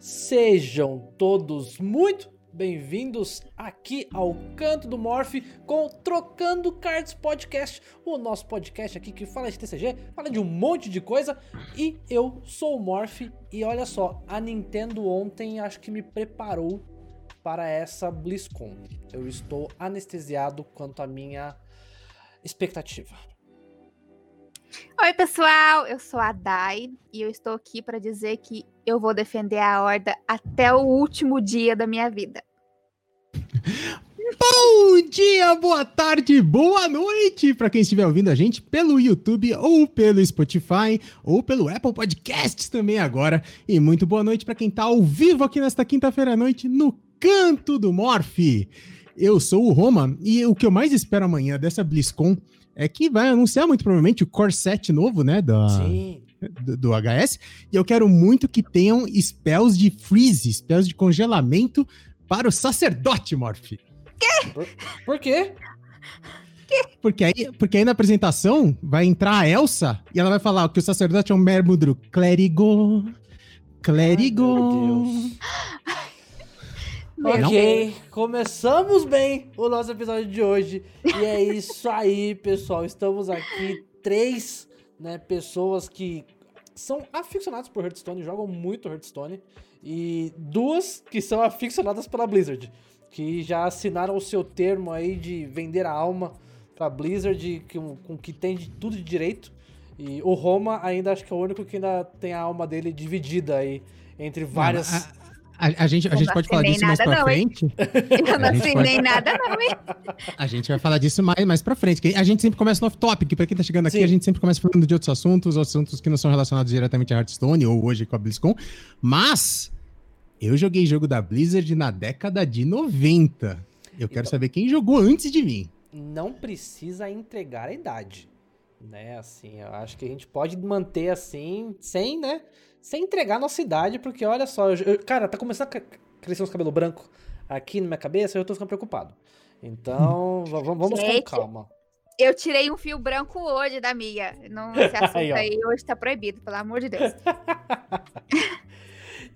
Sejam todos muito bem-vindos aqui ao Canto do Morph com Trocando Cards Podcast, o nosso podcast aqui que fala de TCG, fala de um monte de coisa. E eu sou o Morph e olha só, a Nintendo ontem acho que me preparou para essa BlizzCon. Eu estou anestesiado quanto à minha expectativa. Oi, pessoal, eu sou a Dai e eu estou aqui para dizer que eu vou defender a Horda até o último dia da minha vida. Bom dia, boa tarde, boa noite para quem estiver ouvindo a gente pelo YouTube ou pelo Spotify ou pelo Apple Podcasts também agora. E muito boa noite para quem está ao vivo aqui nesta quinta-feira à noite no Canto do Morph. Eu sou o Roma e o que eu mais espero amanhã dessa BlizzCon é que vai anunciar muito provavelmente o Core 7 novo, né, da, Sim. Do, do, HS. E eu quero muito que tenham spells de freeze, spells de congelamento para o sacerdote, Morph. Quê? Por, por quê? Porque aí, porque aí na apresentação vai entrar a Elsa e ela vai falar que o sacerdote é um mérmudro clérigo. Clérigo. Ai, ok, começamos bem o nosso episódio de hoje. E é isso aí, pessoal. Estamos aqui, três né, pessoas que são aficionadas por Hearthstone, jogam muito Hearthstone e duas que são aficionadas pela Blizzard, que já assinaram o seu termo aí de vender a alma pra Blizzard com, com que tem de tudo de direito. E o Roma ainda acho que é o único que ainda tem a alma dele dividida aí entre várias. A, a, gente, a gente pode falar disso mais pra não, frente. Eu não assinei pode... nada, não, hein? A gente vai falar disso mais, mais pra frente. A gente sempre começa no off-topic. Pra quem tá chegando aqui, Sim. a gente sempre começa falando de outros assuntos, assuntos que não são relacionados diretamente a Hearthstone ou hoje com a BlizzCon. Mas eu joguei jogo da Blizzard na década de 90. Eu quero então, saber quem jogou antes de mim. Não precisa entregar a idade. Né, assim, eu acho que a gente pode manter assim, sem, né? Sem entregar a nossa idade, porque olha só, eu, cara, tá começando a crescer uns cabelos brancos aqui na minha cabeça, eu tô ficando preocupado. Então, vamos, vamos Gente, com calma. Eu tirei um fio branco hoje da minha. Não se assunto aí, aí hoje tá proibido, pelo amor de Deus.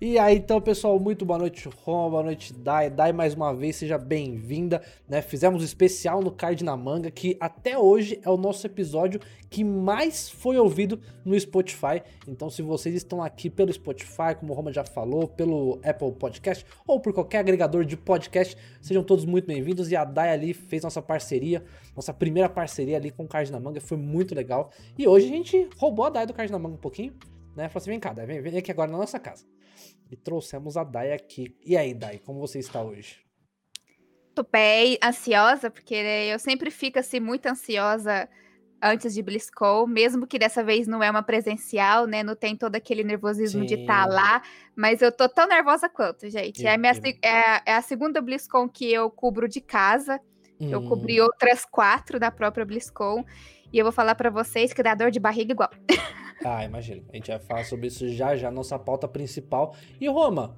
E aí, então, pessoal, muito boa noite, Rom, boa noite, Dai. Dai, mais uma vez, seja bem-vinda, né? Fizemos um especial no Card na Manga, que até hoje é o nosso episódio que mais foi ouvido no Spotify. Então, se vocês estão aqui pelo Spotify, como o Roma já falou, pelo Apple Podcast, ou por qualquer agregador de podcast, sejam todos muito bem-vindos. E a Dai ali fez nossa parceria, nossa primeira parceria ali com o Card na Manga, foi muito legal. E hoje a gente roubou a Dai do Card na Manga um pouquinho, né? Falou assim, vem cá, Dai, vem, vem aqui agora na nossa casa e trouxemos a Dai aqui. E aí, Dai, como você está hoje? Tô bem ansiosa, porque eu sempre fico assim muito ansiosa antes de BlizzCon, mesmo que dessa vez não é uma presencial, né? Não tem todo aquele nervosismo Sim. de estar tá lá, mas eu tô tão nervosa quanto, gente. É, minha, é, é, a segunda BlizzCon que eu cubro de casa. Hum. Eu cobri outras quatro da própria BlizzCon. E eu vou falar para vocês que dá dor de barriga igual. Ah, imagina. A gente vai falar sobre isso já já, nossa pauta principal. E Roma,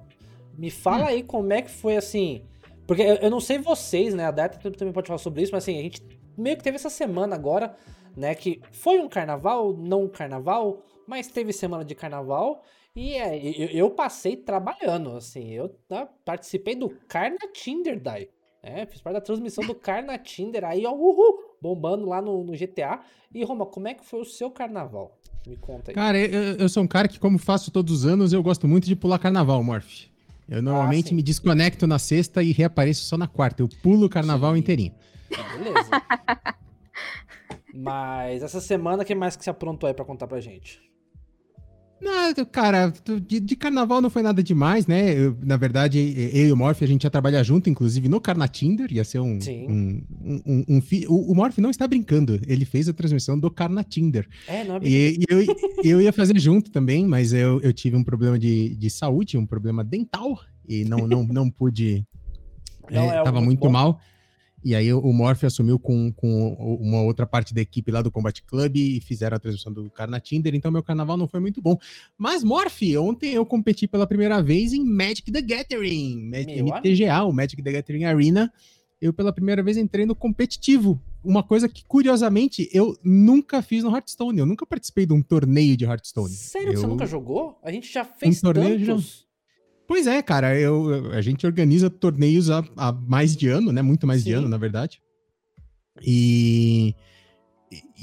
me fala hum. aí como é que foi assim. Porque eu, eu não sei vocês, né? A Data também pode falar sobre isso, mas assim, a gente meio que teve essa semana agora, né? Que foi um carnaval, não um carnaval, mas teve semana de carnaval. E é, eu, eu passei trabalhando, assim. Eu tá, participei do Carna Tinder, Dai. É, fiz parte da transmissão do Carna Tinder aí, ó, uhul, bombando lá no, no GTA. E Roma, como é que foi o seu carnaval? Me conta aí. Cara, eu, eu, sou um cara que, como faço todos os anos, eu gosto muito de pular carnaval, Morph. Eu normalmente ah, me desconecto na sexta e reapareço só na quarta. Eu pulo o carnaval sim. inteirinho. Ah, beleza. Mas essa semana, o que mais que você aprontou aí pra contar pra gente? Não, cara, de, de, carnaval não foi nada demais, né? Eu, na verdade, eu e o Morph, a gente ia trabalhar junto, inclusive no Carnatinder, ia ser um. Sim. Um, um, um, fi... o, o Morph não está brincando, ele fez a transmissão do Carnatinder. É, não é E, e eu, eu ia fazer junto também, mas eu, eu tive um problema de, de saúde, um problema dental, e não, não, não pude. Não, é, é tava muito bom. mal. E aí o Morph assumiu com, com uma outra parte da equipe lá do Combat Club e fizeram a transmissão do cara na Tinder, então meu carnaval não foi muito bom. Mas, Morph, ontem eu competi pela primeira vez em Magic the Gathering, MTGA, o Magic the Gathering Arena. Eu pela primeira vez entrei no competitivo. Uma coisa que, curiosamente, eu nunca fiz no Hearthstone. Eu nunca participei de um torneio de Hearthstone. Sério eu... você nunca jogou? A gente já fez um torneio tantos. Pois é, cara, eu, a gente organiza torneios há, há mais de ano, né? Muito mais Sim. de ano, na verdade. E,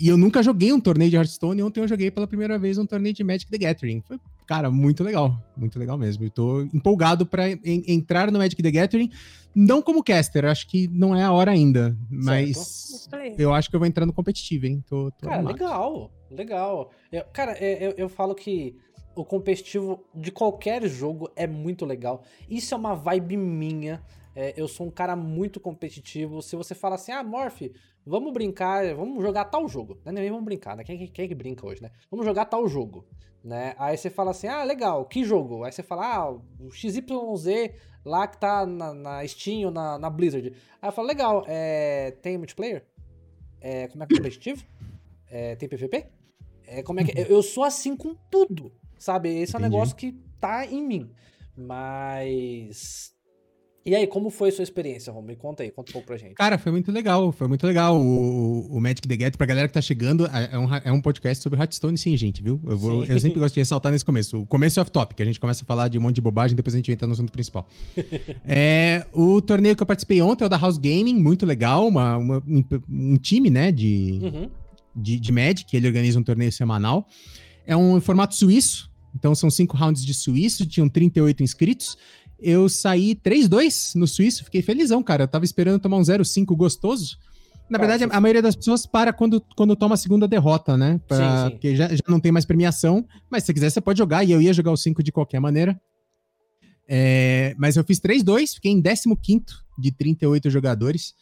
e eu nunca joguei um torneio de Hearthstone. Ontem eu joguei pela primeira vez um torneio de Magic the Gathering. Foi, cara, muito legal. Muito legal mesmo. Estou empolgado para entrar no Magic the Gathering. Não como caster, acho que não é a hora ainda. Mas eu acho que eu vou entrar no competitivo, hein? Tô, tô cara, legal. Legal. Eu, cara, eu, eu falo que o competitivo de qualquer jogo é muito legal. Isso é uma vibe minha. É, eu sou um cara muito competitivo. Se você fala assim, ah, Morph, vamos brincar, vamos jogar tal jogo. Não é nem vamos brincar, né? Quem, quem, quem é que brinca hoje, né? Vamos jogar tal jogo, né? Aí você fala assim, ah, legal, que jogo? Aí você fala, ah, o XYZ lá que tá na, na Steam ou na, na Blizzard. Aí eu falo, legal, é, tem multiplayer? É, como é que é competitivo? É, tem PVP? É, como é que... Eu sou assim com tudo. Sabe? Esse Entendi. é um negócio que tá em mim. Mas. E aí, como foi a sua experiência, Romulo? Me conta aí, conta um pouco pra gente. Cara, foi muito legal, foi muito legal. O, o Magic the Gathering, pra galera que tá chegando, é, é um, é um podcast sobre Hearthstone, sim, gente, viu? Eu, vou, eu sempre gosto de ressaltar nesse começo. O começo é off-topic, a gente começa a falar de um monte de bobagem, depois a gente entra no assunto principal. é, o torneio que eu participei ontem é o da House Gaming, muito legal, uma, uma um, um, time, né, de, uhum. de, de Magic, ele organiza um torneio semanal. É um formato suíço, então são cinco rounds de suíço, tinham 38 inscritos. Eu saí 3-2 no suíço, fiquei felizão, cara. Eu tava esperando tomar um 0-5 gostoso. Na verdade, a maioria das pessoas para quando, quando toma a segunda derrota, né? Pra, sim, sim. Porque já, já não tem mais premiação. Mas se quiser, você pode jogar. E eu ia jogar o 5 de qualquer maneira. É, mas eu fiz 3-2, fiquei em 15 de 38 jogadores.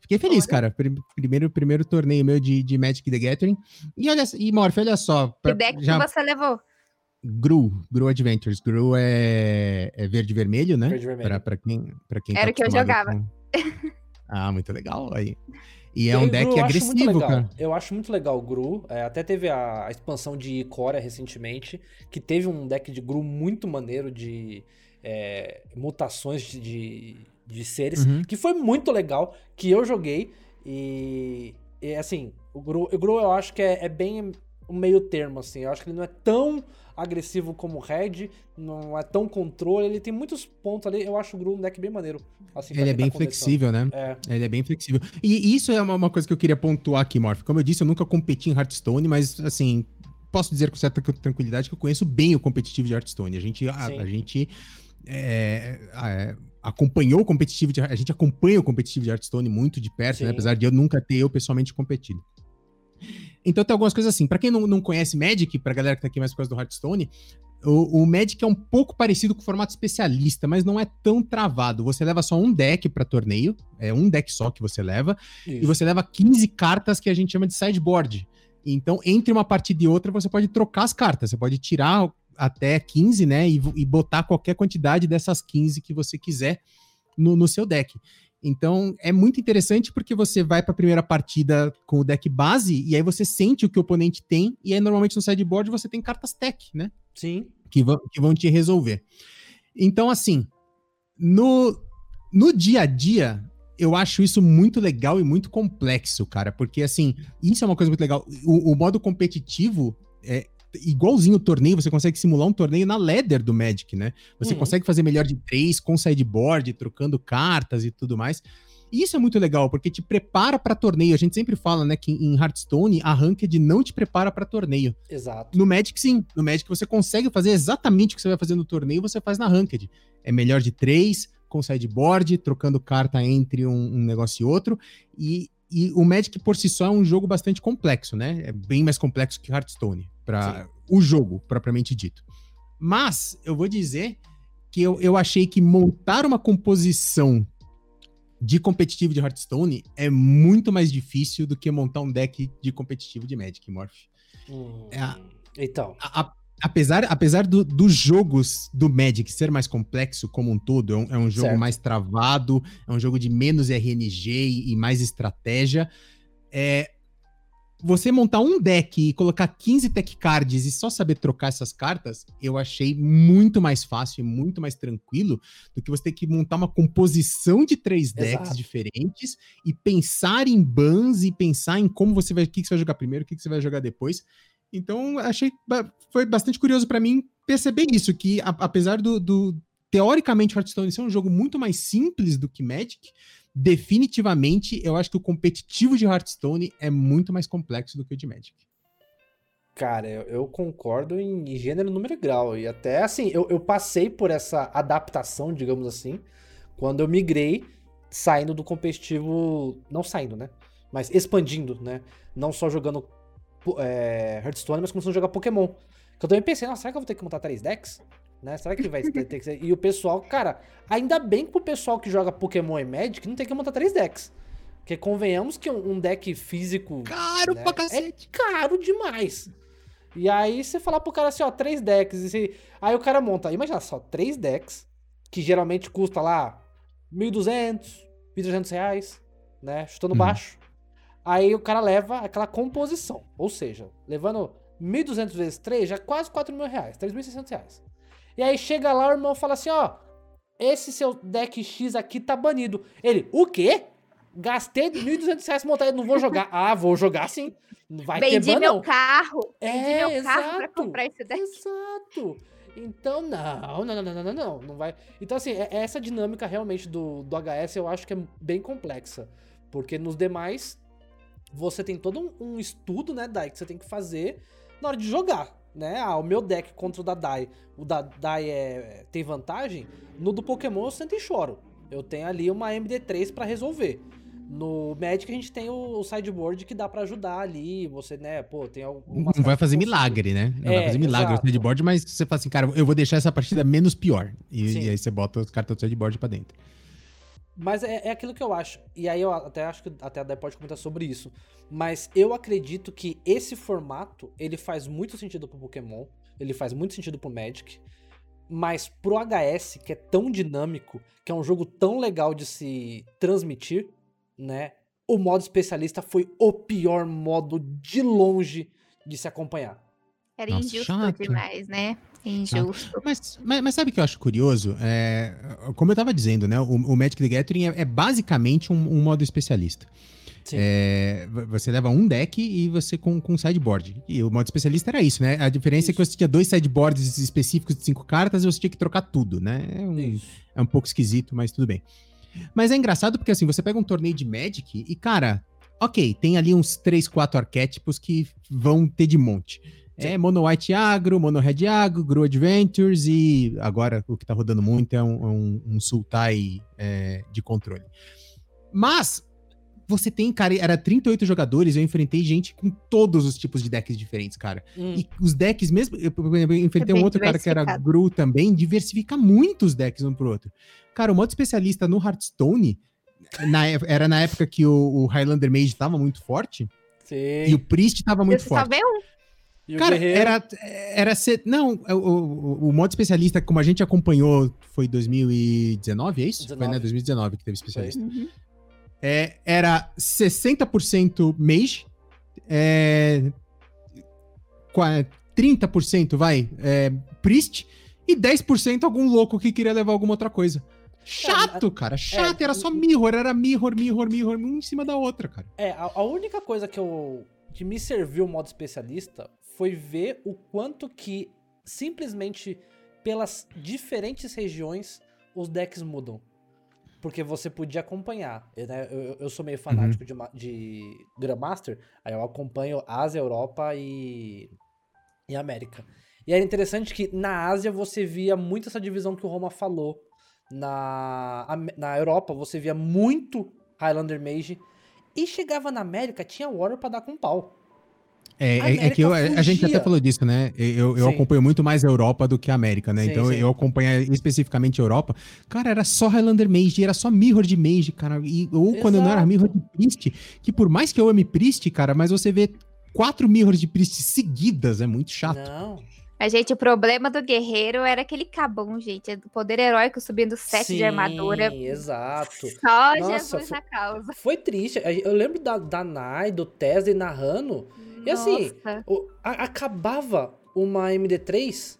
Fiquei feliz, olha. cara. Primeiro, primeiro torneio meu de, de Magic the Gathering. E olha, e Morph, olha só. Pra, que deck já... que você levou? Gru, Gru Adventures. Gru é, é verde e vermelho, né? Verde e vermelho. Pra, pra quem, pra quem Era o tá que eu jogava. Com... Ah, muito legal. Aí. E é um deck Gru, agressivo, cara. Eu acho muito legal o Gru. É, até teve a, a, expansão de Ikoria recentemente, que teve um deck de Gru muito maneiro de é, mutações de, de, de seres, uhum. que foi muito legal, que eu joguei. E, e assim, o Gru, o Gru eu acho que é, é bem um meio termo, assim. Eu acho que ele não é tão agressivo como o Red, não é tão controle, ele tem muitos pontos ali, eu acho o Gru um deck bem maneiro. Assim, ele é bem tá flexível, né? É. Ele é bem flexível. E isso é uma, uma coisa que eu queria pontuar aqui, Morph. Como eu disse, eu nunca competi em Hearthstone, mas assim, posso dizer com certa tranquilidade que eu conheço bem o competitivo de Hearthstone. A gente, a, a, gente é, é, acompanhou o competitivo de, a gente acompanha o competitivo de Hearthstone muito de perto, né? apesar de eu nunca ter eu pessoalmente competido. Então tem algumas coisas assim. Para quem não, não conhece Magic, pra galera que tá aqui mais por causa do Hearthstone, o, o, Magic é um pouco parecido com o formato especialista, mas não é tão travado. Você leva só um deck para torneio, é um deck só que você leva, Isso. e você leva 15 cartas que a gente chama de sideboard. Então, entre uma partida e outra, você pode trocar as cartas. Você pode tirar até 15, né? E, e botar qualquer quantidade dessas 15 que você quiser no, no seu deck. Então é muito interessante porque você vai para a primeira partida com o deck base e aí você sente o que o oponente tem, e aí normalmente no sideboard você tem cartas tech, né? Sim. Que vão, que vão te resolver. Então, assim, no, no dia a dia, eu acho isso muito legal e muito complexo, cara, porque assim, isso é uma coisa muito legal. O, o modo competitivo é, igualzinho o torneio, você consegue simular um torneio na ladder do Magic, né? Você uhum. consegue fazer melhor de três com sideboard, trocando cartas e tudo mais. E isso é muito legal, porque te prepara para torneio. A gente sempre fala, né, que em Hearthstone a Ranked não te prepara para torneio. Exato. No Magic, sim. No Magic você consegue fazer exatamente o que você vai fazer no torneio, você faz na Ranked. É melhor de três, com sideboard, trocando carta entre um, um negócio e outro. E, e o Magic por si só é um jogo bastante complexo, né? É bem mais complexo que Hearthstone para o jogo propriamente dito. Mas eu vou dizer que eu, eu achei que montar uma composição de competitivo de Hearthstone é muito mais difícil do que montar um deck de competitivo de Magic, Morph. Hum, é, então. A, a, apesar apesar dos do jogos do Magic ser mais complexo como um todo, é um, é um jogo certo. mais travado, é um jogo de menos RNG e, e mais estratégia, é, você montar um deck e colocar 15 tech cards e só saber trocar essas cartas, eu achei muito mais fácil e muito mais tranquilo do que você ter que montar uma composição de três decks Exato. diferentes e pensar em bans e pensar em como você vai, o que, que você vai jogar primeiro, o que, que você vai jogar depois. Então, achei foi bastante curioso para mim perceber isso, que a, apesar do, do teoricamente Hearthstone ser um jogo muito mais simples do que Magic, definitivamente eu acho que o competitivo de Hearthstone é muito mais complexo do que o de Magic. Cara, eu, concordo em, em, gênero, número e grau. E até assim, eu, eu passei por essa adaptação, digamos assim, quando eu migrei, saindo do competitivo. Não saindo, né? Mas expandindo, né? Não só jogando é, Hearthstone, mas começando a jogar Pokémon. Que eu também pensei, nossa, será que eu vou ter que montar três decks? Né? Será que vai ter, ter que ser. E o pessoal, cara, ainda bem que o pessoal que joga Pokémon e Magic não tem que montar três decks. Porque convenhamos que um deck físico. Caro né, pra cacete. É caro demais. E aí você falar pro cara assim, ó, três decks. Você... Aí o cara monta, imagina só, três decks, que geralmente custa lá 1.200, 1.300 reais, né? Chutando uhum. baixo. Aí o cara leva aquela composição. Ou seja, levando 1.200 vezes 3, já é quase 4 mil reais, 3.600 reais. E aí chega lá, o irmão fala assim, ó, esse seu deck X aqui tá banido. Ele, o quê? Gastei 1.200 reais montar, não vou jogar. Ah, vou jogar sim. Vai Vendi ter ban, meu carro. É, Vendi meu exato, carro pra comprar esse deck. Exato. Então, não, não, não, não, não, não, não vai. Então, assim, é, essa dinâmica realmente do, do HS eu acho que é bem complexa. Porque nos demais, você tem todo um, um estudo, né, Dai, que você tem que fazer na hora de jogar. Né? Ah, o meu deck contra o da Dai, o da Dai é, tem vantagem. No do Pokémon eu sento e choro. Eu tenho ali uma MD3 para resolver. No Magic a gente tem o, sideboard que dá para ajudar ali, você, né, pô, tem algumas... Não vai fazer milagre, né? Não é, vai fazer milagre exato. o sideboard, mas você fala assim, cara, eu vou deixar essa partida menos pior. E, e aí você bota os cartões do sideboard pra dentro. Mas é, é, aquilo que eu acho. E aí eu até acho que até a Dai pode comentar sobre isso. Mas eu acredito que esse formato, ele faz muito sentido pro Pokémon, ele faz muito sentido pro Magic. Mas pro HS, que é tão dinâmico, que é um jogo tão legal de se transmitir, né? O modo especialista foi o pior modo de longe de se acompanhar. Era Nossa, injusto chato. demais, né? Injusto. Mas, mas, mas, sabe o que eu acho curioso? É, como eu tava dizendo, né? O, o Magic the Gathering é, é basicamente um, um, modo especialista. É, você leva um deck e você com, com sideboard. E o modo especialista era isso, né? A diferença isso. é que você tinha dois sideboards específicos de cinco cartas e você tinha que trocar tudo, né? É um, é um pouco esquisito, mas tudo bem. Mas é engraçado porque assim, você pega um torneio de Magic e, cara, ok, tem ali uns 3, 4 arquétipos que vão ter de monte. É Mono White Agro, Mono Red Agro, Grow Adventures e agora o que tá rodando muito é um, um, um Sultai é, de controle. Mas você tem, cara, era 38 jogadores, eu enfrentei gente com todos os tipos de decks diferentes, cara. Hum. E os decks mesmo, eu, eu enfrentei é um outro cara que era Gru também, diversifica muito os decks um pro outro. Cara, o modo especialista no Hearthstone, na, era na época que o, o Highlander Mage tava muito forte. Sim. E o Priest tava muito forte. Só um. Cara, era, era ser. Não, o, o, o, modo especialista, como a gente acompanhou, foi 2019, é isso? 19. Foi, né? 2019 que teve especialista. Uhum. É, era 60% Mage, é, 30% vai, é, Priest, e 10% algum louco que queria levar alguma outra coisa. Chato, é, cara, chato. É, era só mirror, era mirror, mirror, mirror, um em cima da outra, cara. É, a, a única coisa que eu que me serviu o modo especialista foi ver o quanto que simplesmente pelas diferentes regiões os decks mudam. Porque você podia acompanhar. Eu, né, eu, eu sou meio fanático uhum. de, de Grandmaster, aí eu acompanho Ásia, Europa e, e América. E era interessante que na Ásia você via muito essa divisão que o Roma falou na, na Europa você via muito Highlander Mage. E chegava na América, tinha Warrior pra dar com pau. É, é, é que eu, a gente até falou disso, né? Eu, eu acompanho muito mais a Europa do que a América, né? Sim, então sim. eu acompanho especificamente a Europa. Cara, era só Highlander Mage, era só Mirror de Mage, cara. E, ou Exato. quando não era Mirror de Priest, que por mais que eu ame Priest, cara, mas você vê quatro Mirrors de Priest seguidas, é muito chato. Não. Mas, gente, o problema do guerreiro era aquele cabum, gente. O poder heróico subindo 7 de armadura. exato. Só Nossa, Jesus foi, na causa. Foi triste. Eu lembro da, da Nai, do Tesla narrando. Nossa. E assim, o, a, acabava uma MD3,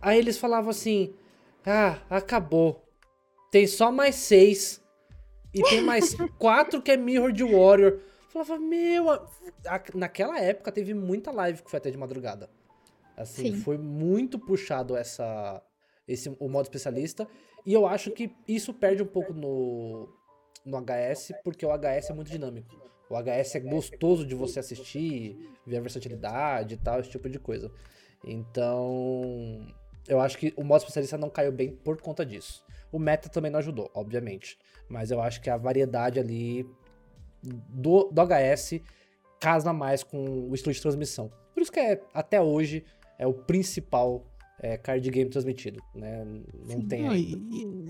aí eles falavam assim: Ah, acabou. Tem só mais seis. E tem mais quatro que é Mirror de Warrior. Eu falava, meu. A... Naquela época teve muita live que foi até de madrugada. Assim, Sim. foi muito puxado essa esse, o modo especialista. E eu acho que isso perde um pouco no, no HS, porque o HS é muito dinâmico. O HS é gostoso de você assistir, ver a versatilidade e tal, esse tipo de coisa. Então, eu acho que o modo especialista não caiu bem por conta disso. O meta também não ajudou, obviamente. Mas eu acho que a variedade ali do, do HS casa mais com o estilo de transmissão. Por isso que é, até hoje é o principal é, card game transmitido, né? Não Sim, tem. Não, e,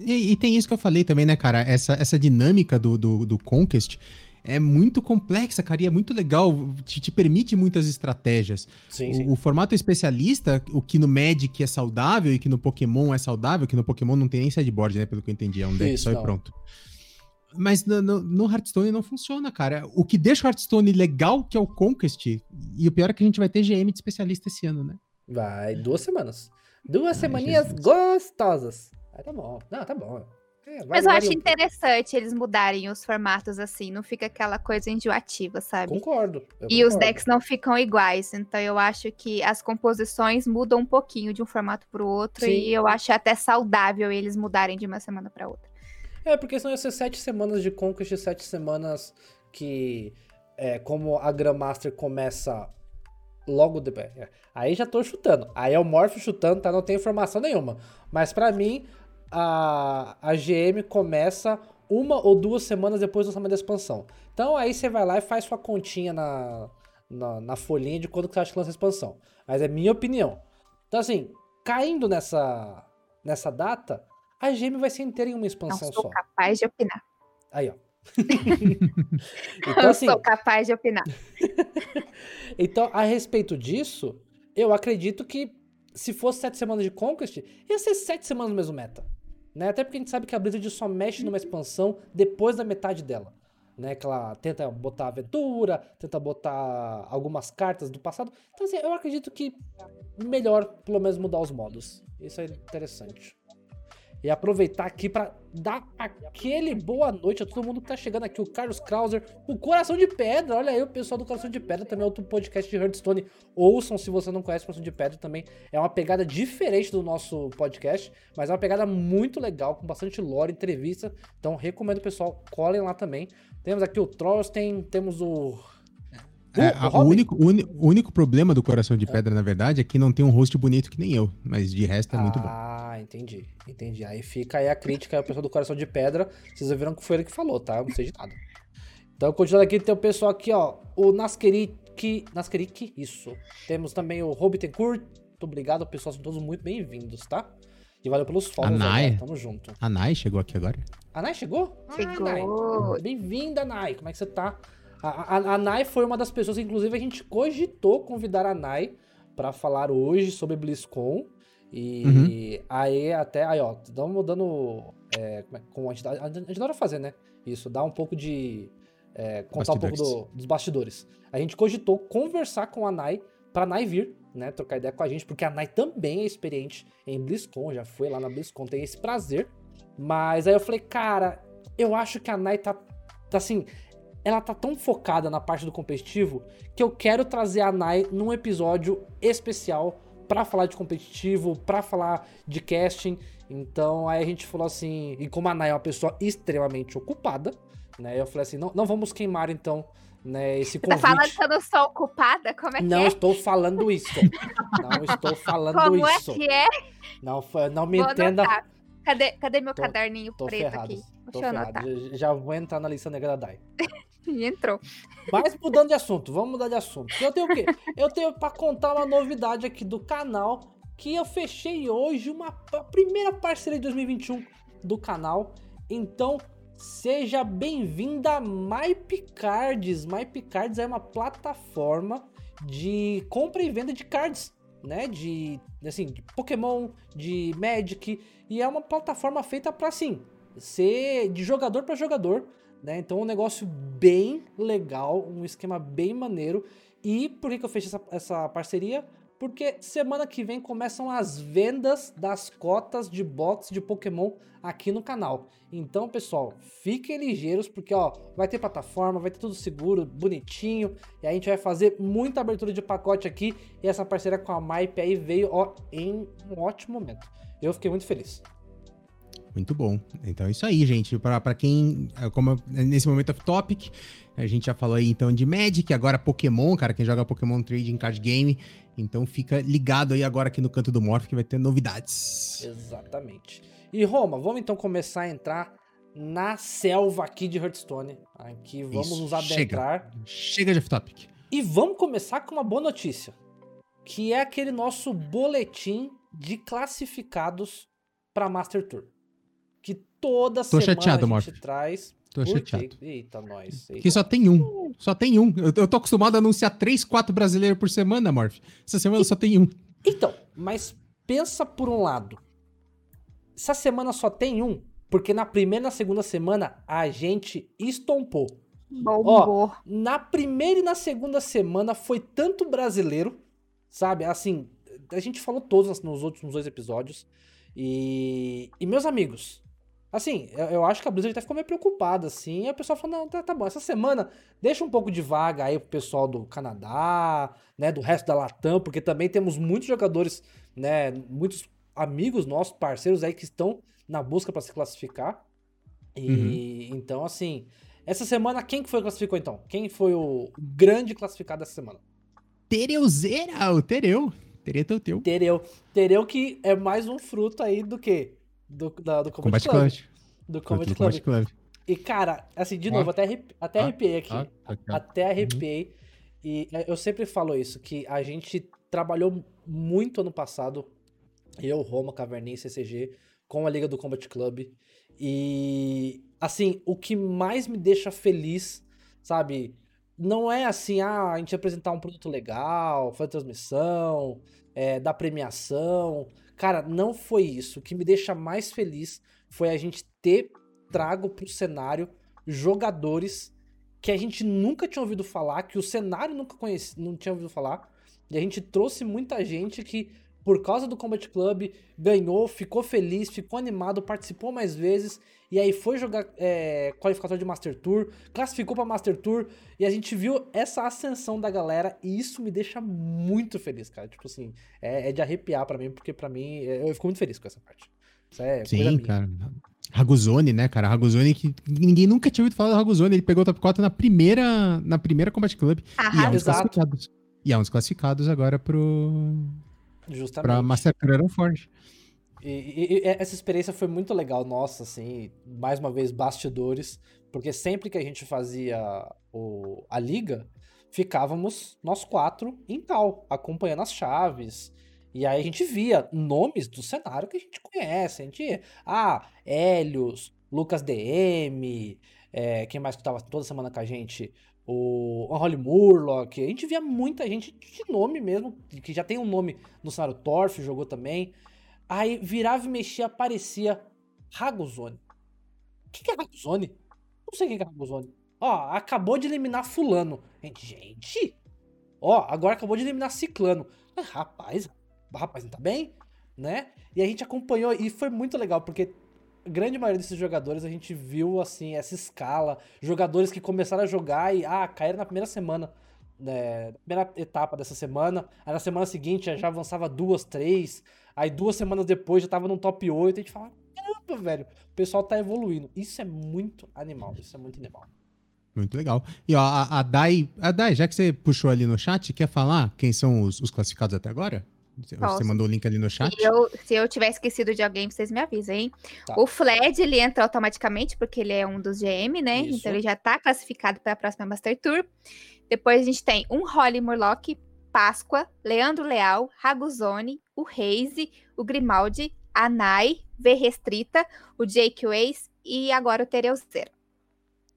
e, e, tem isso que eu falei também, né, cara? Essa, essa dinâmica do, do, do Conquest é muito complexa, cara, e é muito legal, te, te permite muitas estratégias. Sim, o, sim. o, formato especialista, o que no Magic é saudável e que no Pokémon é saudável, que no Pokémon não tem nem sideboard, né, pelo que eu entendi, é um deck Isso, só não. e pronto. Mas no, no, no, Hearthstone não funciona, cara. O que deixa o Hearthstone legal, que é o Conquest, e o pior é que a gente vai ter GM de especialista esse ano, né? Vai, duas semanas. Duas Ai, semaninhas Jesus. gostosas. Aí tá bom. Não, tá bom. É, Mas eu acho interessante eles mudarem os formatos assim, não fica aquela coisa enjoativa, sabe? Concordo. E concordo. os decks não ficam iguais, então eu acho que as composições mudam um pouquinho de um formato para o outro Sim. e eu acho até saudável eles mudarem de uma semana para outra. É, porque ia ser sete semanas de Conquest e sete semanas que, é, como a Grandmaster começa logo depois. É, aí já tô chutando. Aí é o Morph chutando, tá? Não tem informação nenhuma. Mas para mim, a, a GM começa uma ou duas semanas depois do lançamento da expansão. Então aí você vai lá e faz sua continha na, na, na folhinha de quando que você acha que lança a expansão. Mas é minha opinião. Então assim, caindo nessa, nessa data, a GM vai ser inteira em uma expansão Não sou só. capaz de opinar. Aí, ó. então, assim, eu sou capaz de opinar. então, a respeito disso, eu acredito que se fosse sete semanas de Conquest, ia ser sete semanas no mesmo meta. Né? Até porque a gente sabe que a Blizzard só mexe numa expansão depois da metade dela. Né? Que ela tenta botar aventura, tenta botar algumas cartas do passado. Então, assim, eu acredito que melhor, pelo menos, mudar os modos. Isso é interessante. E aproveitar aqui para dar aquele boa noite a todo mundo que tá chegando aqui. O Carlos Krauser, o Coração de Pedra. Olha aí o pessoal do Coração de Pedra, também é outro podcast de Hearthstone. Ouçam se você não conhece o Coração de Pedra também. É uma pegada diferente do nosso podcast, mas é uma pegada muito legal, com bastante lore, entrevista. Então recomendo o pessoal, colhem lá também. Temos aqui o Trollsten, temos o é, o, o, único, o, único problema do Coração de Pedra, na verdade, é que não tem um rosto bonito que nem eu. Mas de resto é ah, muito bom. Ah, entendi. Entendi. Aí fica aí a crítica ao pessoal do Coração de Pedra. Vocês viram que foi ele que falou, tá? Eu não sei de nada. Então, continuando aqui, tem o pessoal aqui, ó. O Naskerik. Naskerik, isso. Temos também o Robitencourt. Muito obrigado, pessoal. São todos muito bem-vindos, tá? E valeu pelos follows. Nai. Tamo junto. A Nai chegou aqui agora. A Nai chegou? Chegou. Ah, Bem-vinda, Nai. Como é que você tá? A, a, a Nai foi uma das pessoas, inclusive a gente cogitou convidar a Nai para falar hoje sobre BlizzCon. E uhum. aí até, aí ó, estamos dando, é, como a gente, a gente adora fazer, né? Isso, dá um pouco de, é, contar bastidores. um pouco do, dos bastidores. A gente cogitou conversar com a Nai, pra Nai vir, né, trocar ideia com a gente, porque a Nai também é experiente em BlizzCon, já foi lá na BlizzCon, tem esse prazer. Mas aí eu falei, cara, eu acho que a Nai tá, tá assim, ela tá tão focada na parte do competitivo que eu quero trazer a Nai num episódio especial para falar de competitivo, para falar de casting. Então aí a gente falou assim, e como a Nai é uma pessoa extremamente ocupada, né? Eu falei assim, não, não vamos queimar então né, esse convite. Tá falando que eu não sou ocupada? Como é que não é? estou falando isso. Não estou falando como isso. Como é que é? Não, não me Vou entenda. Anotar. Cadê, cadê meu tô, caderninho tô preto ferrado, aqui? Deixa eu anotar. Já, já vou entrar na lista negra da Dai. E entrou. Mas mudando de assunto, vamos mudar de assunto. Eu tenho o quê? Eu tenho para contar uma novidade aqui do canal que eu fechei hoje uma primeira parceria de 2021 do canal. Então, seja bem-vinda a MyPicards. MyPicards é uma plataforma de compra e venda de cards, né? De assim, de Pokémon, de Magic, e é uma plataforma feita para assim, ser de jogador para jogador né? Então, um negócio bem legal, um esquema bem maneiro. E por que, que eu fechei essa, essa parceria? porque semana que vem começam as vendas das cotas de box de Pokémon aqui no canal. Então, pessoal, fiquem ligeiros, porque ó, vai ter plataforma, vai ter tudo seguro, bonitinho, e a gente vai fazer muita abertura de pacote aqui, e essa parceria com a Maip aí veio ó, em um ótimo momento. Eu fiquei muito feliz. Muito bom. Então é isso aí, gente. Para quem, como nesse momento of topic, a gente já falou aí então de Magic, agora Pokémon, cara, quem joga Pokémon Trading Card Game, então fica ligado aí agora aqui no canto do Morph que vai ter novidades. Exatamente. E Roma, vamos então começar a entrar na selva aqui de Hearthstone. Aqui vamos Isso, nos adentrar. Chega, chega de off-topic. E vamos começar com uma boa notícia, que é aquele nosso boletim de classificados para Master Tour. Toda Tô semana chateado, a gente Morph. traz Tô chateado. Eita, nós. Que só tem um. Só tem um. Eu, eu tô acostumado a anunciar três, quatro brasileiros por semana, Morph. Essa semana e... só tem um. Então, mas pensa por um lado. Essa semana só tem um, porque na primeira e na segunda semana a gente estompou. Ó, na primeira e na segunda semana foi tanto brasileiro, sabe? Assim, a gente falou todos nos últimos dois episódios. E, e meus amigos, Assim, eu, eu, acho que a Blizzard até ficou meio preocupada, assim. E a pessoa falou, não, tá, tá, bom, essa semana deixa um pouco de vaga aí pro pessoal do Canadá, né, do resto da Latam, porque também temos muitos jogadores, né, muitos amigos nossos, parceiros aí que estão na busca para se classificar. E uhum. então, assim, essa semana quem que foi que classificou então? Quem foi o grande classificado dessa semana? Tereuzeira, o Tereu. Tereu teu. Tereu. Tereu que é mais um fruto aí do que do, da, do Combat, Combat Club. Club. Do Combat Club. Club. E, cara, assim, de novo, até, arrepi até arrepiei aqui. até arrepiei. Uhum. E é, eu sempre falo isso, que a gente trabalhou muito ano passado, eu, Roma, Caverninha e CCG, com a Liga do Combat Club. E, assim, o que mais me deixa feliz, sabe? Não é assim, ah, a gente apresentar um produto legal, fazer transmissão, é, dar premiação. Cara, não foi isso. O que me deixa mais feliz foi a gente ter trago pro cenário jogadores que a gente nunca tinha ouvido falar, que o cenário nunca conhecia, não tinha ouvido falar. E a gente trouxe muita gente que, por causa do Combat Club, ganhou, ficou feliz, ficou animado, participou mais vezes e aí foi jogar é, qualificatório de Master Tour, classificou para Master Tour, e a gente viu essa ascensão da galera, e isso me deixa muito feliz, cara. Tipo assim, é, é de arrepiar para mim, porque para mim, é, eu fico muito feliz com essa parte. Isso é Sim, cara. Raguzone, né, cara? Raguzone que ninguém nunca tinha ouvido falar do Raguzone. Ele pegou o top 4 na primeira, na primeira Combat Club. Ah, e é um dos classificados. E é um dos classificados agora pro. Justamente. Pra Master Creator Forge. E, e, e, essa experiência foi muito legal, nossa, assim, mais uma vez, bastidores, porque sempre que a gente fazia o, a liga, ficávamos nós quatro em cal, acompanhando as chaves. E aí a gente via nomes do cenário que a gente conhece. A gente, ah, Helios, Lucas DM, é, quem mais que tava toda semana com a gente? O Holly Murlock. A gente via muita gente de nome mesmo, que já tem um nome no cenário Torf, jogou também. Aí virava e mexia, aparecia Ragozone. O que, que é Ragozone? Não sei o que é Ragozone. Ó, acabou de eliminar fulano. Gente, ó, agora acabou de eliminar ciclano. Rapaz, rapaz, não tá bem? Né? E a gente acompanhou e foi muito legal, porque grande maioria desses jogadores a gente viu, assim, essa escala. Jogadores que começaram a jogar e, ah, caíram na primeira semana. Né, primeira etapa dessa semana. Aí na semana seguinte já avançava duas, três. Aí duas semanas depois já tava no top 8 e a gente fala, caramba, velho, o pessoal tá evoluindo. Isso é muito animal, isso é muito animal. Muito legal. E ó, a, a Dai, a Dai, já que você puxou ali no chat, quer falar quem são os, os classificados até agora? Você mandou o link ali no chat? Se eu, se eu tiver esquecido de alguém, vocês me avisem, hein? Tá. O Fled, ele entra automaticamente, porque ele é um dos GM, né? Isso. Então ele já tá classificado para a próxima Master Tour. Depois a gente tem um Holly Murlock, Páscoa, Leandro Leal, Raguzone, o Reise, o Grimaldi, a Nai, V Restrita, o Jake Waze e agora o Tereuzeiro.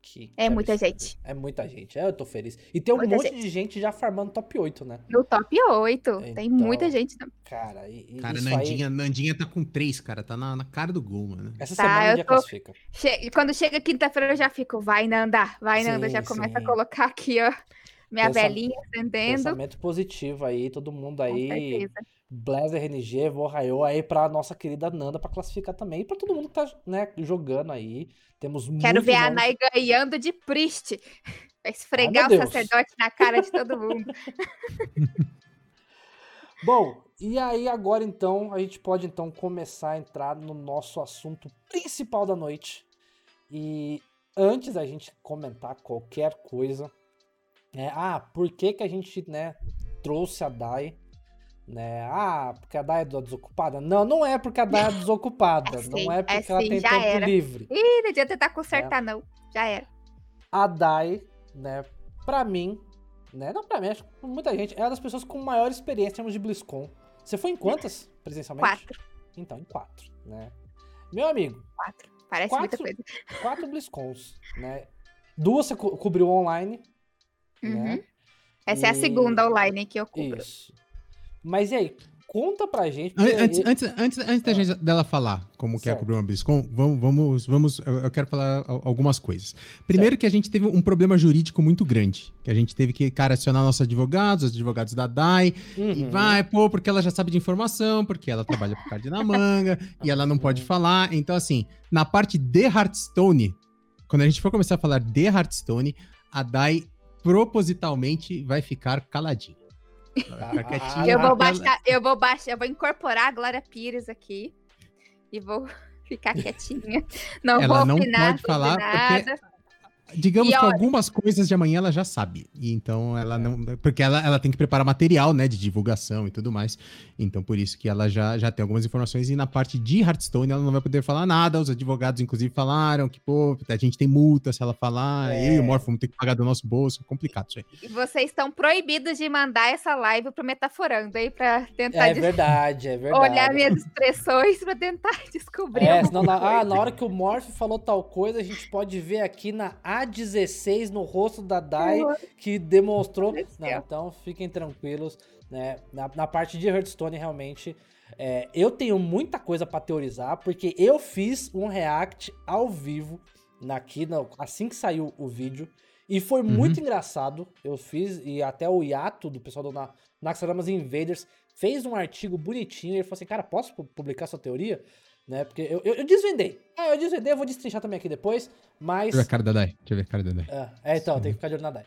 Que é muita gente. É muita gente. É, eu tô feliz. E tem um muita monte gente. de gente já farmando top 8, né? No top 8. Então, tem muita gente. Cara, e, e cara Nandinha, aí... Nandinha tá com 3, cara. Tá na, na cara do gol, mano. Essa tá, semana já tô... classifica. Che... Quando chega quinta-feira eu já fico, vai Nanda, vai sim, Nanda. Já começa a colocar aqui, ó Minha Pensa... velhinha acendendo. Pensamento positivo aí, todo mundo aí. Blazer RNG, Vorraio aí pra nossa querida Nanda pra classificar também. E pra todo mundo que tá né, jogando aí. Temos Quero ver nomes... a Nai ganhando de Priest. Vai esfregar Ai, o sacerdote na cara de todo mundo. Bom, e aí agora então a gente pode então começar a entrar no nosso assunto principal da noite. E antes da gente comentar qualquer coisa, é, ah, por que que a gente, né, trouxe a Dai, né? Ah, porque a Dai é desocupada? Não, não é porque a Dai é desocupada, é não é porque é ela sim, tem tempo era. livre. Ih, não adianta tentar consertar é. não, já era. A Dai, né, pra mim, né, não pra mim, acho que muita gente, é uma das pessoas com maior experiência em termos de BlizzCon. Você foi em quantas, presencialmente? Quatro. Então, em quatro, né? Meu amigo. Quatro. Parece quatro, muita coisa. Quatro BlizzCons, né? Duas você co cobriu online, uhum. né? Essa e... é a segunda online que eu cubro. Isso. Mas e aí, Conta pra gente. Antes, antes, antes, antes da gente, dela falar como certo. que é cobrir uma BlizzCon, vamos, vamos, vamos, eu quero falar algumas coisas. Primeiro certo. que a gente teve um problema jurídico muito grande, que a gente teve que, cara, acionar nossos advogados, os advogados da DAI, uhum. e vai, pô, porque ela já sabe de informação, porque ela trabalha pro card na manga, e ela não pode uhum. falar. Então, assim, na parte de Hearthstone, quando a gente for começar a falar de Hearthstone, a DAI propositalmente vai ficar caladinha. Ah, eu vou baixar, eu vou baixar, eu vou incorporar a Glória Pires aqui e vou ficar quietinha. Não ela vou não opinar pode falar nada. Porque Digamos e que olha... algumas coisas de amanhã ela já sabe. E então ela não. Porque ela, ela tem que preparar material, né? De divulgação e tudo mais. Então por isso que ela já, já tem algumas informações. E na parte de Hearthstone ela não vai poder falar nada. Os advogados, inclusive, falaram que, pô, a gente tem multa se ela falar. É. Eu e o Morpho vamos ter que pagar do nosso bolso. É complicado isso aí. E vocês estão proibidos de mandar essa live pro Metaforando aí pra tentar. É verdade, é verdade. Olhar minhas expressões pra tentar descobrir. É, senão na, ah, na hora que o Morph falou tal coisa, a gente pode ver aqui na a16 no rosto da Dai que demonstrou. Não, então fiquem tranquilos, né? Na, na parte de Hearthstone, realmente, é, eu tenho muita coisa para teorizar, porque eu fiz um react ao vivo aqui, no, assim que saiu o vídeo. E foi uhum. muito engraçado. Eu fiz, e até o Yato, do pessoal do Na Naxxramas Invaders, fez um artigo bonitinho. E ele falou assim: Cara, posso publicar sua teoria? Né? Porque eu, eu, eu desvendei. É, eu desvendei, eu vou destrinchar também aqui depois, mas... Deixa eu ver a cara da Dai. Deixa eu ver a cara da Dai. É, é então, tem que ficar de olho na Dai.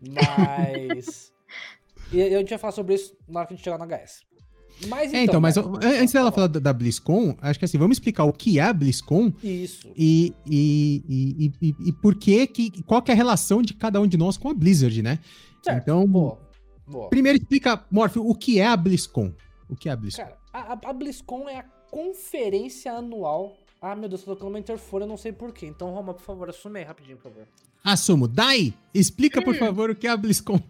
Mas... e eu tinha falar sobre isso na hora que a gente chegar no HS. Mas então, é, então, mas né? antes dela falar da, BlizzCon, acho que assim, vamos explicar o que é a BlizzCon. Isso. E, e, e, e, e por que, que, qual que é a relação de cada um de nós com a Blizzard, né? Certo. Então, boa. Boa. primeiro explica, Morph, o que é a BlizzCon? O que é a BlizzCon? Cara, a, a BlizzCon é a conferência anual. Ah, meu Deus, tô tocando uma interfone, eu não sei porquê. Então, Roma, por favor, assume aí rapidinho, por favor. Assumo. Dai, explica, por hum. favor, o que é a BlizzCon.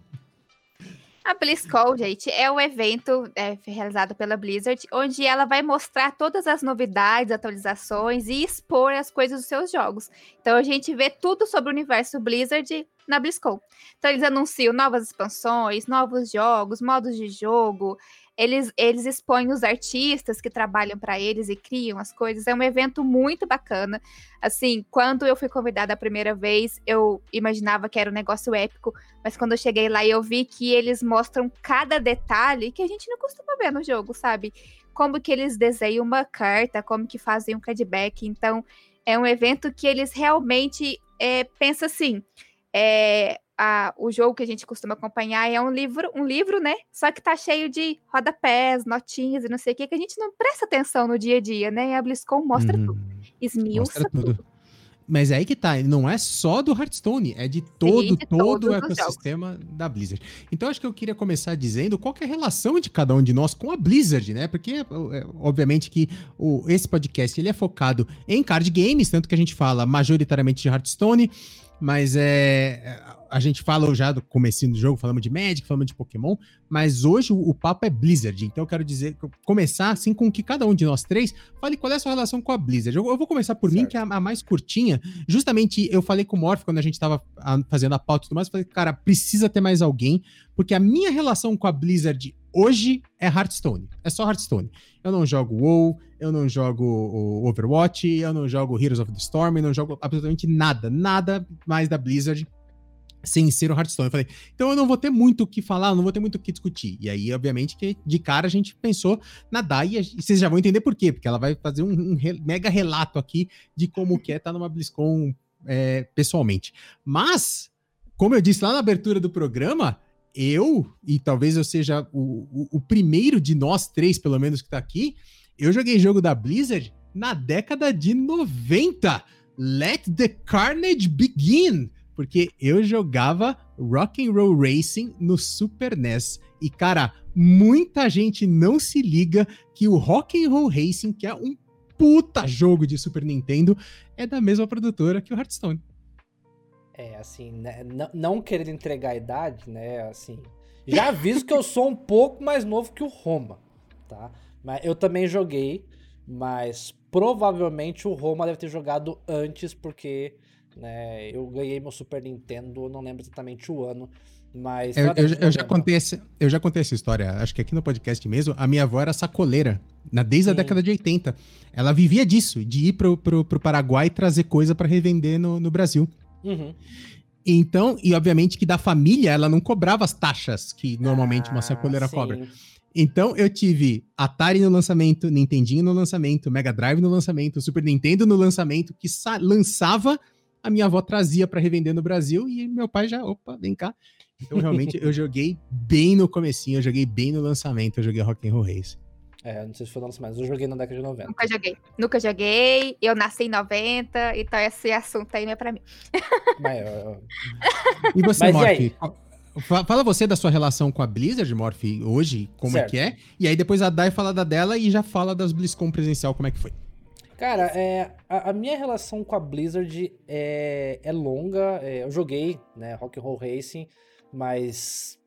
A BlizzCon, gente, é um evento é, realizado pela Blizzard, onde ela vai mostrar todas as novidades, atualizações e expor as coisas dos seus jogos. Então a gente vê tudo sobre o universo Blizzard na BlizzCon. Então eles anunciam novas expansões, novos jogos, modos de jogo, eles, eles expõem os artistas que trabalham para eles e criam as coisas. É um evento muito bacana. Assim, quando eu fui convidada a primeira vez, eu imaginava que era um negócio épico, mas quando eu cheguei lá eu vi que eles mostram cada detalhe que a gente não costuma ver no jogo, sabe? Como que eles desenham uma carta, como que fazem um cardback. Então, é um evento que eles realmente é, pensam assim. É, a, o jogo que a gente costuma acompanhar é um livro, um livro, né? Só que tá cheio de rodapés, notinhas e não sei o que, que a gente não presta atenção no dia a dia, né? E a BlizzCon mostra uhum. tudo. Esmiuça mostra tudo. tudo. Mas é aí que tá, não é só do Hearthstone, é de todo, Sim, de todo o ecossistema da Blizzard. Então acho que eu queria começar dizendo qual é a relação de cada um de nós com a Blizzard, né? Porque, é, é, obviamente, que o, esse podcast ele é focado em card games, tanto que a gente fala majoritariamente de Hearthstone, mas é a gente fala já do comecinho do jogo, falamos de Magic, falamos de Pokémon, mas hoje o, o, papo é Blizzard. Então eu quero dizer, começar assim com que cada um de nós três fale qual é a sua relação com a Blizzard. Eu, eu vou começar por certo. mim, que é a, a, mais curtinha. Justamente eu falei com o Morph quando a gente tava a, fazendo a pauta e tudo mais, eu falei, cara, precisa ter mais alguém, porque a minha relação com a Blizzard hoje é Hearthstone. É só Hearthstone. Eu não jogo WoW, eu não jogo Overwatch, eu não jogo Heroes of the Storm, eu não jogo absolutamente nada, nada mais da Blizzard sem ser o Hearthstone. Eu falei, então eu não vou ter muito o que falar, não vou ter muito o que discutir. E aí, obviamente, que de cara a gente pensou na Dai, e vocês já vão entender por quê, porque ela vai fazer um, um re, mega relato aqui de como que é estar numa BlizzCon é, pessoalmente. Mas, como eu disse lá na abertura do programa, eu, e talvez eu seja o, o, o primeiro de nós três, pelo menos, que tá aqui, eu joguei jogo da Blizzard na década de 90. Let the Carnage Begin! Porque eu jogava Rock and Roll Racing no Super NES. E cara, muita gente não se liga que o Rock and Roll Racing, que é um puta jogo de Super Nintendo, é da mesma produtora que o Hearthstone. É, assim, né, não querer entregar a idade, né, assim, já aviso que eu sou um pouco mais novo que o Roma, tá? Mas eu também joguei, mas provavelmente o Roma deve ter jogado antes, porque né? Eu ganhei meu Super Nintendo, não lembro exatamente o ano, mas. Eu, eu, eu já contei essa, eu já contei essa história, acho que aqui no podcast mesmo. A minha avó era sacoleira, na, desde Sim. a década de 80. Ela vivia disso, de ir pro, pro, pro Paraguai e trazer coisa para revender no, no Brasil. Uhum. Então, e obviamente que da família ela não cobrava as taxas que normalmente ah, uma sacoleira sim. cobra. Então eu tive Atari no lançamento, Nintendinho no lançamento, Mega Drive no lançamento, Super Nintendo no lançamento, que lançava a minha avó trazia para revender no Brasil e meu pai já, opa, vem cá. Então, realmente, eu joguei bem no comecinho, eu joguei bem no lançamento, eu joguei Rock and Roll Race. É, não sei se foi no lançamento, mas eu joguei na década de 90. Nunca joguei. Nunca joguei, eu nasci em 90, então esse assunto aí não é pra mim. Mas, eu... E você, Morph? Fala você da sua relação com a Blizzard, Morph, hoje, como certo. é que é. E aí depois a Dai fala da dela e já fala das BlizzCon presencial, como é que foi. Cara, é, a, a, minha relação com a Blizzard é, é longa. É, eu joguei, né, Rock Roll Racing, mas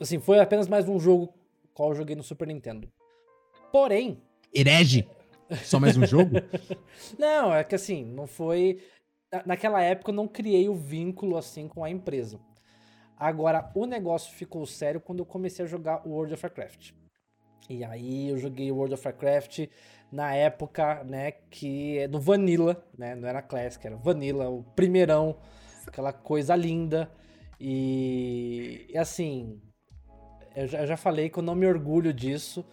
assim, foi apenas mais um jogo qual eu joguei no Super Nintendo. Porém. Herege! Só mais um jogo? não, é que assim, não foi. Naquela época eu não criei o vínculo assim com a empresa. Agora, o negócio ficou sério quando eu comecei a jogar World of Warcraft. E aí eu joguei World of Warcraft na época, né, que é do Vanilla, né, não era Classic, era Vanilla, o primeirão, aquela coisa linda. E, e assim, eu já, eu já, falei que eu não me orgulho disso,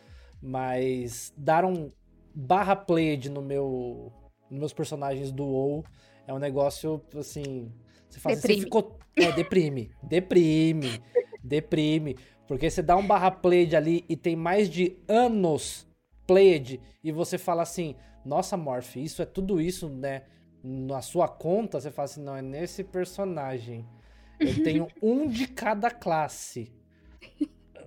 mas dar um barra played no meu, nos meus personagens do WoW é um negócio, assim, você faz deprime. Você ficou, é, deprime, deprime, deprime, porque você dá um barra played ali e tem mais de anos played e você fala assim, nossa, Morph, isso é tudo isso, né? Na sua conta, você fala assim, não, é nesse personagem. Eu tenho um de cada classe.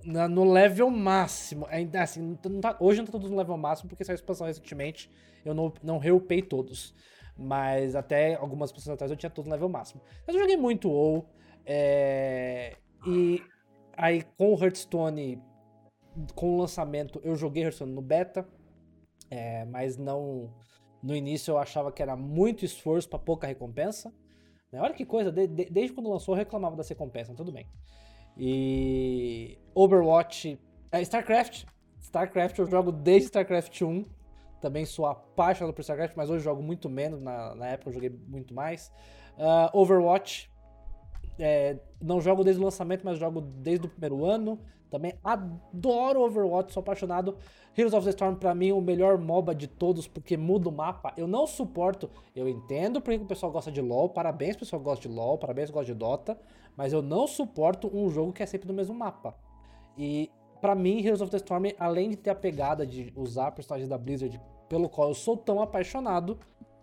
Na, no level máximo. Ainda assim, não tá, hoje não tá todos no level máximo, porque saiu expansão recentemente. Eu não, não reupei todos. Mas até algumas pessoas atrás eu tinha todos no level máximo. Mas eu joguei muito WoW. É, e aí com o Hearthstone com o lançamento, eu joguei Hearthstone no beta, é, mas não. No início eu achava que era muito esforço para pouca recompensa. Né? Olha que coisa, de, de, desde quando lançou eu reclamava das recompensas, tudo bem. E. Overwatch. É, StarCraft. StarCraft eu jogo desde StarCraft 1. Também sou apaixonado por StarCraft, mas hoje jogo muito menos. Na, na época eu joguei muito mais. Uh, Overwatch. É, não jogo desde o lançamento, mas jogo desde o primeiro ano. Também adoro Overwatch, sou apaixonado. Heroes of the Storm, pra mim, o melhor MOBA de todos, porque muda o mapa. Eu não suporto. Eu entendo porque o pessoal gosta de LoL. Parabéns, o pessoal gosta de LoL. Parabéns, gosta de Dota. Mas eu não suporto um jogo que é sempre no mesmo mapa. E para mim, Heroes of the Storm, além de ter a pegada de usar personagens da Blizzard, pelo qual eu sou tão apaixonado,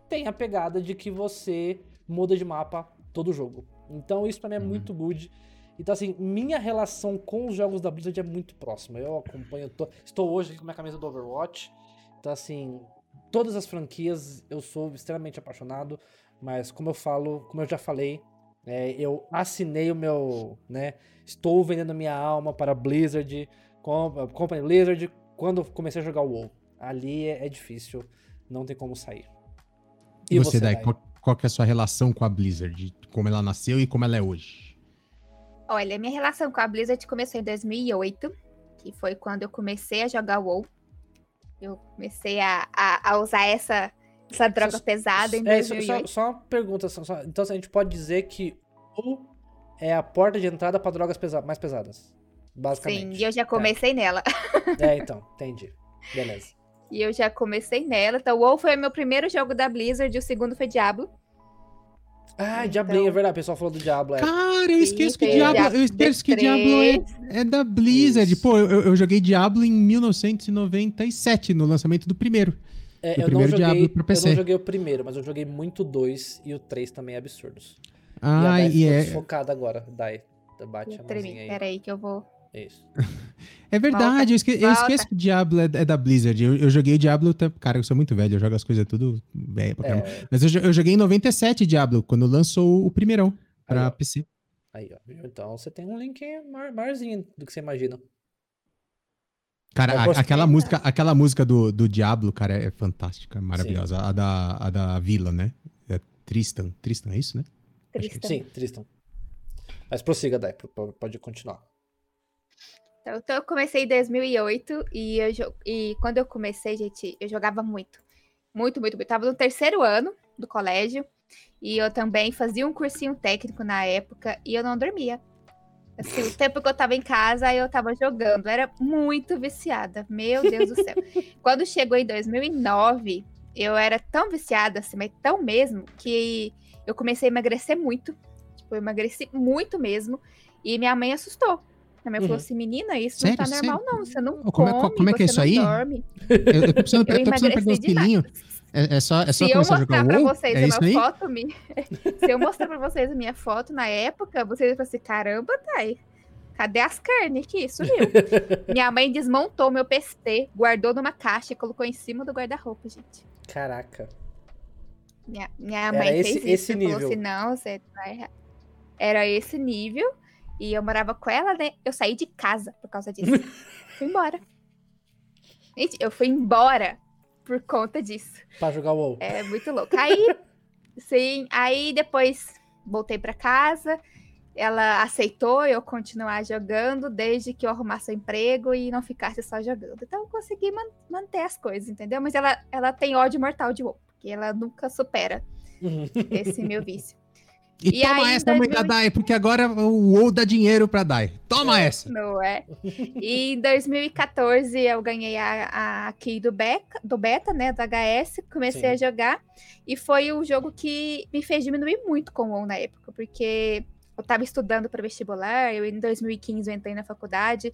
tem a pegada de que você muda de mapa todo jogo. Então isso pra mim é uhum. muito good. Então, assim, minha relação com os jogos da Blizzard é muito próxima. Eu acompanho, tô, estou hoje com minha camisa do Overwatch. Então, assim, todas as franquias eu sou extremamente apaixonado. Mas, como eu falo, como eu já falei, é, eu assinei o meu, né? Estou vendendo minha alma para Blizzard, Company Blizzard, quando comecei a jogar o WoW. Ali é, é difícil, não tem como sair. E, e você, Dai, qual, qual é a sua relação com a Blizzard? Como ela nasceu e como ela é hoje? Olha, minha relação com a Blizzard começou em 2008, que foi quando eu comecei a jogar WoW. Eu comecei a, a, a usar essa, essa droga só, pesada em é, 2008. Só, só uma pergunta, só, então a gente pode dizer que o é a porta de entrada para drogas pesa mais pesadas. Basicamente. Sim, e eu já comecei é. nela. É, então, entendi. Beleza. E eu já comecei nela. Então, WoW foi o meu primeiro jogo da Blizzard o segundo foi Diablo. Ah, então... Diablinho, é verdade. O pessoal falou do Diablo. É. Cara, eu esqueço que Diablo, eu esqueço que Diablo é, é da Blizzard. Isso. Pô, eu, eu, joguei Diablo em 1997, no lançamento do primeiro. É, eu, primeiro não joguei, Diablo pro PC. eu não joguei o primeiro, mas eu joguei muito o 2 e o 3 também é absurdos. Ah, e, a e é... focada agora, Dai. Bate a mãozinha aí. Peraí que eu vou... Isso. É verdade, eu, esque eu, esqueço que o Diablo é, é da Blizzard. Eu, eu, joguei Diablo, cara, eu sou muito velho, eu jogo as coisas tudo velho pra caramba. É... Mas eu, eu, joguei em 97 Diablo, quando lançou o primeirão pra aí, PC. Aí, ó. Então você tem um link maiorzinho do que você imagina. Cara, a, aquela música, aquela música do, do Diablo, cara, é fantástica, maravilhosa. A da, a da vila, né? É Tristan. Tristan, é isso, né? Tristan. Sim, Tristan. Mas prossiga, Dai, pode continuar. Então, então, eu comecei em 2008 e, eu, e quando eu comecei, gente, eu jogava muito. Muito, muito, muito. Eu tava no terceiro ano do colégio e eu também fazia um cursinho técnico na época e eu não dormia. Assim, o tempo que eu tava em casa, eu tava jogando. Era muito viciada. Meu Deus do céu. Quando chegou em 2009, eu era tão viciada, assim, mas tão mesmo, que eu comecei a emagrecer muito. Tipo, eu emagreci muito mesmo. E minha mãe assustou. Minha mãe uhum. falou assim, menina, isso sério, não tá normal, sério? não. Você não como, come, é, como é que é isso aí? Dorme. Eu, eu tô precisando, eu tô precisando perder uns quilinhos. É, é, só, é só Se eu mostrar pra vocês é uma foto, me... se eu mostrar pra vocês a minha foto na época, vocês vão falar assim, caramba, Thay, cadê as carnes aqui? Sumiu. minha mãe desmontou meu PC, guardou numa caixa e colocou em cima do guarda-roupa, gente. Caraca. Minha, minha mãe esse, fez isso. Esse nível. falou assim, não, você vai... Era esse nível. E eu morava com ela, né? Eu saí de casa por causa disso. fui embora. Gente, eu fui embora por conta disso. Pra jogar o WoW. É muito louco. Aí, sim, aí depois voltei para casa. Ela aceitou eu continuar jogando desde que eu arrumasse o emprego e não ficasse só jogando. Então eu consegui man manter as coisas, entendeu? Mas ela, ela tem ódio mortal de WoW, porque ela nunca supera uhum. esse meu vício. E, e toma essa, 2000... mãe da Dai, porque agora o WoW dá dinheiro pra Dai. Toma essa! Não é? E em 2014 eu ganhei a, a key do, Beca, do Beta, né, do HS, comecei Sim. a jogar. E foi o jogo que me fez diminuir muito com o WoW na época, porque eu tava estudando para vestibular, eu em 2015 eu entrei na faculdade.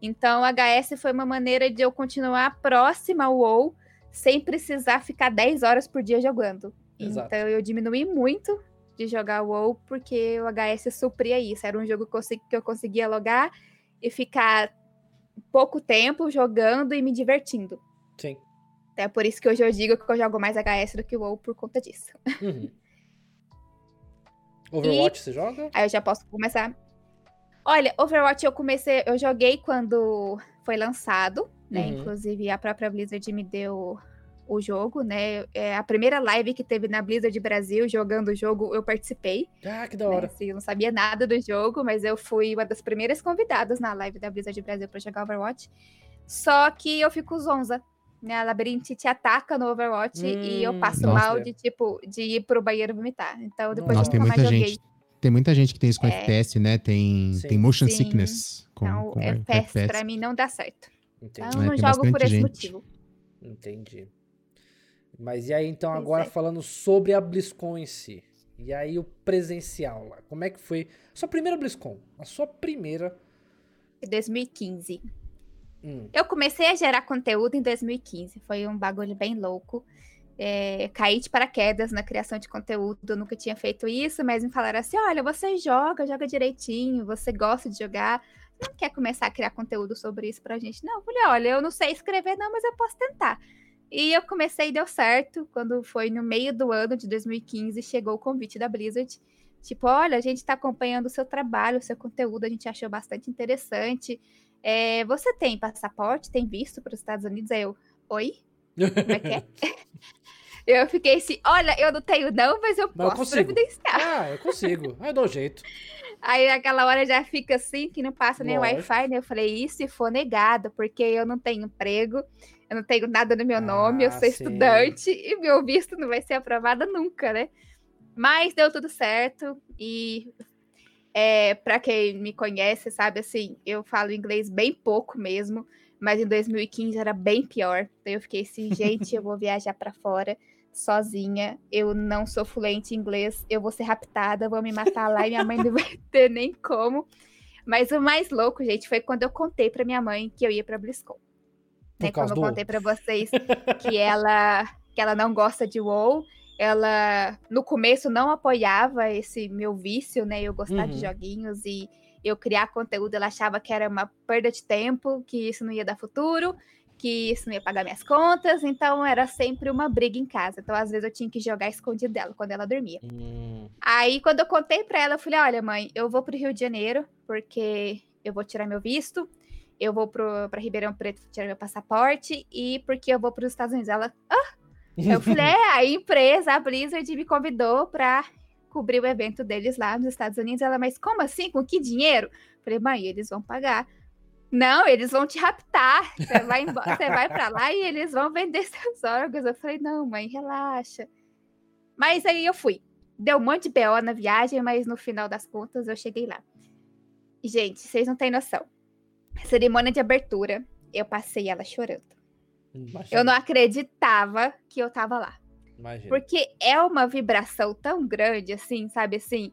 Então, o HS foi uma maneira de eu continuar próxima ao WoW, sem precisar ficar 10 horas por dia jogando. Exato. Então, eu diminui muito de jogar WoW, porque o HS supria isso. Era um jogo que eu conseguia logar e ficar pouco tempo jogando e me divertindo. Sim. É por isso que hoje eu digo que eu jogo mais HS do que WoW por conta disso. Uhum. Overwatch e... você joga? Aí eu já posso começar. Olha, Overwatch eu comecei, eu joguei quando foi lançado, né? Uhum. Inclusive a própria Blizzard me deu o jogo, né? É, a primeira live que teve na Blizzard Brasil jogando o jogo, eu participei. Ah, que da hora. Né? Assim, eu não sabia nada do jogo, mas eu fui uma das primeiras convidadas na live da Blizzard Brasil para jogar Overwatch. Só que eu fico zonza. Né, a labirinte te ataca no Overwatch hum, e eu hum, passo nossa. mal de tipo de ir pro banheiro vomitar. Então depois nossa, eu nunca mais joguei. Gente, tem muita gente que tem isso com é, FPS, né? Tem, tem motion sim. sickness. Com, então, com FPS, FPS pra mim não dá certo. Entendi. Então eu não é, jogo por esse gente. motivo. Entendi. Mas e aí, então, agora é. falando sobre a BlizzCon em si. E aí, o presencial lá. Como é que foi? Sua primeira BlizzCon. A sua primeira. 2015. Hum. Eu comecei a gerar conteúdo em 2015. Foi um bagulho bem louco. É, caí de paraquedas na criação de conteúdo. Eu nunca tinha feito isso, mas me falaram assim: olha, você joga, joga direitinho, você gosta de jogar. Não quer começar a criar conteúdo sobre isso pra gente? Não, eu falei, olha, eu não sei escrever, não, mas eu posso tentar. E eu comecei e deu certo. Quando foi no meio do ano de 2015, chegou o convite da Blizzard. Tipo, olha, a gente está acompanhando o seu trabalho, o seu conteúdo, a gente achou bastante interessante. É, você tem passaporte, tem visto para os Estados Unidos? Aí eu, oi? Como é que é? eu fiquei assim, olha, eu não tenho não, mas eu mas posso eu providenciar. Ah, eu consigo. Aí eu dou jeito. Aí naquela hora já fica assim, que não passa nem Wi-Fi, né? Eu falei, e se for negado, porque eu não tenho emprego, eu não tenho nada no meu nome, eu ah, sou sim. estudante e meu visto não vai ser aprovado nunca, né? Mas deu tudo certo e É, para quem me conhece, sabe assim, eu falo inglês bem pouco mesmo, mas em 2015 era bem pior. Então eu fiquei assim, gente, eu vou viajar para fora sozinha, eu não sou fluente em inglês, eu vou ser raptada, vou me matar lá e minha mãe não vai ter nem como. Mas o mais louco, gente, foi quando eu contei para minha mãe que eu ia para BlizzCon. Né, como eu contei para vocês que ela que ela não gosta de WoW, ela no começo não apoiava esse meu vício, né? Eu gostar uhum. de joguinhos e eu criar conteúdo, ela achava que era uma perda de tempo, que isso não ia dar futuro, que isso não ia pagar minhas contas, então era sempre uma briga em casa. Então, às vezes, eu tinha que jogar escondido dela quando ela dormia. Uhum. Aí, quando eu contei pra ela, eu falei: olha, mãe, eu vou pro Rio de Janeiro, porque eu vou tirar meu visto, eu vou pro, pra Ribeirão Preto tirar meu passaporte, e porque eu vou pros Estados Unidos. Ela, ah, eu falei, é, a empresa, a Blizzard, me convidou para cobrir o evento deles lá nos Estados Unidos. Ela, mas como assim? Com que dinheiro? Eu falei, mãe, eles vão pagar. Não, eles vão te raptar. Você vai, você vai para lá e eles vão vender seus órgãos. Eu falei, não, mãe, relaxa. Mas aí eu fui. Deu um monte de BO na viagem, mas no final das contas eu cheguei lá. Gente, vocês não têm noção. Cerimônia de abertura, eu passei ela chorando. Imagina. Eu não acreditava que eu tava lá. Imagina. Porque é uma vibração tão grande, assim, sabe assim?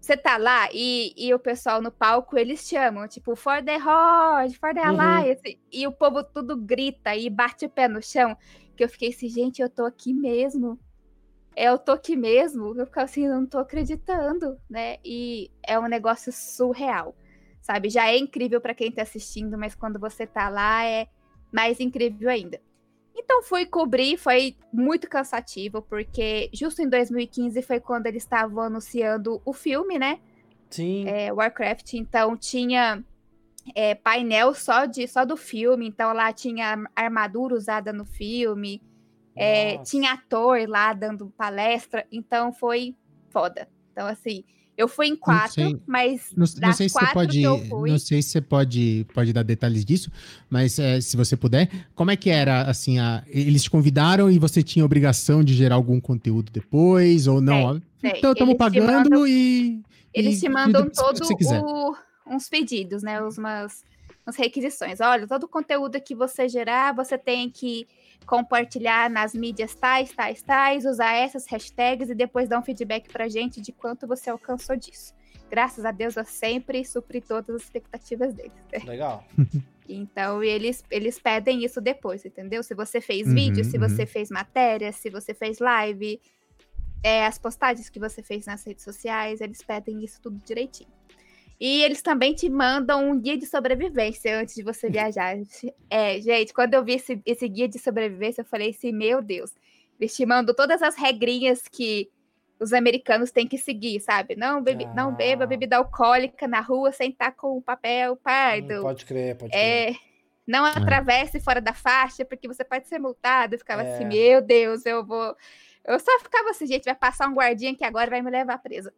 Você tá lá e, e o pessoal no palco, eles chamam, tipo, for the Horde, for the uhum. Alliance. E o povo tudo grita e bate o pé no chão. Que eu fiquei assim, gente, eu tô aqui mesmo. É, eu tô aqui mesmo. Eu fico assim, não tô acreditando, né? E é um negócio surreal, sabe? Já é incrível para quem tá assistindo, mas quando você tá lá é mais incrível ainda. Então fui cobrir, foi muito cansativo, porque justo em 2015 foi quando eles estavam anunciando o filme, né? Sim. É, Warcraft, então tinha é, painel só, de, só do filme, então lá tinha armadura usada no filme, é, tinha ator lá dando palestra, então foi foda. Então, assim, eu fui em quatro, mas não, não sei se você pode, fui... não sei se você pode, pode dar detalhes disso, mas é, se você puder, como é que era assim? A, eles te convidaram e você tinha obrigação de gerar algum conteúdo depois ou não? É, então estamos pagando mandam, e eles e, te mandam todo o, uns pedidos, né? Umas, umas requisições. Olha, todo o conteúdo que você gerar, você tem que compartilhar nas mídias tais, tais, tais, usar essas hashtags e depois dar um feedback pra gente de quanto você alcançou disso. Graças a Deus eu sempre supri todas as expectativas deles. Né? Legal. Então, eles, eles pedem isso depois, entendeu? Se você fez uhum, vídeo, se uhum. você fez matéria, se você fez live, é, as postagens que você fez nas redes sociais, eles pedem isso tudo direitinho. E eles também te mandam um guia de sobrevivência antes de você viajar. É, gente, quando eu vi esse, esse guia de sobrevivência, eu falei assim, meu Deus. Eles te mandam todas as regrinhas que os americanos têm que seguir, sabe? Não, bebe, ah. não beba bebida alcoólica na rua sem estar com o papel pardo. Hum, pode crer, pode é, crer. Não atravesse fora da faixa, porque você pode ser multado. Eu ficava assim, é. assim, meu Deus, eu vou... Eu só ficava assim, gente, vai passar um guardinha que agora vai me levar presa.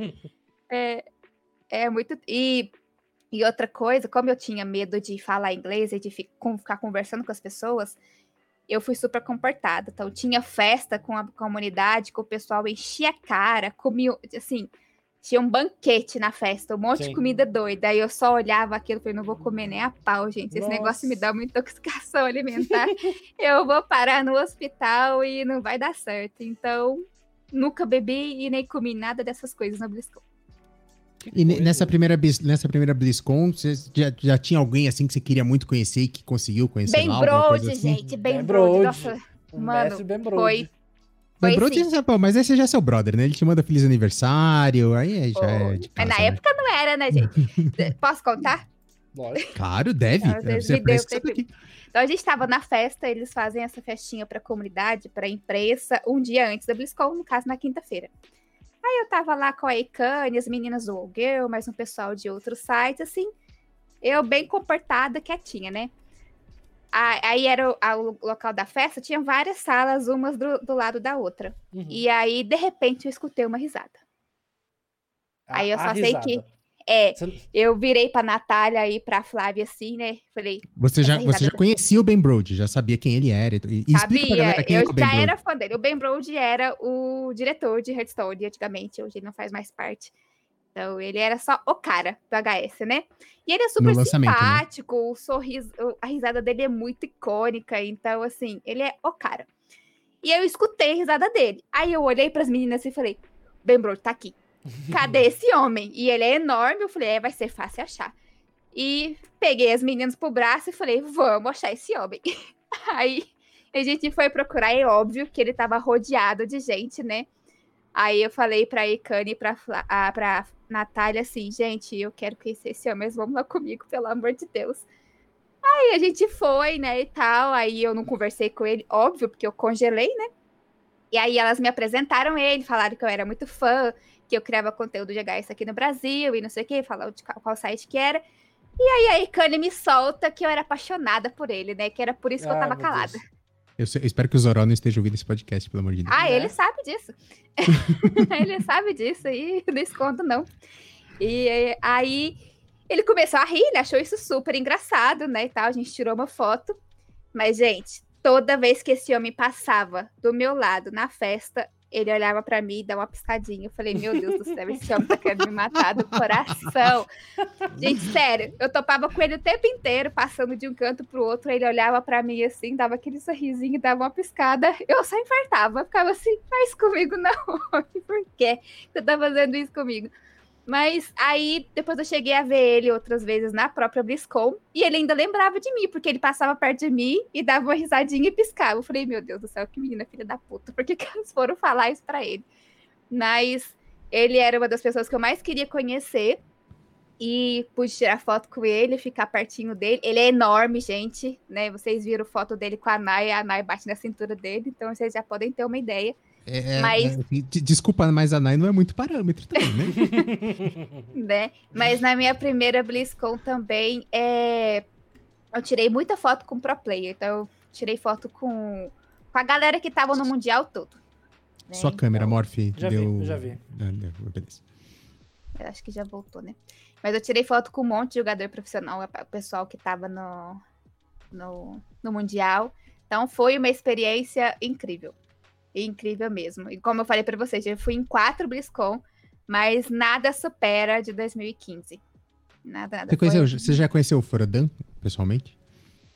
é, é muito. E, e outra coisa, como eu tinha medo de falar inglês e de ficar conversando com as pessoas, eu fui super comportada. Então, tinha festa com a comunidade, com o pessoal enchia a cara, comia, assim, tinha um banquete na festa, um monte Sim. de comida doida. Aí eu só olhava aquilo e falei, não vou comer nem a pau, gente. Esse Nossa. negócio me dá uma intoxicação alimentar. eu vou parar no hospital e não vai dar certo. Então, nunca bebi e nem comi nada dessas coisas na BlizzCon. E nessa primeira, nessa primeira BlizzCon, você já, já tinha alguém assim que você queria muito conhecer e que conseguiu conhecer Ben lá? Brode, assim? gente, Ben, ben Brode. Nossa, mano, ben Brode. foi... Ben Brode, pô, mas esse já é seu brother, né? Ele te manda feliz aniversário, aí já é de casa, Mas na né? época não era, né, gente? Posso contar? Claro, deve. deve ser então a gente estava na festa, eles fazem essa festinha para a comunidade, para a imprensa, um dia antes da BlizzCon, no caso na quinta-feira. Aí eu tava lá com a Icane, as meninas do Girl, mais um pessoal de outros sites, assim. Eu bem comportada, quietinha, né? Aí era o, a, o local da festa, tinha várias salas, umas do, do lado da outra. Uhum. E aí, de repente, eu escutei uma risada. A, aí eu só sei que é, eu virei pra Natália e pra Flávia assim, né? Falei. Você já, você já conhecia o Ben Brode, já sabia quem ele era. E, e Sabia, eu é já era fã dele. O Ben Brode era o diretor de Hearthstone antigamente, hoje ele não faz mais parte. Então, ele era só o cara do HS, né? E ele é super né? simpático, né? o sorriso, a risada dele é muito icônica, então, assim, ele é o cara. E eu escutei a risada dele. Aí eu olhei para as meninas e falei: Ben Bro, tá aqui. Cadê esse homem? E ele é enorme. Eu falei: é, vai ser fácil achar. E peguei as meninas pro braço e falei: vamos achar esse homem. Aí a gente foi procurar. É óbvio que ele tava rodeado de gente, né? Aí eu falei pra Icane e pra, ah, pra Natália assim: gente, eu quero conhecer esse homem, mas vamos lá comigo, pelo amor de Deus. Aí a gente foi, né, e tal. Aí eu não conversei com ele, óbvio, porque eu congelei, né? E aí elas me apresentaram ele, falaram que eu era muito fã, que eu criava conteúdo de HS aqui no Brasil e não sei o que, falaram de qual, qual site que era. E aí a Ikane me solta que eu era apaixonada por ele, né? Que era por isso que eu tava calada. Eu, eu, espero que o Zoró não esteja ouvindo esse podcast, pelo amor de Deus. Ah, ele sabe disso. ele sabe disso e não escondo, não. E aí ele começou a rir, ele achou isso super engraçado, né? E tal, a gente tirou uma foto. Mas, gente, toda vez que esse homem passava do meu lado na festa, ele olhava para mim e dava uma piscadinha. Eu falei, meu Deus do céu, esse homem tá querendo me matar do coração. Gente, sério, eu topava com ele o tempo inteiro, passando de um canto pro outro. Ele olhava para mim assim, dava aquele sorrisinho, dava uma piscada. Eu só infartava, ficava assim, faz comigo não. Por que você tá fazendo isso comigo? Mas aí, depois eu cheguei a ver ele outras vezes na própria BlizzCon, e ele ainda lembrava de mim, porque ele passava perto de mim e dava uma risadinha e piscava. Eu falei, meu Deus do céu, que menina filha da puta, por que, que eles foram falar isso pra ele? Mas ele era uma das pessoas que eu mais queria conhecer, e pude tirar foto com ele, ficar pertinho dele. Ele é enorme, gente, né? Vocês viram foto dele com a Nai, a Nai bate na cintura dele, então vocês já podem ter uma ideia. É, é, mas... É, desculpa, mas a Nai não é muito parâmetro também, né? né? Mas na minha primeira BlizzCon também, é... eu tirei muita foto com pro player. Então, eu tirei foto com, com a galera que tava no Mundial todo. Né? Sua câmera, então... Morphe. Já deu... vi, já vi. Ah, beleza. Eu acho que já voltou, né? Mas eu tirei foto com um monte de jogador profissional, o pessoal que tava no, no, no Mundial. Então, foi uma experiência incrível incrível mesmo. E como eu falei para vocês, eu fui em quatro BlizzCon, mas nada supera de 2015. Nada, nada. Você, conheceu, você já conheceu o Frodan, pessoalmente?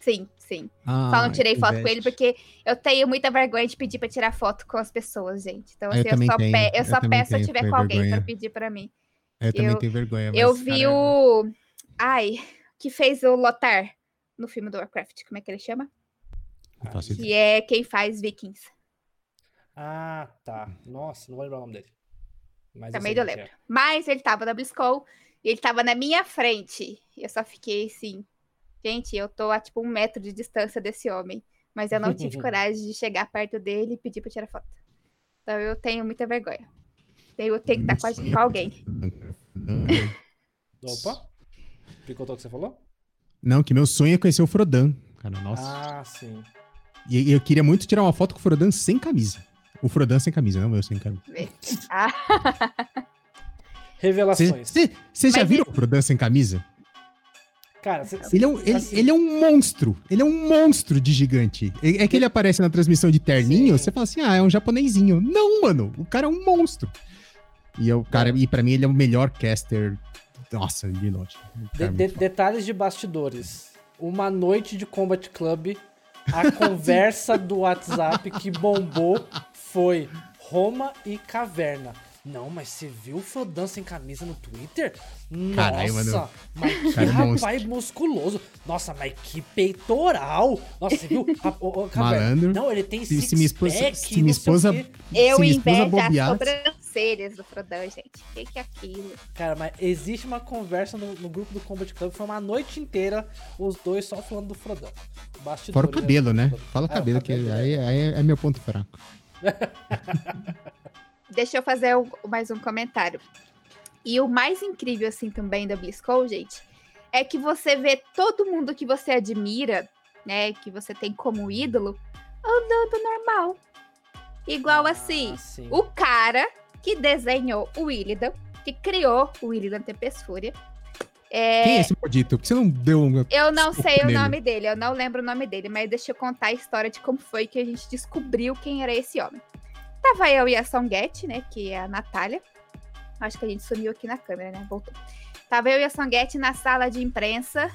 Sim, sim. Ah, só não tirei foto com ele porque eu tenho muita vergonha de pedir para tirar foto com as pessoas, gente. Então, assim, eu, eu só, pe eu eu só peço se tiver com alguém para pedir para mim. Eu, também tenho vergonha. eu vi caramba. o. Ai, que fez o Lotar no filme do Warcraft. Como é que ele chama? Que é quem faz Vikings. Ah, tá. Nossa, não vou lembrar o nome dele. Mas Também não lembro. É. Mas ele tava na BlizzCon e ele tava na minha frente. Eu só fiquei assim, gente, eu tô a tipo um metro de distância desse homem. Mas eu não tive coragem de chegar perto dele e pedir pra tirar foto. Então eu tenho muita vergonha. Eu tenho que estar com, com alguém. Opa! Picotou o que você falou? Não, que meu sonho é conhecer o Frodan. Cara, nossa. Ah, sim. E eu queria muito tirar uma foto com o Frodan sem camisa. O Frodan sem camisa, não eu sem camisa. Revelações. Vocês já viram ele... o Frodan sem camisa? Cara, cê, ele, é um, ele, assim... ele, é um monstro. Ele é um monstro de gigante. É, é que ele aparece na transmissão de terninho, você fala assim, ah, é um japonesinho. Não, mano, o cara é um monstro. E, o cara, e pra mim ele é o melhor caster. Nossa, de longe. De, de, detalhes de bastidores. Uma noite de Combat Club, a conversa do WhatsApp que bombou foi Roma e Caverna. Não, mas você viu o Frodan sem camisa no Twitter? Caralho, Nossa, mano. mas que Cara, rapaz musculoso. Nossa, mas que peitoral. Nossa, você viu? A, o, o Malandro. Não, ele tem se, se minha esposa, se minha esposa, Eu invejo as sobrancelhas do Frodan, gente. O que, que é aquilo? Cara, mas existe uma conversa no, no, grupo do Combat Club. Foi uma noite inteira os dois só falando do Frodan. Fora o cabelo, né? Fala o é, cabelo, o cabelo, que aí, aí é meu ponto fraco. Deixa eu fazer mais um comentário. E o mais incrível, assim, também da BlizzCon, gente, é que você vê todo mundo que você admira, né, que você tem como ídolo, andando normal. Igual ah, assim, sim. o cara que desenhou o Illidan, que criou o Illidan Tempest Fúria. É... Quem é esse maldito? Por que você não deu um... Eu não sei nele? o nome dele, eu não lembro o nome dele, mas deixa eu contar a história de como foi que a gente descobriu quem era esse homem. Tava eu e a Songuete, né? Que é a Natália. Acho que a gente sumiu aqui na câmera, né? Voltou. Tava eu e a Sanguete na sala de imprensa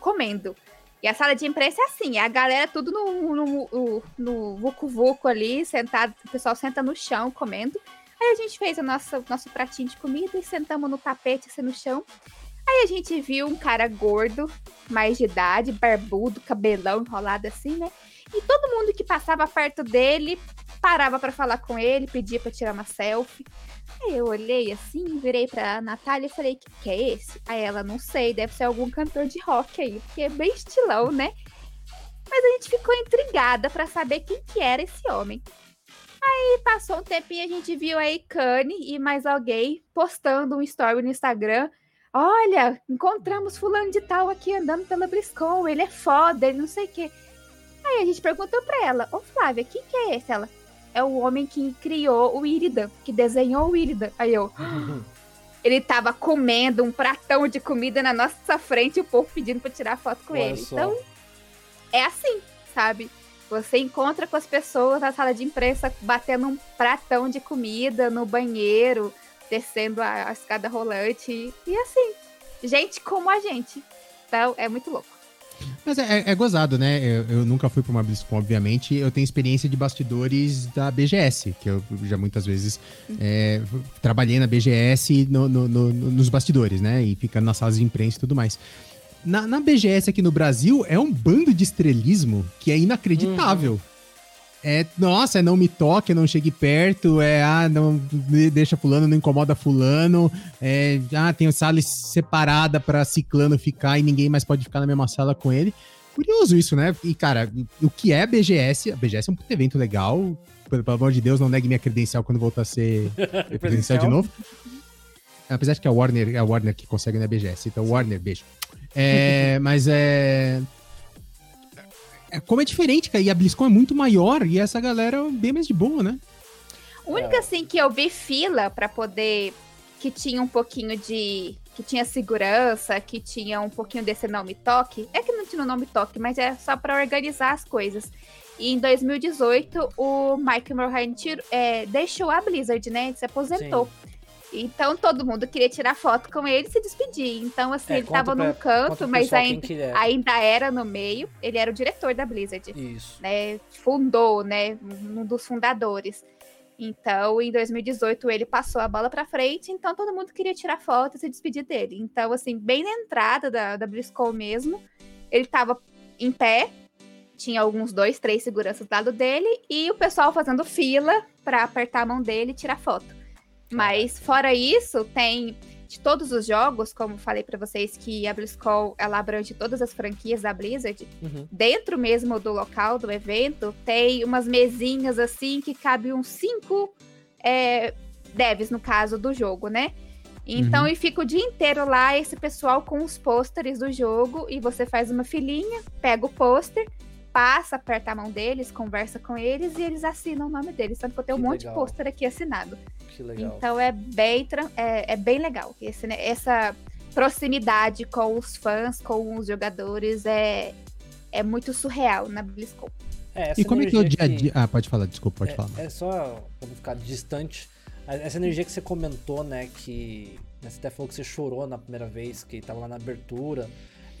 comendo. E a sala de imprensa é assim, a galera tudo no, no, no, no vucu vucu ali, sentado, o pessoal senta no chão comendo. Aí a gente fez o nosso, nosso pratinho de comida e sentamos no tapete assim no chão. Aí a gente viu um cara gordo, mais de idade, barbudo, cabelão enrolado assim, né? E todo mundo que passava perto dele parava para falar com ele, pedia para tirar uma selfie. Aí eu olhei assim, virei pra Natália e falei: que, que é esse? Aí ela, não sei, deve ser algum cantor de rock aí, porque é bem estilão, né? Mas a gente ficou intrigada para saber quem que era esse homem. Aí passou um tempinho, a gente viu aí Kanye e mais alguém postando um story no Instagram. Olha, encontramos fulano de tal aqui andando pela BlizzCon, ele é foda, ele não sei o quê. Aí a gente perguntou pra ela, ô Flávia, quem que é esse? Ela, é o homem que criou o Iridan, que desenhou o Iridan. Aí eu. Ele tava comendo um pratão de comida na nossa frente e o povo pedindo pra tirar foto com Olha ele. Só. Então, é assim, sabe? Você encontra com as pessoas na sala de imprensa batendo um pratão de comida no banheiro, descendo a, a escada rolante. E assim, gente como a gente. Então, é muito louco. Mas é, é, gozado, né? Eu, eu, nunca fui para uma BlizzCon, obviamente. Eu tenho experiência de bastidores da BGS, que eu já muitas vezes é, trabalhei na BGS no, no, no, nos bastidores, né? E ficando nas salas de imprensa e tudo mais. Na, na, BGS aqui no Brasil, é um bando de estrelismo que é inacreditável. Uhum. É, nossa, é não me toque, não chegue perto, é, ah, não deixa fulano, não incomoda fulano, é, ah, tem sala separada para ciclano ficar e ninguém mais pode ficar na mesma sala com ele. Curioso isso, né? E, cara, o que é BGS? A BGS é um evento legal, pelo, pelo amor de Deus, não negue minha credencial quando voltar a ser credencial de novo. Apesar de que é a Warner, é a Warner que consegue na BGS, então Warner, beijo. É, mas é, como é diferente, cara. E a BlizzCon é muito maior e essa galera é bem mais de boa, né? O único, é. assim, que eu vi fila para poder. Que tinha um pouquinho de. Que tinha segurança, que tinha um pouquinho desse nome toque. É que não tinha o nome toque, mas é só para organizar as coisas. E em 2018, o Mike Mulroney é, deixou a Blizzard, né? Ele se aposentou. Sim. Então todo mundo queria tirar foto com ele e se despedir. Então, assim, é, ele tava pra, num canto, mas ainda, ainda era no meio. Ele era o diretor da Blizzard. Isso. Né? Fundou, né? Um dos fundadores. Então, em 2018, ele passou a bola para frente, então todo mundo queria tirar foto e se despedir dele. Então, assim, bem na entrada da, da BlizzCon mesmo, ele tava em pé, tinha alguns dois, três seguranças do lado dele, e o pessoal fazendo fila para apertar a mão dele e tirar foto. Mas fora isso, tem de todos os jogos, como falei para vocês que a BlizzCon ela abrange todas as franquias da Blizzard, uhum. dentro mesmo do local do evento, tem umas mesinhas assim que cabe uns cinco é, devs, no caso do jogo, né? Então, uhum. e fica o dia inteiro lá esse pessoal com os pôsteres do jogo e você faz uma filinha, pega o pôster, passa, aperta a mão deles, conversa com eles e eles assinam o nome deles. Tanto que eu tenho que um monte legal. de pôster aqui assinado. Que legal. Então é bem, é, é bem legal. Esse, né, essa proximidade com os fãs, com os jogadores é, é muito surreal na BlizzCon. É, e como é que é o dia a dia? Ah, pode falar, desculpa, pode é, falar. É só pra não ficar distante. Essa energia que você comentou, né, que né, você até falou que você chorou na primeira vez, que tava lá na abertura.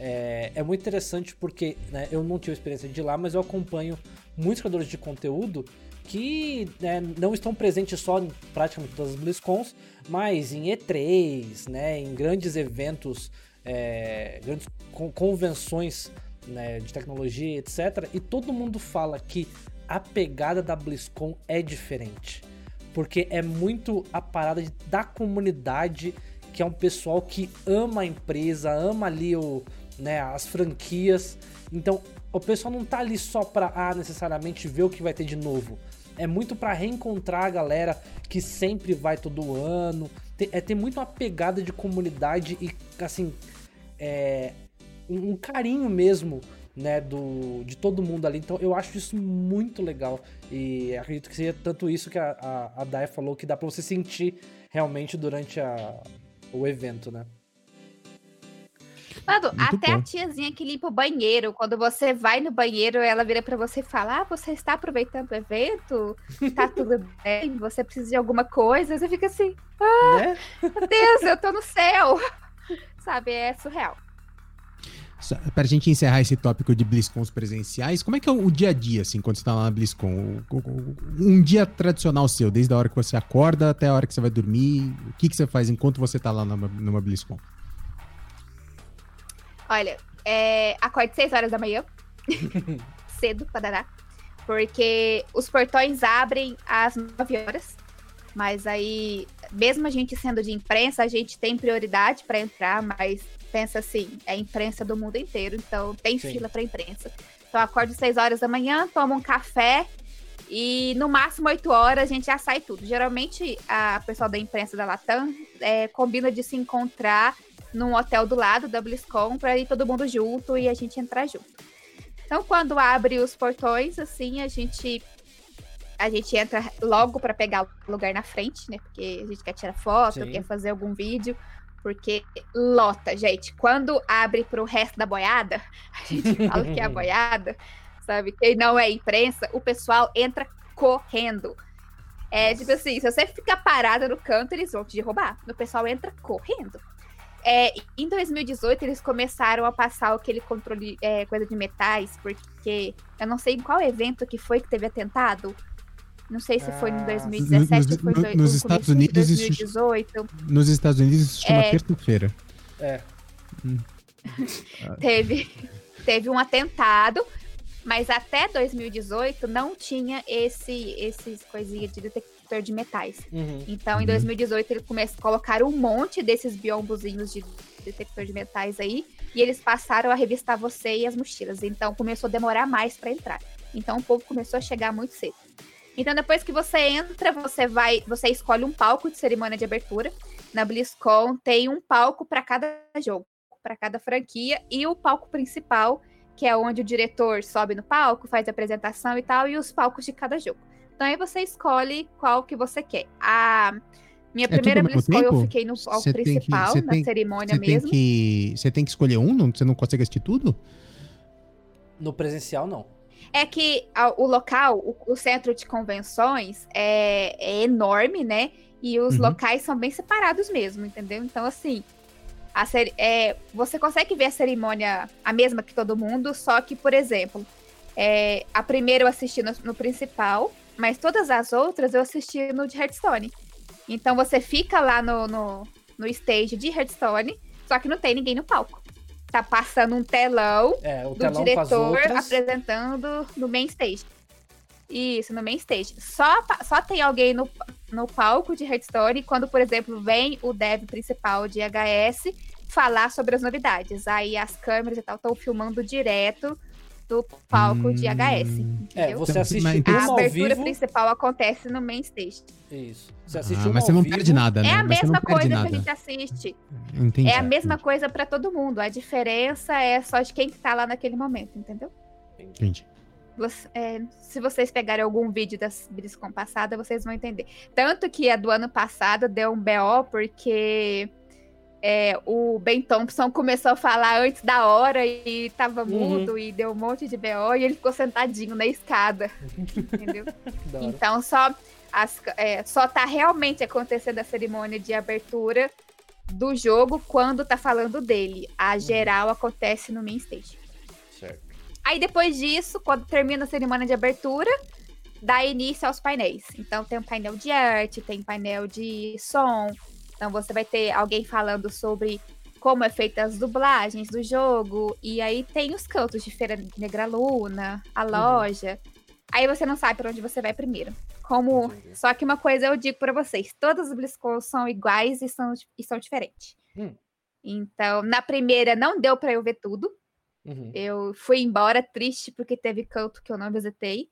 É, é muito interessante porque né, eu não tive experiência de ir lá, mas eu acompanho muitos criadores de conteúdo que né, não estão presentes só em praticamente todas as BlizzCons, mas em E3, né, em grandes eventos, é, grandes convenções né, de tecnologia, etc. E todo mundo fala que a pegada da BlizzCon é diferente. Porque é muito a parada da comunidade, que é um pessoal que ama a empresa, ama ali o, né, as franquias. Então, o pessoal não tá ali só pra ah, necessariamente ver o que vai ter de novo. É muito para reencontrar a galera que sempre vai todo ano. É ter muito uma pegada de comunidade e, assim, é, um carinho mesmo, né, do, de todo mundo ali. Então eu acho isso muito legal. E acredito que seja tanto isso que a, a, a Daya falou, que dá pra você sentir realmente durante a, o evento, né? Mano, Muito até bom. a tiazinha que limpa o banheiro, quando você vai no banheiro, ela vira para você e fala: Ah, você está aproveitando o evento? Tá tudo bem? Você precisa de alguma coisa? Você fica assim: Ah, né? meu Deus, eu tô no céu. Sabe, é surreal. Para a gente encerrar esse tópico de BlizzCons presenciais, como é que é o dia a dia, assim, quando você está lá na BlizzCon? Um dia tradicional seu, desde a hora que você acorda até a hora que você vai dormir, o que, que você faz enquanto você está lá numa, numa BlizzCon? Olha, é, acorde 6 horas da manhã, cedo para dar, porque os portões abrem às 9 horas, mas aí, mesmo a gente sendo de imprensa, a gente tem prioridade para entrar, mas pensa assim, é imprensa do mundo inteiro, então tem Sim. fila para imprensa. Então acordo 6 horas da manhã, tomo um café e no máximo 8 horas a gente já sai tudo. Geralmente a pessoal da imprensa da Latam é, combina de se encontrar num hotel do lado da BlizzCon para ir todo mundo junto e a gente entrar junto. Então quando abre os portões, assim, a gente a gente entra logo para pegar o lugar na frente, né? Porque a gente quer tirar foto, Sim. quer fazer algum vídeo. Porque lota, gente. Quando abre pro resto da boiada, a gente fala que é a boiada, sabe? Quem não é imprensa, o pessoal entra correndo. É tipo assim, se você ficar parada no canto, eles vão te derrubar. O pessoal entra correndo. É, em 2018, eles começaram a passar aquele controle, é, coisa de metais, porque eu não sei em qual evento que foi que teve atentado. Não sei se foi em 2017 ah. ou foi no, nos Estados Unidos 2018. nos Estados Unidos isso se chama é, terça-feira. É. Hum. teve, teve um atentado, mas até 2018 não tinha esse esses coisinhas de detector de metais. Uhum. Então, em 2018 eles começaram a colocar um monte desses biombozinhos de detector de metais aí, e eles passaram a revistar você e as mochilas. Então, começou a demorar mais para entrar. Então, o povo começou a chegar muito cedo. Então, depois que você entra, você vai, você escolhe um palco de cerimônia de abertura. Na BlizzCon tem um palco para cada jogo, para cada franquia e o palco principal, que é onde o diretor sobe no palco, faz a apresentação e tal, e os palcos de cada jogo. Então aí você escolhe qual que você quer. A minha é primeira BlizzCon eu fiquei no palco principal, que, na tem, cerimônia mesmo. Tem que, você tem que escolher um? Não, você não consegue assistir tudo? No presencial, não é que o local, o, o centro de convenções é, é, enorme, né? E os uhum. locais são bem separados mesmo, entendeu? Então, assim, a é, você consegue ver a cerimônia a mesma que todo mundo, só que, por exemplo, é, a primeira eu assisti no, no, principal, mas todas as outras eu assisti no de Hearthstone. Então você fica lá no, no, no stage de Hearthstone, só que não tem ninguém no palco tá passando um telão é, do telão diretor apresentando no main stage. Isso, no main stage. Só, só tem alguém no, no palco de Hearthstone quando, por exemplo, vem o dev principal de HS falar sobre as novidades. Aí as câmeras e tal estão filmando direto do palco hum, de HS. É, você assiste então, A abertura principal acontece no main stage. Isso. Você assiste ah, mas você não vivo, perde nada, né? É a mesma coisa nada. que a gente assiste. Entendi. É a mesma coisa para todo mundo. A diferença é só de quem tá lá naquele momento, entendeu? Entendi. Você, é, se vocês pegarem algum vídeo das BlizzCon passada, vocês vão entender. Tanto que a do ano passado deu um BO porque é, o Ben Thompson começou a falar antes da hora e tava uhum. mudo e deu um monte de BO e ele ficou sentadinho na escada. entendeu? então só, as, é, só tá realmente acontecendo a cerimônia de abertura do jogo quando tá falando dele. A uhum. geral uhum. acontece no main stage. Certo. Aí depois disso, quando termina a cerimônia de abertura, dá início aos painéis. Então tem um painel de arte, tem painel de som, então você vai ter alguém falando sobre como é feita as dublagens do jogo, e aí tem os cantos de Feira Negra Luna, a uhum. loja. Uhum. Aí você não sabe para onde você vai primeiro. Como, Entendi. só que uma coisa eu digo para vocês, todas as BlizzCon são iguais e são, e são diferentes. Hum. Então, na primeira não deu para eu ver tudo. Uhum. Eu fui embora triste porque teve canto que eu não visitei.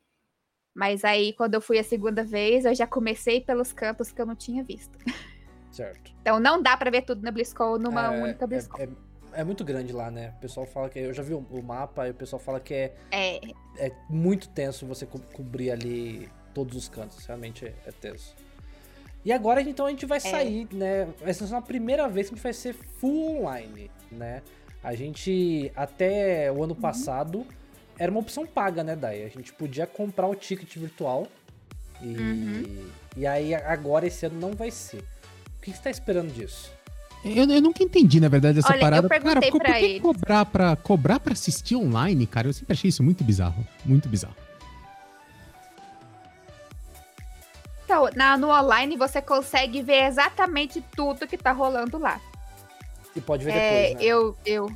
Mas aí, quando eu fui a segunda vez, eu já comecei pelos cantos que eu não tinha visto. Certo. Então não dá para ver tudo na BlizzCon numa é, única BlizzCon. É, é, é, muito grande lá, né? O pessoal fala que. Eu já vi o, mapa e o pessoal fala que é, é. é muito tenso você co cobrir ali todos os cantos. Realmente é, é tenso. E agora então a gente vai é. sair, né? Essa é a primeira vez que a gente vai ser full online, né? A gente, até o ano uhum. passado, era uma opção paga, né, Dai? A gente podia comprar o ticket virtual. E, uhum. e aí, agora, esse ano não vai ser. O que, você tá esperando disso? Eu, eu nunca entendi, na verdade, essa Olha, parada. Eu perguntei cara, pra por cobrar pra, cobrar pra assistir online, cara? Eu sempre achei isso muito bizarro. Muito bizarro. Então, na, no online você consegue ver exatamente tudo que tá rolando lá. E pode ver é, depois, né? Eu, eu,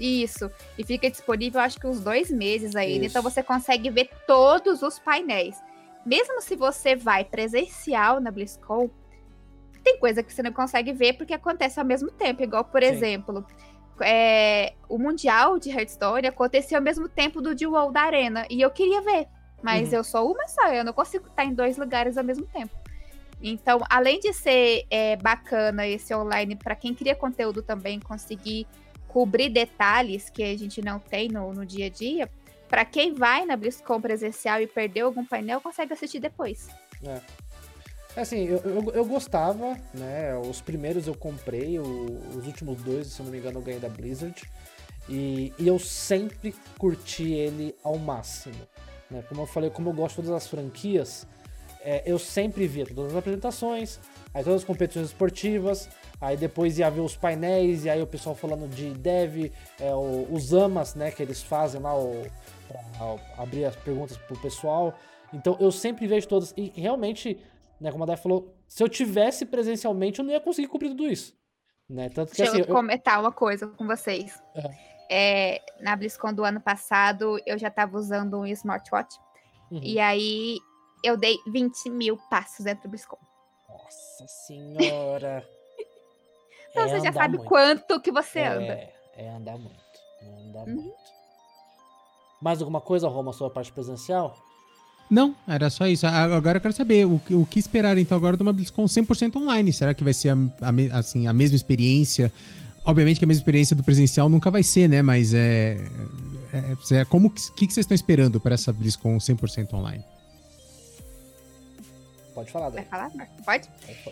isso. E fica disponível, acho que uns dois meses ainda. Então você consegue ver todos os painéis. Mesmo se você vai presencial na BlizzCon, tem coisa que você não consegue ver porque acontece ao mesmo tempo. Igual, por Sim. exemplo, é, o Mundial de Hearthstone aconteceu ao mesmo tempo do Duel da Arena. E eu queria ver. Mas uhum. eu sou uma só, eu não consigo estar em dois lugares ao mesmo tempo. Então, além de ser é, bacana esse online para quem cria conteúdo também conseguir cobrir detalhes que a gente não tem no, no dia a dia, para quem vai na BlizzCon presencial e perdeu algum painel, consegue assistir depois. É. Assim, eu, eu, eu, gostava, né? Os primeiros eu comprei, o, os últimos dois, se eu não me engano, eu ganhei da Blizzard. E, e eu sempre curti ele ao máximo. Né? Como eu falei, como eu gosto de todas as franquias, é, eu sempre via todas as apresentações, aí todas as competições esportivas, aí depois ia ver os painéis, e aí o pessoal falando de dev, é, o, os amas, né, que eles fazem lá o, pra abrir as perguntas pro pessoal. Então eu sempre vejo todas, e realmente, né, como a Dai falou, se eu tivesse presencialmente, eu não ia conseguir cobrir tudo isso. Né? Tanto que, Deixa assim, eu comentar uma coisa com vocês. É. É, na BlizzCon do ano passado, eu já estava usando um smartwatch. Uhum. E aí, eu dei 20 mil passos dentro do BlizzCon. Nossa senhora! então é você já sabe muito. quanto que você é, anda. É andar muito. É andar uhum. muito. Mais alguma coisa, Roma, sua parte presencial? Não, era só isso. Agora eu quero saber o, o que esperar então agora de uma BlizzCon 100% online. Será que vai ser a, a, assim, a mesma experiência? Obviamente que a mesma experiência do presencial nunca vai ser, né? Mas é. é, é como que, que vocês estão esperando para essa BlizzCon 100% online? Pode falar, Vai falar? Pode?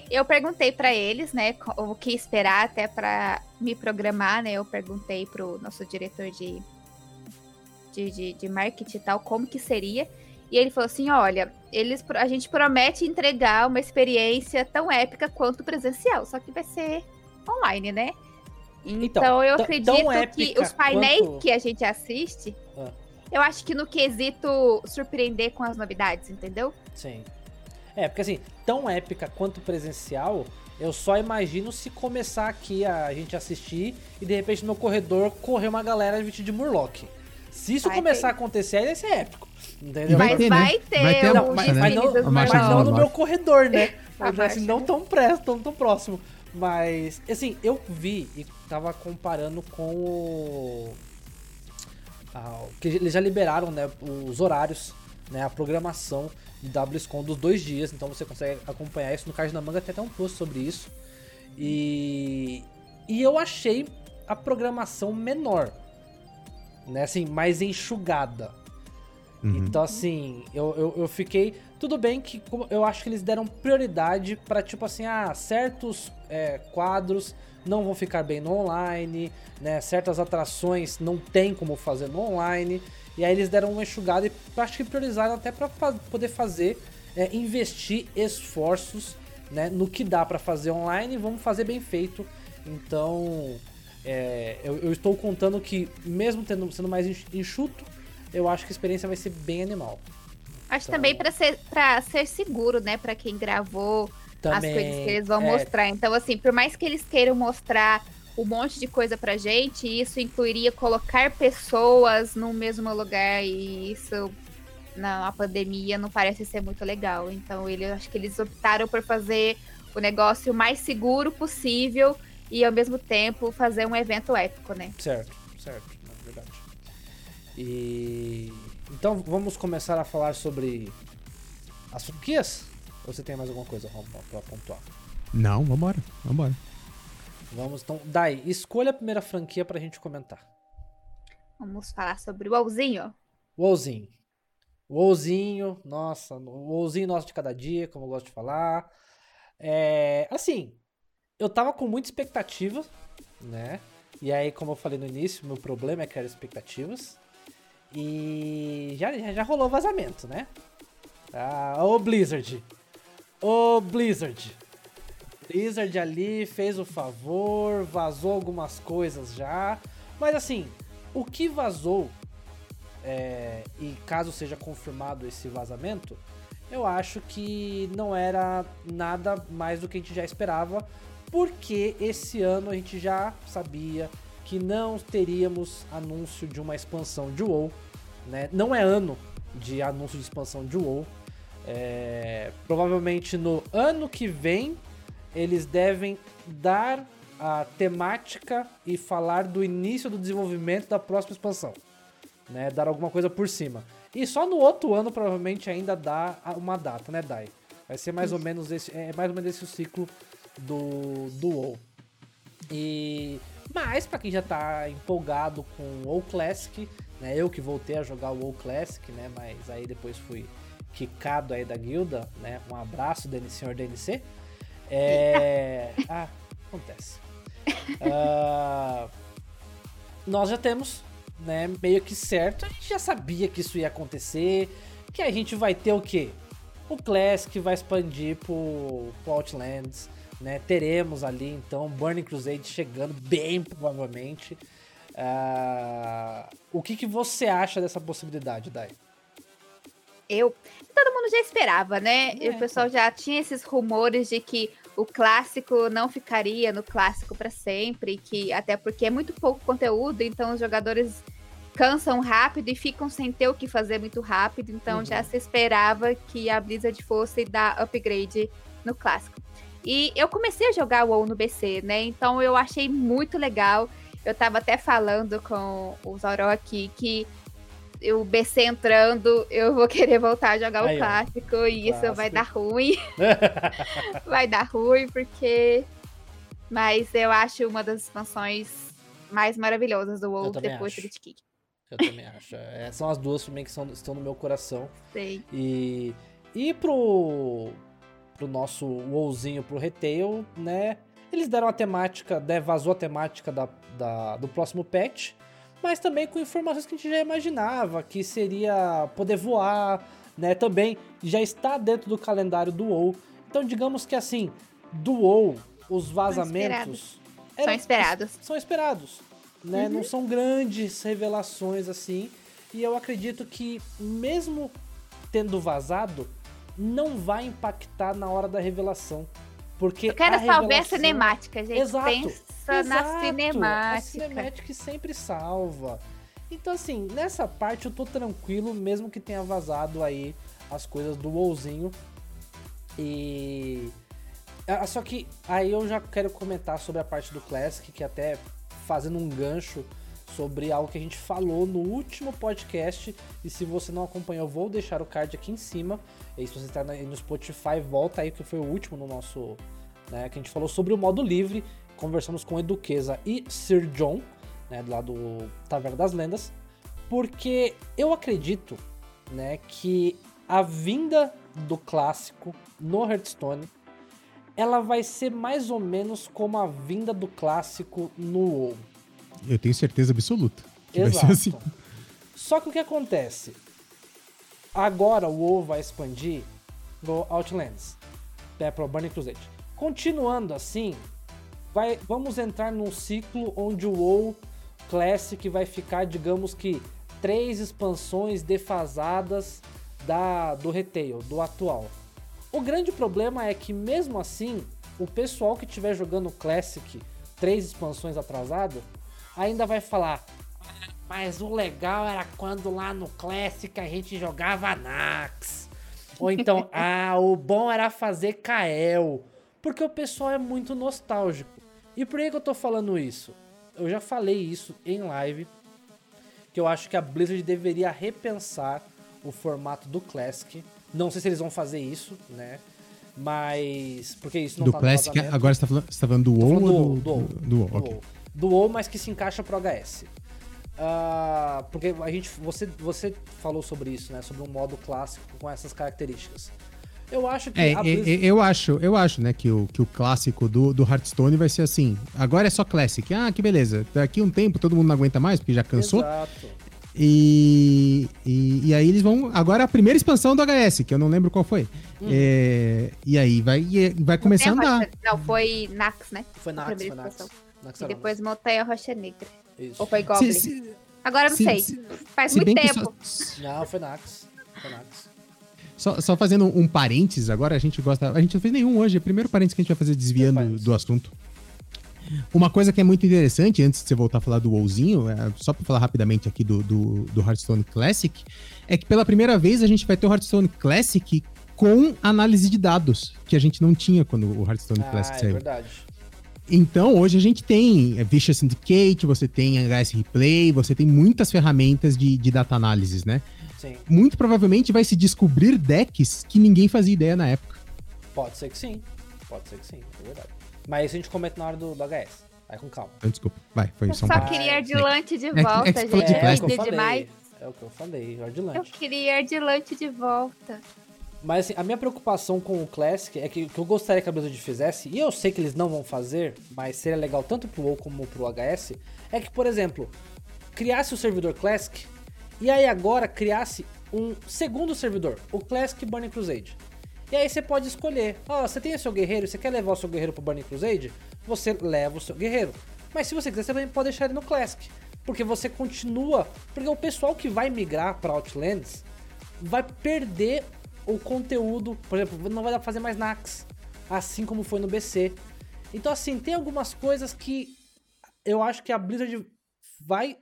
Eu perguntei para eles, né, o que esperar até para me programar, né? Eu perguntei pro nosso diretor de, de, de, de marketing e tal como que seria. E ele falou assim: olha, eles, a gente promete entregar uma experiência tão épica quanto presencial, só que vai ser online, né? Então, então eu acredito que os painéis quanto... que a gente assiste, ah. eu acho que no quesito surpreender com as novidades, entendeu? Sim. É, porque assim, tão épica quanto presencial, eu só imagino se começar aqui a gente assistir e de repente no corredor correr uma galera vestida de Murloc. Se isso vai começar ter. a acontecer, aí vai ser épico. Entendeu? Mas vai, vai ter, vai ter não, mas, mas, não, mas não no meu corredor, né? Mas, assim, não tão, pré, tão, tão próximo. Mas, assim, eu vi e tava comparando com o. Ah, que eles já liberaram, né? Os horários, né? A programação de WSCon dos dois dias. Então você consegue acompanhar isso no card na manga, tem até um post sobre isso. E. E eu achei a programação menor. Né? Assim, mais enxugada. Uhum. Então, assim, eu, eu, eu, fiquei. Tudo bem que eu acho que eles deram prioridade para tipo assim, ah, certos é, quadros não vão ficar bem no online, né? Certas atrações não tem como fazer no online. E aí eles deram uma enxugada e acho que priorizaram até para poder fazer, é, investir esforços né, no que dá para fazer online e vamos fazer bem feito. Então, é, eu, eu, estou contando que, mesmo tendo, sendo mais enxuto, eu acho que a experiência vai ser bem animal. Acho então... também para ser, ser seguro, né? Para quem gravou também, as coisas que eles vão é... mostrar. Então, assim, por mais que eles queiram mostrar um monte de coisa pra gente, isso incluiria colocar pessoas no mesmo lugar e isso na pandemia não parece ser muito legal. Então, ele, acho que eles optaram por fazer o negócio mais seguro possível e ao mesmo tempo fazer um evento épico, né? Certo, certo, é verdade. E então vamos começar a falar sobre as franquias? Ou você tem mais alguma coisa para pontuar? Não, vambora, vambora. Vamos, então, Dai, escolha a primeira franquia pra gente comentar. Vamos falar sobre o WoWzinho. WoWzinho. WoWzinho, nossa, o nosso de cada dia, como eu gosto de falar. É, assim, eu tava com muita expectativa, né? E aí, como eu falei no início, meu problema é criar expectativas. E já, já rolou vazamento, né? Ah, ô Blizzard. Ô Blizzard. Blizzard ali fez o favor, vazou algumas coisas já. Mas assim, o que vazou, é, e caso seja confirmado esse vazamento, eu acho que não era nada mais do que a gente já esperava, porque esse ano a gente já sabia que não teríamos anúncio de uma expansão de WoW, né? Não é ano de anúncio de expansão de WoW. É, provavelmente no ano que vem eles devem dar a temática e falar do início do desenvolvimento da próxima expansão, né? Dar alguma coisa por cima. E só no outro ano provavelmente ainda dá uma data, né, Dai? Vai ser mais ou menos esse, é mais ou menos esse o ciclo do do WoW. E mas para quem já tá empolgado com o WoW Classic, né? Eu que voltei a jogar o WoW Classic, né? Mas aí depois fui quicado aí da guilda, né? Um abraço, senhor DNC. É... ah, acontece. Uh... nós já temos, né? Meio que certo. A gente já sabia que isso ia acontecer. Que a gente vai ter o quê? O Classic vai expandir pro, pro Outlands. Né? Teremos ali então Burning Crusade chegando bem provavelmente. Uh, o que, que você acha dessa possibilidade, Dai? Eu. Todo mundo já esperava, né? É, o pessoal já tinha esses rumores de que o clássico não ficaria no clássico para sempre, que até porque é muito pouco conteúdo, então os jogadores cansam rápido e ficam sem ter o que fazer muito rápido, então uhum. já se esperava que a Blizzard fosse dar upgrade no clássico. E eu comecei a jogar o WoW no BC, né? Então eu achei muito legal. Eu tava até falando com o Zoró aqui que o BC entrando, eu vou querer voltar a jogar Aí, o clássico ó. e isso vai dar ruim. vai dar ruim, porque. Mas eu acho uma das expansões mais maravilhosas do WoW depois do Kick. Eu também acho. É, são as duas também que são, estão no meu coração. Sei. E, e pro, pro nosso WoWzinho, pro retail, né? Eles deram a temática, né, vazou a temática da, da, do próximo patch, mas também com informações que a gente já imaginava, que seria poder voar, né? Também já está dentro do calendário do WoW. Então, digamos que assim, do WoW, os vazamentos... São esperados. Eram, são esperados. São esperados, né? Uhum. Não são grandes revelações assim. E eu acredito que mesmo tendo vazado, não vai impactar na hora da revelação. Porque eu quero a salvar revelação... a cinemática, gente. Exato, Pensa exato. na cinemática. A cinemática sempre salva. Então, assim, nessa parte eu tô tranquilo, mesmo que tenha vazado aí as coisas do WoWzinho. E. Só que aí eu já quero comentar sobre a parte do Classic, que até fazendo um gancho sobre algo que a gente falou no último podcast. E se você não acompanhou, vou deixar o card aqui em cima. E se você está no Spotify, volta aí, que foi o último no nosso. Né, que a gente falou sobre o modo livre. Conversamos com Eduqueza e Sir John, né, lá do Taverna das Lendas. Porque eu acredito né, que a vinda do clássico no Hearthstone ela vai ser mais ou menos como a vinda do clássico no WoW. Eu tenho certeza absoluta que Exato. vai ser assim. Só que o que acontece? Agora o WoW vai expandir no Outlands, né, para Burning Crusade. Continuando assim, vai, vamos entrar num ciclo onde o WoW Classic vai ficar, digamos que, três expansões defasadas da, do retail, do atual. O grande problema é que, mesmo assim, o pessoal que estiver jogando Classic, três expansões atrasado, ainda vai falar: mas o legal era quando lá no Classic a gente jogava Nax. Ou então, ah, o bom era fazer Kael. Porque o pessoal é muito nostálgico. E por que, eu tô falando isso? Eu já falei isso em live. Que eu acho que a Blizzard deveria repensar o formato do Classic. Não sei se eles vão fazer isso, né? Mas. Porque isso não do tá Classic, agora você tá falando, você tá falando do WoW do, do, do, WoW. Do, WoW, okay. do WoW, mas que se encaixa pro HS. Uh, porque a gente, você, você falou sobre isso, né? Sobre um modo clássico com essas características. Eu acho que. É, Blizzard... eu acho, eu acho, né, que o, que o clássico do, do Hearthstone vai ser assim. Agora é só Classic. Ah, que beleza. Daqui um tempo todo mundo não aguenta mais, porque já cansou. Exato. E, e, e, aí eles vão. Agora a primeira expansão do HS, que eu não lembro qual foi. Hum. É, e aí vai, vai começar a andar. Não, foi Nax, né? Foi Nax, foi Nax. Nax e depois Montanha Rocha Negra. Isso. Ou foi Goblin? Se, se, Agora não se, sei. Faz muito tempo. Só... Não, foi Nax. Foi Nax. Só, só fazendo um parênteses, agora a gente gosta. A gente não fez nenhum hoje, é o primeiro parênteses que a gente vai fazer desviando do assunto. Uma coisa que é muito interessante, antes de você voltar a falar do WoWzinho, é, só para falar rapidamente aqui do, do, do Hearthstone Classic, é que pela primeira vez a gente vai ter o Hearthstone Classic com análise de dados, que a gente não tinha quando o Hearthstone ah, Classic é saiu. É verdade. Então, hoje a gente tem é, Vicious Syndicate, você tem HS Replay, você tem muitas ferramentas de, de data analysis, né? Sim. Muito provavelmente vai se descobrir decks que ninguém fazia ideia na época. Pode ser que sim. Pode ser que sim, é verdade. Mas isso a gente comenta na hora do, do HS. Vai com calma. Ah, desculpa. Vai, foi eu só um Só queria Ardilante de volta, é, gente. De é, é, o que eu falei, demais. é o que eu falei, Ardilante. Eu queria Ardilante de volta. Mas assim, a minha preocupação com o Classic é que, que eu gostaria que a Blizzard fizesse, e eu sei que eles não vão fazer, mas seria legal tanto pro WoW como pro HS, é que, por exemplo, criasse o servidor Classic, e aí agora criasse um segundo servidor, o Classic Burning Crusade. E aí você pode escolher, ó, oh, você tem o seu guerreiro, você quer levar o seu guerreiro pro Burning Crusade? Você leva o seu guerreiro. Mas se você quiser, você também pode deixar ele no Classic. Porque você continua. Porque o pessoal que vai migrar para Outlands vai perder o conteúdo. Por exemplo, não vai dar pra fazer mais Nax. Assim como foi no BC. Então, assim, tem algumas coisas que eu acho que a Blizzard vai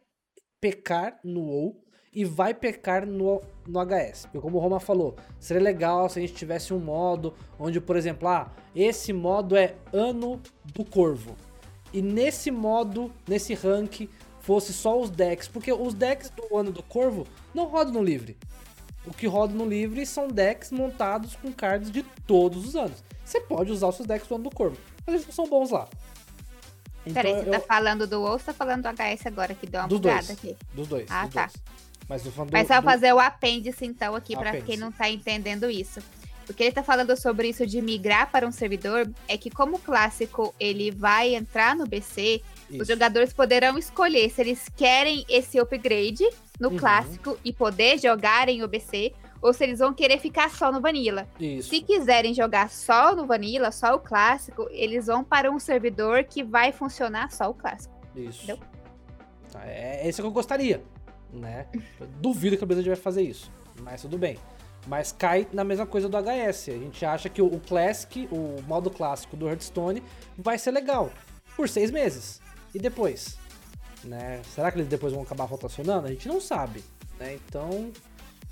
pecar no WoW e vai pecar no, no HS. Porque como o Roma falou, seria legal se a gente tivesse um modo onde, por exemplo, ah, esse modo é Ano do Corvo. E nesse modo, nesse rank, fosse só os decks. Porque os decks do Ano do Corvo não rodam no livre. O que roda no livre são decks montados com cards de todos os anos. Você pode usar os seus decks do Ano do Corvo, mas eles não são bons lá. Então, Peraí, você tá eu... tá falando do WoW ou você tá falando do HS agora, que deu uma dos bugada dois, aqui? Dos dois. Ah, dos tá. Dois. Mas, do, Mas só do... fazer o apêndice, então, aqui, para quem não tá entendendo isso. O que ele tá falando sobre isso de migrar para um servidor é que, como o clássico ele vai entrar no BC, isso. os jogadores poderão escolher se eles querem esse upgrade no uhum. clássico e poder jogar em OBC, ou se eles vão querer ficar só no Vanilla. Isso. Se quiserem jogar só no Vanilla, só o clássico, eles vão para um servidor que vai funcionar só o clássico. Isso. Entendeu? É, é isso que eu gostaria né? Eu duvido que a Blizzard vai fazer isso, mas tudo bem. Mas cai na mesma coisa do HS. A gente acha que o Classic, o modo clássico do Hearthstone, vai ser legal por seis meses. E depois? Né? Será que eles depois vão acabar rotacionando? A gente não sabe. Né? Então,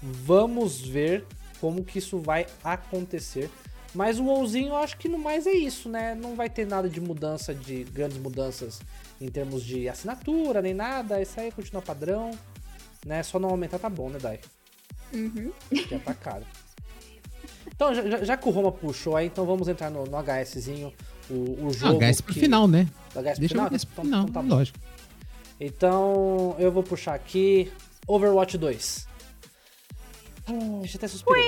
vamos ver como que isso vai acontecer. Mas o WoWzinho eu acho que no mais é isso, né? Não vai ter nada de mudança, de grandes mudanças em termos de assinatura, nem nada. Isso aí continua padrão né? Só não aumentar tá bom, né, Dai? Uhum. Já tá caro. Então, já, já, que o Roma puxou aí, então vamos entrar no, no HSzinho, o, o jogo. Ah, HS pro que... final, né? HS Deixa final? HS pro final, então, tá lógico. Então, eu vou puxar aqui Overwatch 2. Hum, deixa eu até suspirar.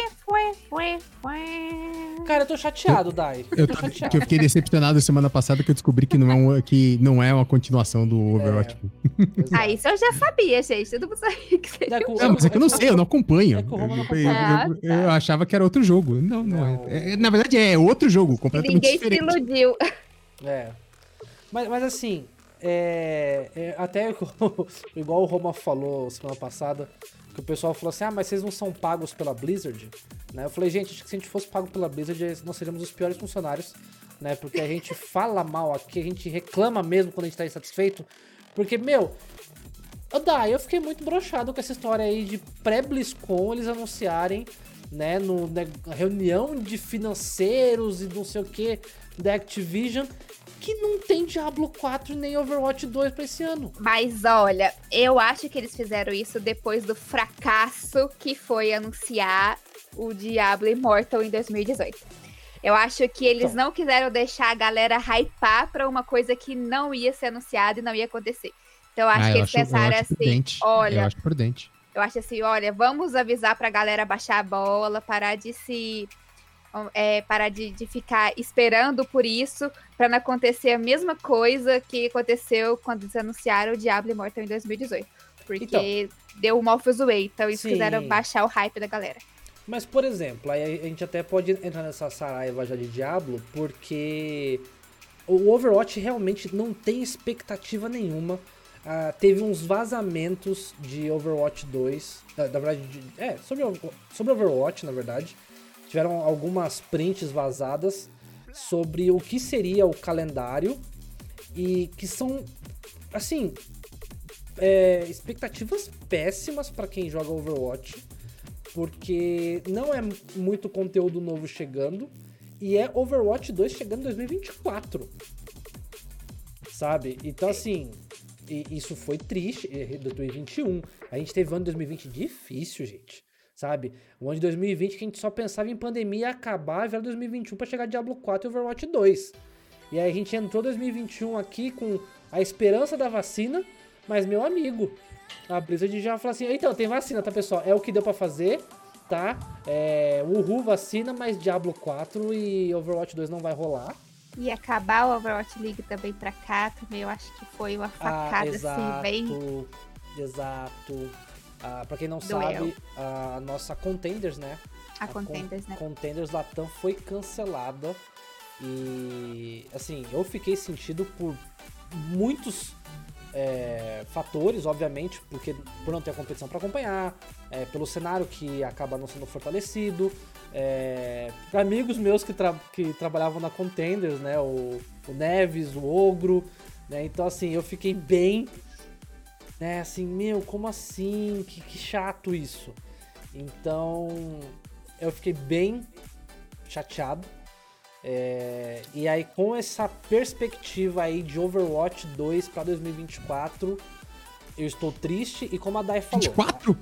Cara, eu tô chateado, Dai. Eu, tô chateado. eu fiquei decepcionado semana passada que eu descobri que não é, um, que não é uma continuação do Overwatch. É, ah, isso eu já sabia, gente. Todo mundo sabia que seria. É, não, mas é que eu não sei, eu não acompanho. É eu, eu, eu, achava que era outro jogo. Não, não, não. É. é. Na verdade, é outro jogo, completamente Ninguém diferente. Ninguém se iludiu. É. Mas, mas assim, é, é, até igual o Roma falou semana passada, que o pessoal falou assim: ah, mas vocês não são pagos pela Blizzard? Né? Eu falei, gente, acho que se a gente fosse pago pela Blizzard, nós seríamos os piores funcionários, né? Porque a gente fala mal aqui, a gente reclama mesmo quando a gente tá insatisfeito. Porque, meu, Dai, eu fiquei muito brochado com essa história aí de pré-BlizzCon eles anunciarem, né, no, na né, reunião de financeiros e não sei o que da Activision, que não tem Diablo 4 nem Overwatch 2 pra esse ano. Mas olha, eu acho que eles fizeram isso depois do fracasso que foi anunciar o Diablo Immortal em 2018. Eu acho que eles então. não quiseram deixar a galera hypar pra uma coisa que não ia ser anunciada e não ia acontecer. Então eu acho ah, que eles acho, pensaram assim, prudente. olha... Eu acho prudente. Eu acho assim, olha, vamos avisar pra galera baixar a bola, parar de se é, parar de, de ficar esperando por isso, para não acontecer a mesma coisa que aconteceu quando eles anunciaram o Diablo Immortal em 2018. Porque então, deu o Morpheus Way, então eles sim. quiseram baixar o hype da galera. Mas, por exemplo, aí a gente até pode entrar nessa saraiva já de Diablo, porque o Overwatch realmente não tem expectativa nenhuma. Uh, teve uns vazamentos de Overwatch 2, na, na verdade, de, é, sobre, sobre Overwatch, na verdade. Tiveram algumas prints vazadas sobre o que seria o calendário e que são, assim, é, expectativas péssimas para quem joga Overwatch porque não é muito conteúdo novo chegando e é Overwatch 2 chegando em 2024. Sabe? Então, assim, isso foi triste, 2021. A gente teve um ano de 2020 difícil, gente. Sabe? O ano de 2020 que a gente só pensava em pandemia acabar e era 2021 para chegar Diablo 4 e Overwatch 2. E aí a gente entrou 2021 aqui com a esperança da vacina, mas meu amigo, a Blizzard já falou assim: então, tem vacina, tá, pessoal? É o que deu para fazer, tá? É, Uhul, vacina, mas Diablo 4 e Overwatch 2 não vai rolar. E acabar o Overwatch League também pra cá, também eu acho que foi uma ah, facada, ah, exato, assim, bem. Exato. Ah, pra quem não sabe, a nossa Contenders, né? A, a Contenders, con né? Contenders Latam foi cancelada. E assim, eu fiquei sentido por muitos é, fatores, obviamente, porque por não ter a competição para acompanhar, é, pelo cenário que acaba não sendo fortalecido, é, amigos meus que, tra que trabalhavam na Contenders, né, o, o Neves, o Ogro, né, então assim, eu fiquei bem, né, assim, meu, como assim, que, que chato isso, então eu fiquei bem chateado, é, e aí, com essa perspectiva aí de Overwatch 2 para 2024, eu estou triste. E como a Dai falou. 24?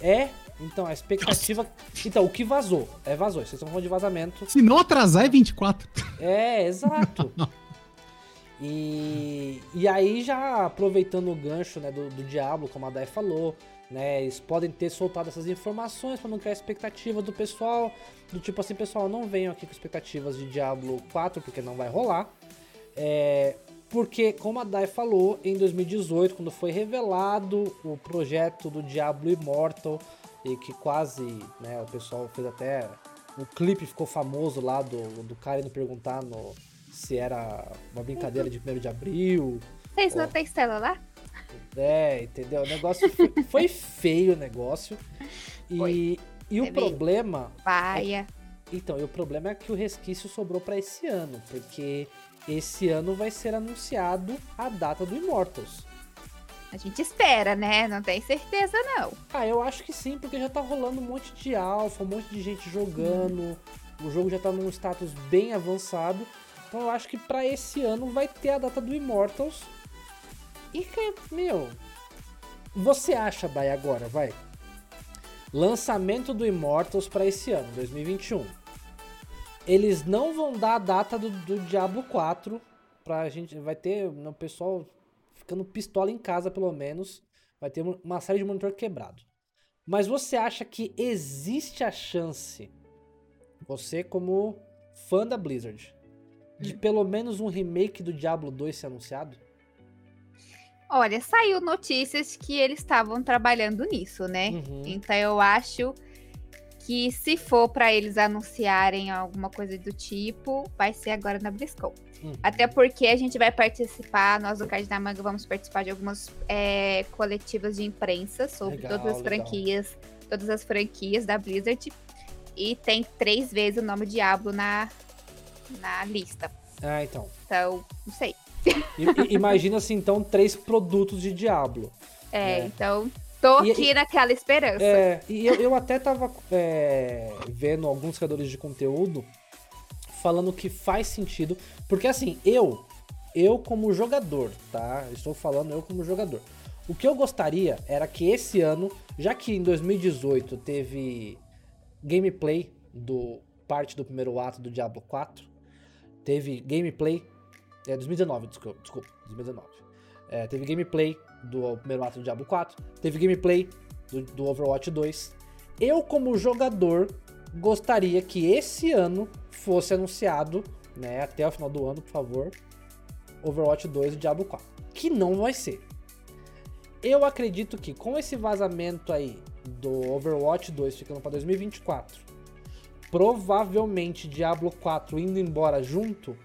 É, então, a expectativa. Nossa. Então, o que vazou? É, vazou. Vocês estão falando de vazamento. Se não atrasar, é 24. É, exato. e, e aí, já aproveitando o gancho né, do, do Diablo, como a Dai falou, né? Eles podem ter soltado essas informações para não criar expectativa do pessoal, do tipo assim, pessoal, não venham aqui com expectativas de Diablo 4 porque não vai rolar. É, porque, como a Dai falou, em 2018, quando foi revelado o projeto do Diablo Immortal, e que quase, né, o pessoal fez até. O clipe ficou famoso lá do, do cara indo perguntar no, se era uma brincadeira de 1 de abril. Vocês não tem Stella lá? É, entendeu? O negócio foi, foi feio o negócio. E, e o problema. Paia. É, então, e o problema é que o resquício sobrou para esse ano, porque esse ano vai ser anunciado a data do Immortals. A gente espera, né? Não tem certeza, não. Ah, eu acho que sim, porque já tá rolando um monte de alfa, um monte de gente jogando. Hum. O jogo já tá num status bem avançado. Então eu acho que para esse ano vai ter a data do Immortals. E, meu, você acha, Dai, agora, vai? Lançamento do Immortals para esse ano, 2021. Eles não vão dar a data do, do Diablo 4 pra gente. Vai ter o né, pessoal ficando pistola em casa, pelo menos. Vai ter uma série de monitor quebrado. Mas você acha que existe a chance, você como fã da Blizzard, de pelo menos um remake do Diablo 2 ser anunciado? Olha, saiu notícias que eles estavam trabalhando nisso, né? Uhum. Então eu acho que se for para eles anunciarem alguma coisa do tipo, vai ser agora na BlizzCon. Uhum. Até porque a gente vai participar, nós do Card da Manga vamos participar de algumas é, coletivas de imprensa sobre legal, todas as franquias, legal. todas as franquias da Blizzard. E tem três vezes o nome Diablo na, na lista. Ah, então. Então, não sei. Imagina assim, então, três produtos de Diablo. É, né? então. Tô aqui e, naquela esperança. É, e eu, eu até tava é, vendo alguns criadores de conteúdo falando que faz sentido. Porque assim, eu, eu como jogador, tá? Estou falando eu como jogador. O que eu gostaria era que esse ano, já que em 2018 teve gameplay do parte do primeiro ato do Diablo 4, teve gameplay é, 2019, desculpa, desculpa 2019. É, teve gameplay do primeiro ato do Diablo 4, teve gameplay do, do Overwatch 2. Eu, como jogador, gostaria que esse ano fosse anunciado, né, até o final do ano, por favor, Overwatch 2 e Diablo 4. Que não vai ser. Eu acredito que com esse vazamento aí do Overwatch 2 ficando para 2024, provavelmente Diablo 4 indo embora junto,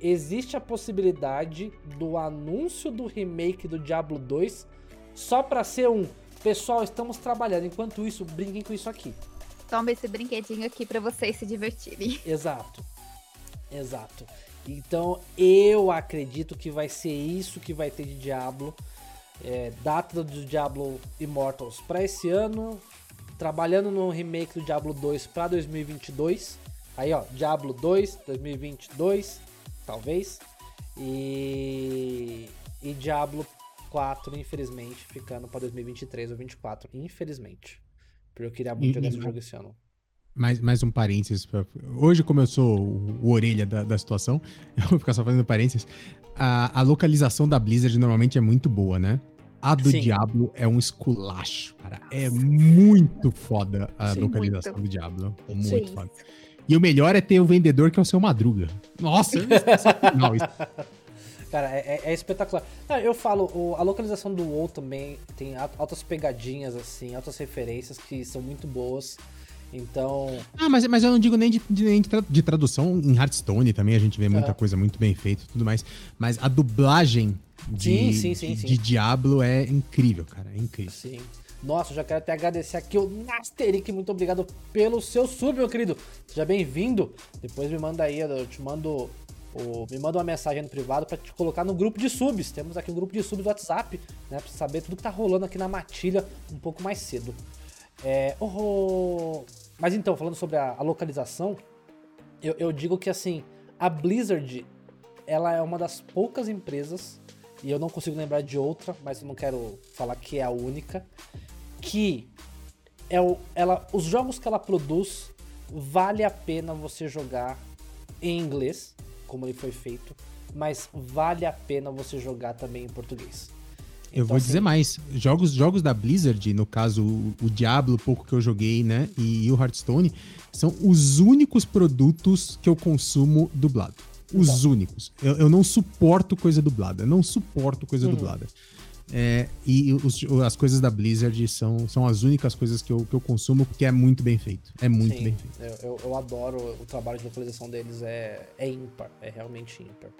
existe a possibilidade do anúncio do remake do Diablo 2 só para ser um pessoal, estamos trabalhando, enquanto isso, brinquem com isso aqui. Toma esse brinquedinho aqui para vocês se divertirem. Exato. Exato. Então eu acredito que vai ser isso que vai ter de Diablo. É, data do Diablo Immortals para esse ano, trabalhando no remake do Diablo 2 para 2022. Aí, ó, Diablo 2 2022, talvez. E e Diablo 4, infelizmente, ficando para 2023 ou 2024, infelizmente. Porque eu queria muito e, jogar esse jogo esse ano. Mais, mais um parênteses. Pra... Hoje, como eu sou o, o orelha da, da, situação, eu vou ficar só fazendo parênteses. A, a localização da Blizzard normalmente é muito boa, né? A do Sim. Diablo é um esculacho, cara. É muito foda a Sim, localização muito. do Diablo. Muito Sim. foda. E o melhor é ter o vendedor que é o seu Madruga. Nossa, não, isso. Cara, é, é, é espetacular. Não, eu falo, o, a localização do WoW também tem altas pegadinhas, assim, altas referências que são muito boas. Então. Ah, mas, mas eu não digo nem de, de, nem de tradução. Em Hearthstone também a gente vê muita coisa muito bem feita e tudo mais. Mas a dublagem de, sim, sim, sim, de, Diablo é incrível, cara. É incrível. Sim. Nossa, eu já quero até agradecer aqui o Nasteric. Muito obrigado pelo seu sub, meu querido. Seja bem-vindo. Depois me manda aí, eu te mando. O, me manda uma mensagem no privado para te colocar no grupo de subs. Temos aqui um grupo de subs do WhatsApp, né? Pra saber tudo que tá rolando aqui na matilha um pouco mais cedo. É, oh, mas então, falando sobre a, a localização, eu, eu, digo que assim, a Blizzard, ela é uma das poucas empresas, e eu não consigo lembrar de outra, mas não quero falar que é a única, que é o, ela, os jogos que ela produz vale a pena você jogar em inglês, como ele foi feito, mas vale a pena você jogar também em português. Eu vou assim, dizer mais. Jogos, jogos da Blizzard, no caso o, o Diablo, pouco que eu joguei, né? E, o Hearthstone, são os únicos produtos que eu consumo dublado. Os então. únicos. Eu, eu, não suporto coisa dublada. não suporto coisa uhum. dublada. É, e os, as coisas da Blizzard são, são as únicas coisas que eu, que eu consumo porque é muito bem feito. É muito Sim, bem feito. Eu, eu, eu, adoro o trabalho de localização deles, é, é ímpar, é realmente ímpar.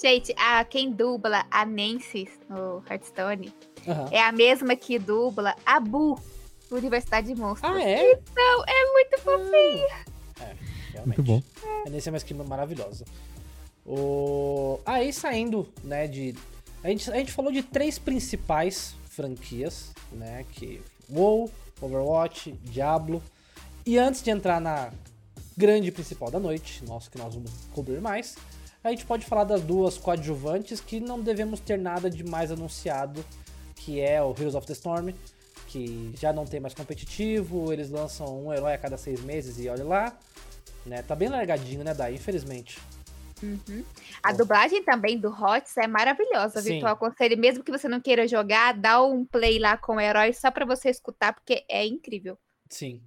Gente, a, quem dubla a Nancy no Hearthstone uhum. é a mesma que dubla a Bu do Universidade de Monstros. Ah, é? Então, é muito fofinha. É, realmente. Muito bom. A Nancy é uma skin maravilhosa. O... Aí saindo, né, de... A gente, a gente falou de três principais franquias, né, que... WoW, Overwatch, Diablo. E antes de entrar na grande principal da noite, nossa, que nós vamos cobrir mais a gente pode falar das duas coadjuvantes que não devemos ter nada de mais anunciado, que é o Heroes of the Storm, que já não tem mais competitivo, eles lançam um herói a cada seis meses e olha lá. Né? Tá bem largadinho, né, Dai? Infelizmente. Uhum. A Bom. dublagem também do HOTS é maravilhosa, Sim. Virtual Conselho. Mesmo que você não queira jogar, dá um play lá com o herói só para você escutar, porque é incrível. Sim.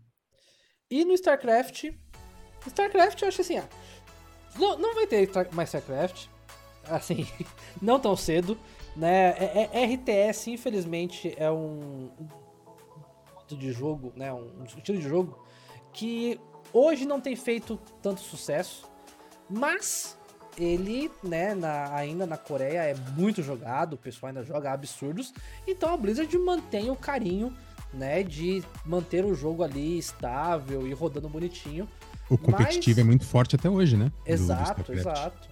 E no StarCraft. StarCraft eu acho assim, ah, não, não vai ter mais StarCraft. Assim, não tão cedo. Né? É, é, RTS, infelizmente, é um, modo de jogo, né? Um, estilo de jogo que hoje não tem feito tanto sucesso, mas ele, né, na, ainda na Coreia é muito jogado, o pessoal ainda joga absurdos, então a Blizzard mantém o carinho, né, de manter o jogo ali estável e rodando bonitinho, o competitivo Mas... é muito forte até hoje, né? Exato, do exato.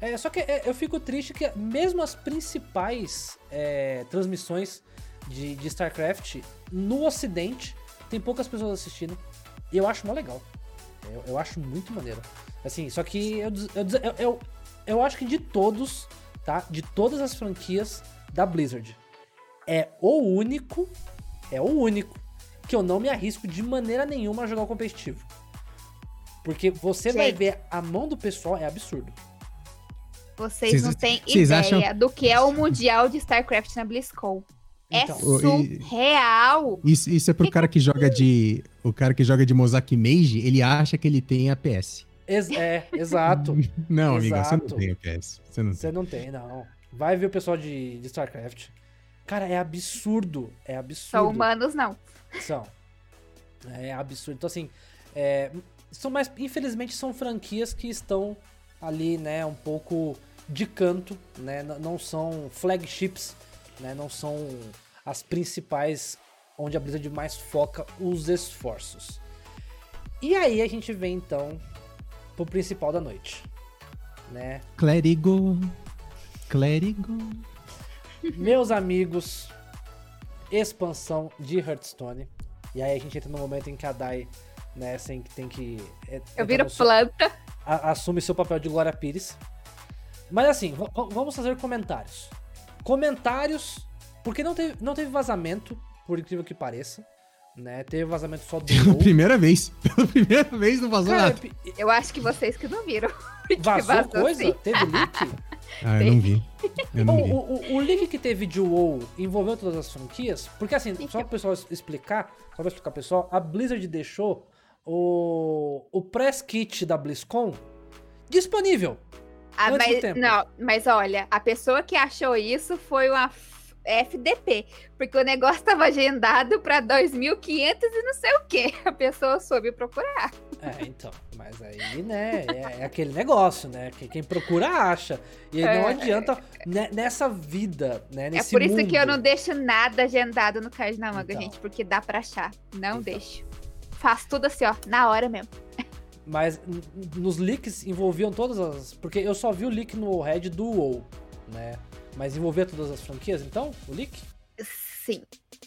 É, só que é, eu fico triste que mesmo as principais é, transmissões de, de, StarCraft no ocidente tem poucas pessoas assistindo. E eu acho mó legal. Eu, eu acho muito maneiro. Assim, só que eu, eu, eu, eu acho que de todos, tá? De todas as franquias da Blizzard, é o único, é o único que eu não me arrisco de maneira nenhuma a jogar o competitivo. Porque você Gente. vai ver a mão do pessoal, é absurdo. Vocês cês, não têm ideia acham... do que é o Mundial de StarCraft na BlizzCon. É então, surreal. Isso, isso é pro cara que joga de. O cara que joga de Mosaic Mage, ele acha que ele tem APS. Ex é, exato. não, amiga, você não tem APS. Você não, você não tem, não. Vai ver o pessoal de, de StarCraft. Cara, é absurdo. É absurdo. São humanos, não. São. É absurdo. Então, assim, é, são mais. Infelizmente, são franquias que estão ali, né, um pouco de canto, né? Não são flagships, né? Não são as principais onde a Blizzard mais foca os esforços. E aí a gente vem então pro principal da noite, né? Clérigo. Clérigo. Meus amigos, expansão de Hearthstone. E aí a gente entra no momento em que a Dai, né, assim, que tem que. É, Eu viro planta. A, assume seu papel de Glória Pires. Mas assim, vamos fazer comentários. Comentários, porque não teve, não teve vazamento, por incrível que pareça. Né? Teve vazamento só do. Pela primeira vez. Pela primeira vez não vazou Cara, nada. Eu acho que vocês que não viram. Vazou, vazou coisa? Sim. Teve leak? Ah, eu não vi. Eu não Bom, vi. O, o, o, leak que teve de WoW envolveu todas as franquias? Porque assim, só para o pessoal explicar, só para explicar pessoal, a Blizzard deixou o, o press kit da BlizzCon disponível. Ah, mas, não, mas olha, a pessoa que achou isso foi uma FDP, porque o negócio estava agendado para 2.500 e não sei o que. A pessoa soube procurar. É, então, mas aí, né, é, é aquele negócio, né? Que quem procura acha. E aí não é. adianta né, nessa vida, né? É nesse é por isso mundo. que eu não deixo nada agendado no Card na Manga, então. gente, porque dá para achar. Não então. deixo. Faço tudo assim, ó, na hora mesmo. Mas nos leaks envolviam todas as. Porque eu só vi o leak no Red do WoW, né? Mas envolvia todas as franquias, então? O leak? Sim.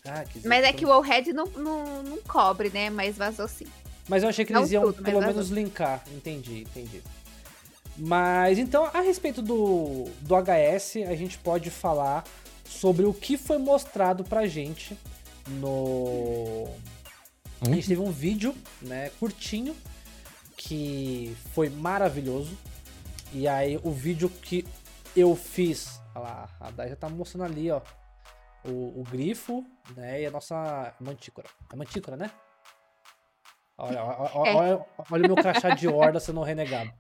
Ah, Mas é que o Red não, não, não cobre, né? Mas vazou sim. Mas eu achei que não eles iam tudo, pelo menos linkar. Entendi, entendi. Mas então, a respeito do, do HS, a gente pode falar sobre o que foi mostrado pra gente no. A gente teve um vídeo, né, curtinho, que foi maravilhoso. E aí, o vídeo que eu fiz Olha lá, a Dai já tá mostrando ali, ó. O, o grifo, né? E a nossa mantícora. É mantícora, né? Olha, olha, é. olha, olha o meu crachá de horda sendo renegado.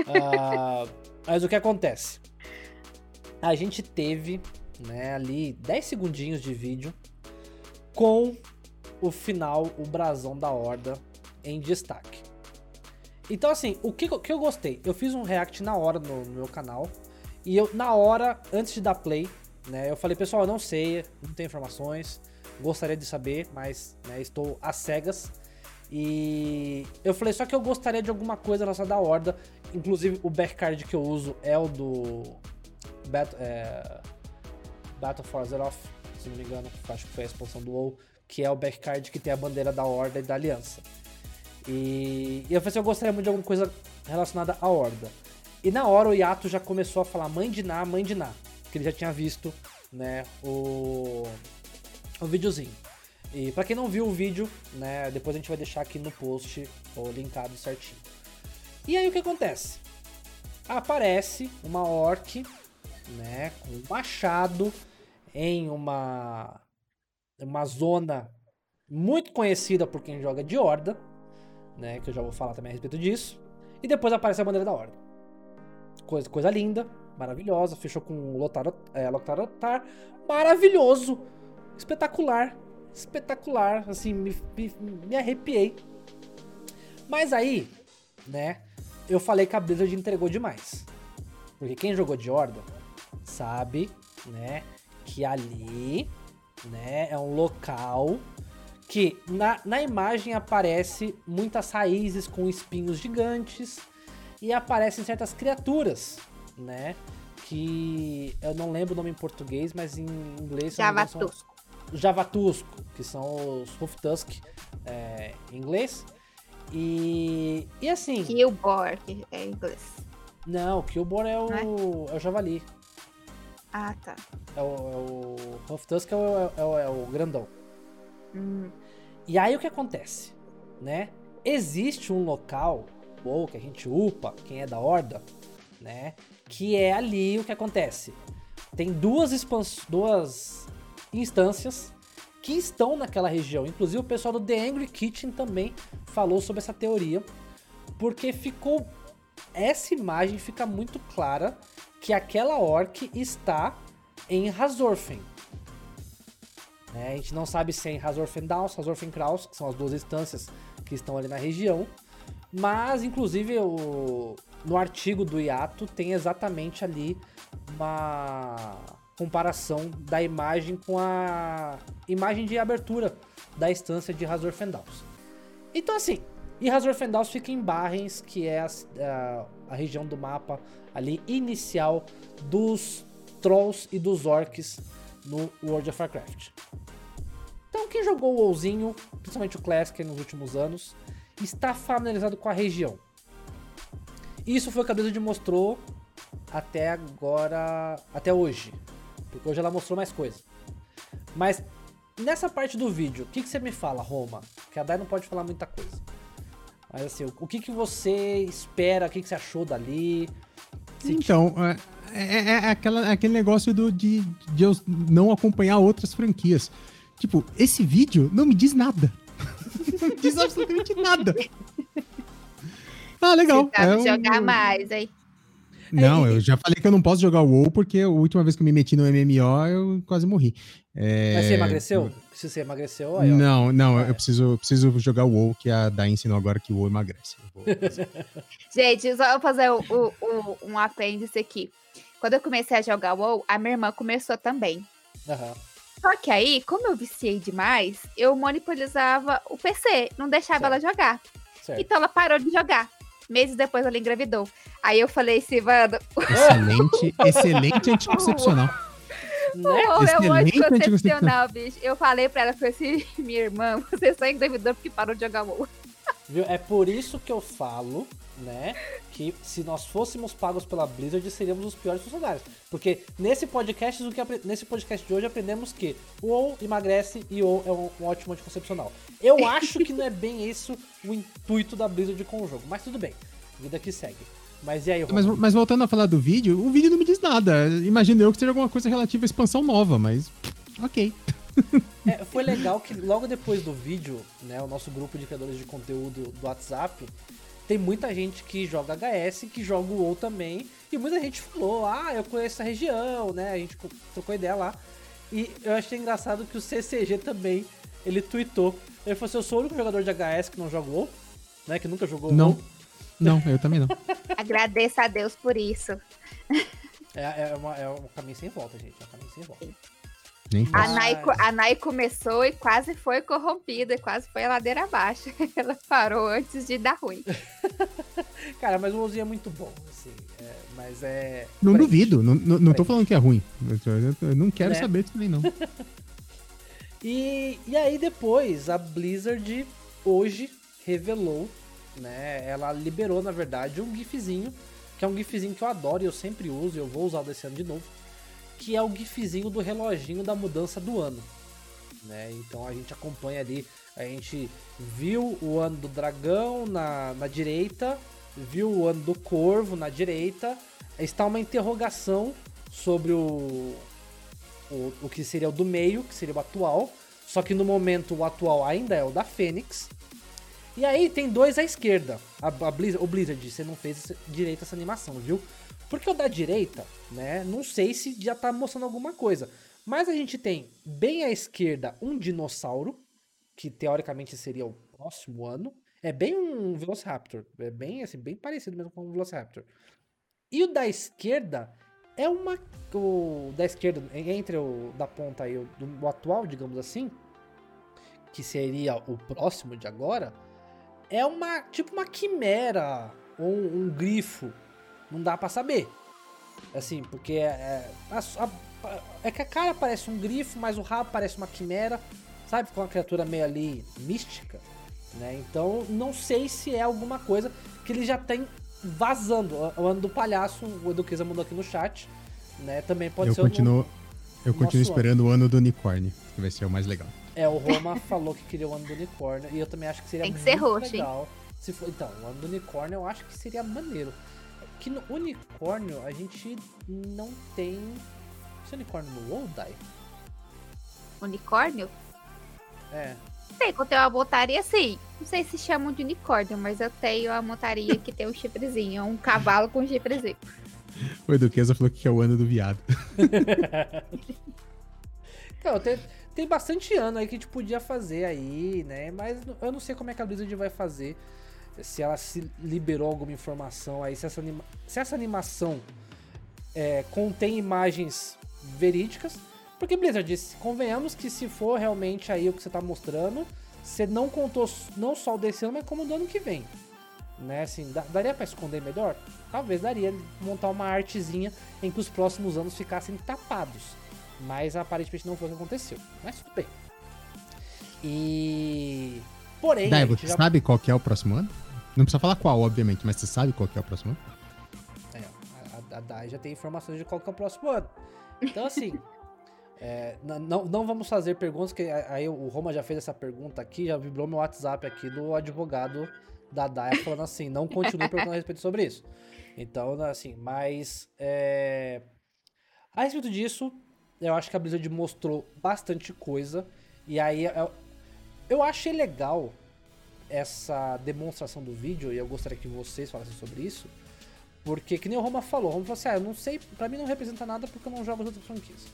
Uh, mas o que acontece? A gente teve, né, ali 10 segundinhos de vídeo com o final, o brasão da horda em destaque. Então, assim, o que, que eu gostei? Eu fiz um react na hora no, no meu canal. E eu, na hora, antes de dar play, né, eu falei, pessoal, eu não sei, não tenho informações, gostaria de saber, mas né, estou às cegas. E eu falei, só que eu gostaria de alguma coisa relacionada à Horda. Inclusive, o backcard que eu uso é o do Battle, é, Battle for Azeroth, se não me engano, acho que foi a expansão do WoW, que é o backcard que tem a bandeira da Horda e da Aliança. E, e eu falei assim, eu gostaria muito de alguma coisa relacionada à Horda. E na hora o Yato já começou a falar mãe de Ná, mãe de Ná. Que ele já tinha visto, né, o, o videozinho. E para quem não viu o vídeo, né, depois a gente vai deixar aqui no post o linkado certinho. E aí o que acontece? Aparece uma orc, né, com um machado em uma uma zona muito conhecida por quem joga de horda, né, que eu já vou falar também a respeito disso. E depois aparece a bandeira da horda coisa, coisa linda, maravilhosa. Fechou com Lotar, é, Lotar maravilhoso, espetacular, espetacular. Assim, me, me, me arrepiei. Mas aí, né, eu falei que a Blizzard entregou demais. Porque quem jogou de Horda sabe, né, que ali, né, é um local que na, na imagem aparece muitas raízes com espinhos gigantes, e aparecem certas criaturas, né? Que eu não lembro o nome em português, mas em inglês Javatusco. Javatusco, que são os Hoof é, em inglês. E, e assim. Killbor, que é em inglês. Não, Killbor é o, é? é? o javali. Ah, tá. É o, é o é o, é, o, é o grandão. Hum. E aí o que acontece, né? Existe um local ou que a gente upa, quem é da horda, né? Que é ali o que acontece. Tem duas duas instâncias que estão naquela região. Inclusive o pessoal do The Angry Kitchen também falou sobre essa teoria, porque ficou essa imagem fica muito clara que aquela orc está em Razorfen. É, a gente não sabe se é em Razorfen Downs, Razorfen Kraus, que são as duas instâncias que estão ali na região. Mas, inclusive, o, no artigo do Iato tem exatamente ali uma comparação da imagem com a imagem de abertura da instância de Razorfen Downs. Então, assim, e Razorfen Downs fica em Barrens, que é a, a, a, região do mapa ali inicial dos Trolls e dos Orcs no World of Warcraft. Então, quem jogou o WoWzinho, principalmente o Classic nos últimos anos, está familiarizado com a região. Isso foi o que a Blizzard mostrou até agora, até hoje. Porque hoje ela mostrou mais coisa. Mas nessa parte do vídeo, o que, que você me fala, Roma? Que a Dai não pode falar muita coisa. Mas assim, o que, que você espera, o que, que você achou dali? então, é, é, é, é, aquela, é aquele negócio do, de, de eu não acompanhar outras franquias. Tipo, esse vídeo não me diz nada. não diz absolutamente nada. Ah, legal. Você sabe é jogar um... mais, aí. Não, eu já falei que eu não posso jogar o WoW porque a última vez que eu me meti no MMO eu quase morri. É... Mas você emagreceu? Se você emagreceu, aí, ó. Não, não, eu preciso, preciso jogar o WoW, que a da ensinou agora que o WoW emagrece. Gente, só vou fazer o, o, o, um apêndice aqui. Quando eu comecei a jogar WoW, a minha irmã começou também. Uhum. Só que aí, como eu viciei demais, eu monopolizava o PC, não deixava certo. ela jogar. Certo. Então ela parou de jogar. Meses depois ela engravidou. Aí eu falei, Silvana. Excelente, excelente anticoncepcional. Né? Oh, é anticoncepcional, bicho. Eu falei pra ela, falei assim, minha irmã, você só engravidou porque parou de jogar WoW. Viu? É por isso que eu falo, né, que se nós fôssemos pagos pela Blizzard, seríamos os piores funcionários. Porque nesse podcast, o que, nesse podcast de hoje aprendemos que o WoW emagrece e o WoW é um, um ótimo anticoncepcional. Eu acho que não é bem isso o intuito da Blizzard com o jogo, mas tudo bem. Vida que segue. Mas e aí, mas, mas, voltando a falar do vídeo, o vídeo não me diz nada. Imagino eu que seja alguma coisa relativa à expansão nova, mas ok. É, foi legal que logo depois do vídeo, né, o nosso grupo de criadores de conteúdo do WhatsApp, tem muita gente que joga HS, que joga o WoW também, e muita gente falou, ah, eu conheço essa região, né, a gente trocou ideia lá. E eu achei engraçado que o CCG também, ele tweetou, ele falou assim, eu sou o único jogador de HS que não joga WoW, né, que nunca jogou não. WoW. Não, eu também não. Agradeça a Deus por isso. É, é, uma, é um caminho sem volta, gente, é um caminho sem volta. Nem a, Nai, a Nai começou e quase foi corrompida, quase foi a ladeira abaixo. Ela parou antes de dar ruim. Cara, mas o WoWzinho é muito bom, assim. É, mas é. Não duvido, não, não, não tô falando que é ruim. Eu, não quero né? saber disso nem não. e, e aí depois, a Blizzard hoje revelou, né? Ela liberou, na verdade, um gifzinho, que é um gifzinho que eu adoro e eu sempre uso, e eu vou usar desse ano de novo que é o gifzinho do reloginho da mudança do ano. Né? Então a gente acompanha ali, a gente viu o ano do dragão na, na direita, viu o ano do corvo na direita, está uma interrogação sobre o, o, o que seria o do meio, que seria o atual, só que no momento o atual ainda é o da Fênix. E aí tem dois à esquerda. A, a Blizzard, o Blizzard, você não fez direito essa animação, viu? Porque o da direita, né, não sei se já tá mostrando alguma coisa. Mas a gente tem bem à esquerda um dinossauro, que teoricamente seria o próximo ano. É bem um Velociraptor, é bem assim, bem parecido mesmo com um Velociraptor. E o da esquerda é uma o da esquerda entre o da ponta aí o, o atual, digamos assim, que seria o próximo de agora, é uma tipo uma quimera ou um, um grifo não dá para saber. Assim, porque é, é, a, a, é que a cara parece um grifo, mas o rabo parece uma quimera, sabe? Com uma criatura meio ali mística, né? Então, não sei se é alguma coisa que ele já tem vazando. O ano do palhaço, o Eduqueza mandou aqui no chat, né? Também pode eu ser continuo, no, Eu continuo esperando ano. o ano do unicórnio, que vai ser o mais legal. É, o Roma falou que queria o ano do unicórnio, e eu também acho que seria Tem que muito ser roxo, legal. Se for, então, o ano do unicórnio eu acho que seria maneiro que no unicórnio a gente não tem. Esse unicórnio no WoW, Dai? unicórnio. É. Sei que eu tenho uma montaria assim. Não sei se chamam de unicórnio, mas eu tenho a montaria que tem um chifrezinho. Um cavalo com um chifrezinho. O Eduqueza falou que é o ano do viado. então, tem, tem bastante ano aí que a gente podia fazer aí, né? Mas eu não sei como é que a Blizzard vai fazer. Se ela se liberou alguma informação aí, se essa, anima se essa animação é, contém imagens verídicas. Porque Blizzard disse, convenhamos que se for realmente aí o que você tá mostrando, você não contou não só o desse ano, mas como do ano que vem. Né, assim, daria para esconder melhor? Talvez daria montar uma artezinha em que os próximos anos ficassem tapados. Mas aparentemente não foi o que aconteceu. Mas tudo bem. E. Porém. Dai, você já... sabe qual que é o próximo ano? Não precisa falar qual, obviamente, mas você sabe qual que é o próximo ano? É, a, a Dai já tem informações de qual que é o próximo ano. Então, assim. É, não, não vamos fazer perguntas, que aí o Roma já fez essa pergunta aqui, já vibrou meu WhatsApp aqui do advogado da Daya falando assim, não continue perguntando a respeito sobre isso. Então, assim, mas é... a respeito disso, eu acho que a Blizzard mostrou bastante coisa. E aí eu, achei legal essa demonstração do vídeo, e eu gostaria que vocês falassem sobre isso. Porque, que nem o Roma falou, o Roma falou assim, ah, eu não sei, pra mim não representa nada porque eu não jogo as outras franquias.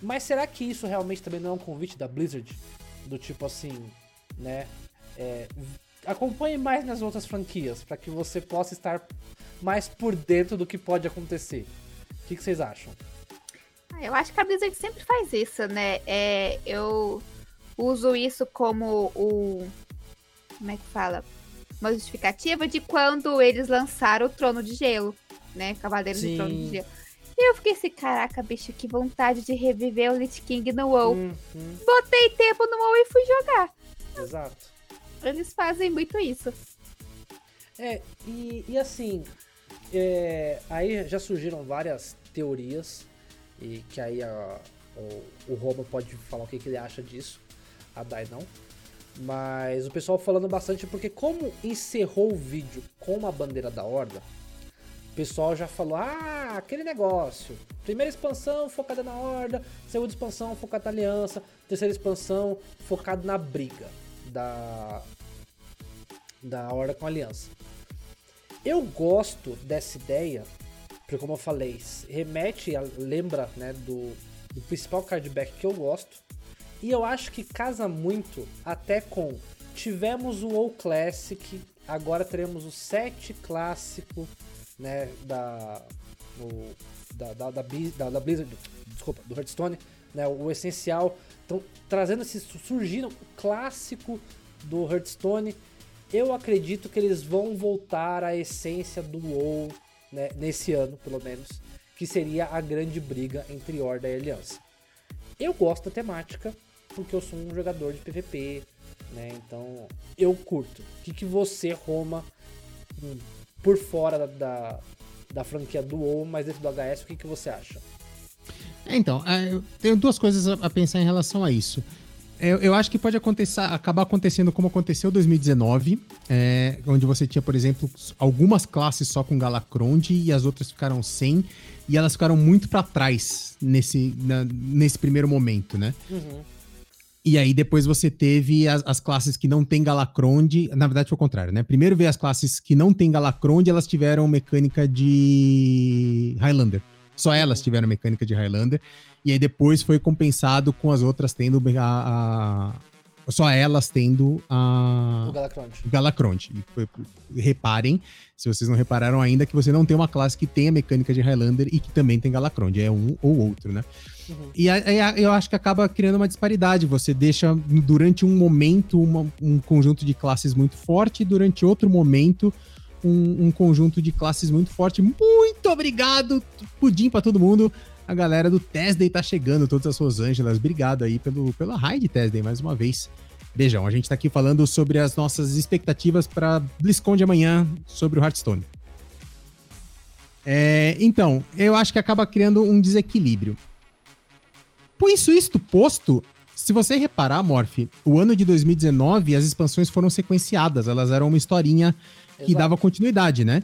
Mas será que isso realmente também não é um convite da Blizzard? Do tipo assim, né? É, acompanhe mais nas outras franquias para que você possa estar mais por dentro do que pode acontecer. O que, que vocês acham? Ah, eu acho que a Blizzard sempre faz isso, né? É, eu uso isso como o. Como é que fala? Uma justificativa de quando eles lançaram o Trono de Gelo, né? Cavaleiros Sim. do Trono de Gelo. E eu fiquei assim, caraca, bicho, que vontade de reviver o Lich King no WoW. Hum, hum. Botei tempo no WoW e fui jogar. Exato. Eles fazem muito isso. É, e, e assim, é, aí já surgiram várias teorias, e que aí a, o, o Roma pode falar o que, que ele acha disso, a Dai não. Mas o pessoal falando bastante porque como encerrou o vídeo com a bandeira da Horda, o pessoal já falou, ah, aquele negócio. Primeira expansão focada na Horda, segunda expansão focada na Aliança, terceira expansão focada na briga da, da Horda com a Aliança. Eu gosto dessa ideia, porque como eu falei, remete, lembra né, do, do principal cardback que eu gosto. E eu acho que casa muito até com tivemos o WoW Classic, agora teremos o set clássico né, da, o, da, da, da, da, Blizzard, desculpa, do Hearthstone, né, o essencial. Então, trazendo esse, surgindo o clássico do Hearthstone. Eu acredito que eles vão voltar à essência do WoW né, nesse ano, pelo menos, que seria a grande briga entre Horda e Aliança. Eu gosto da temática, porque eu sou um jogador de PVP, né? Então eu curto. O que, que você, Roma, por fora da, da, da franquia do WoW, mas dentro do HS, o que, que você acha? Então, é, eu tenho duas coisas a pensar em relação a isso. Eu, eu acho que pode acontecer, acabar acontecendo como aconteceu em 2019, é, onde você tinha, por exemplo, algumas classes só com Galacronde e as outras ficaram sem, e elas ficaram muito para trás nesse, na, nesse primeiro momento, né? Uhum. E aí depois você teve as, as, classes que não tem Galacronde. Na verdade foi o contrário, né? Primeiro veio as classes que não tem Galacronde, elas tiveram mecânica de Highlander. Só elas tiveram mecânica de Highlander. E aí depois foi compensado com as outras tendo a, a só elas tendo a. O Galacronde. Reparem, se vocês não repararam ainda, que você não tem uma classe que tenha mecânica de Highlander e que também tem Galacronde. É um ou outro, né? Uhum. E aí eu acho que acaba criando uma disparidade. Você deixa, durante um momento, uma, um conjunto de classes muito forte, e durante outro momento, um, um, conjunto de classes muito forte. Muito obrigado, pudim para todo mundo. A galera do Tesday tá chegando, todas as suas ângelas. Obrigado aí pelo, pela raid Tesday mais uma vez. Beijão, a gente tá aqui falando sobre as nossas expectativas para BlizzCon de amanhã sobre o Hearthstone. É, então, eu acho que acaba criando um desequilíbrio. Por isso, isto posto, se você reparar, Morph, o ano de 2019 as expansões foram sequenciadas, elas eram uma historinha que Exato. dava continuidade, né?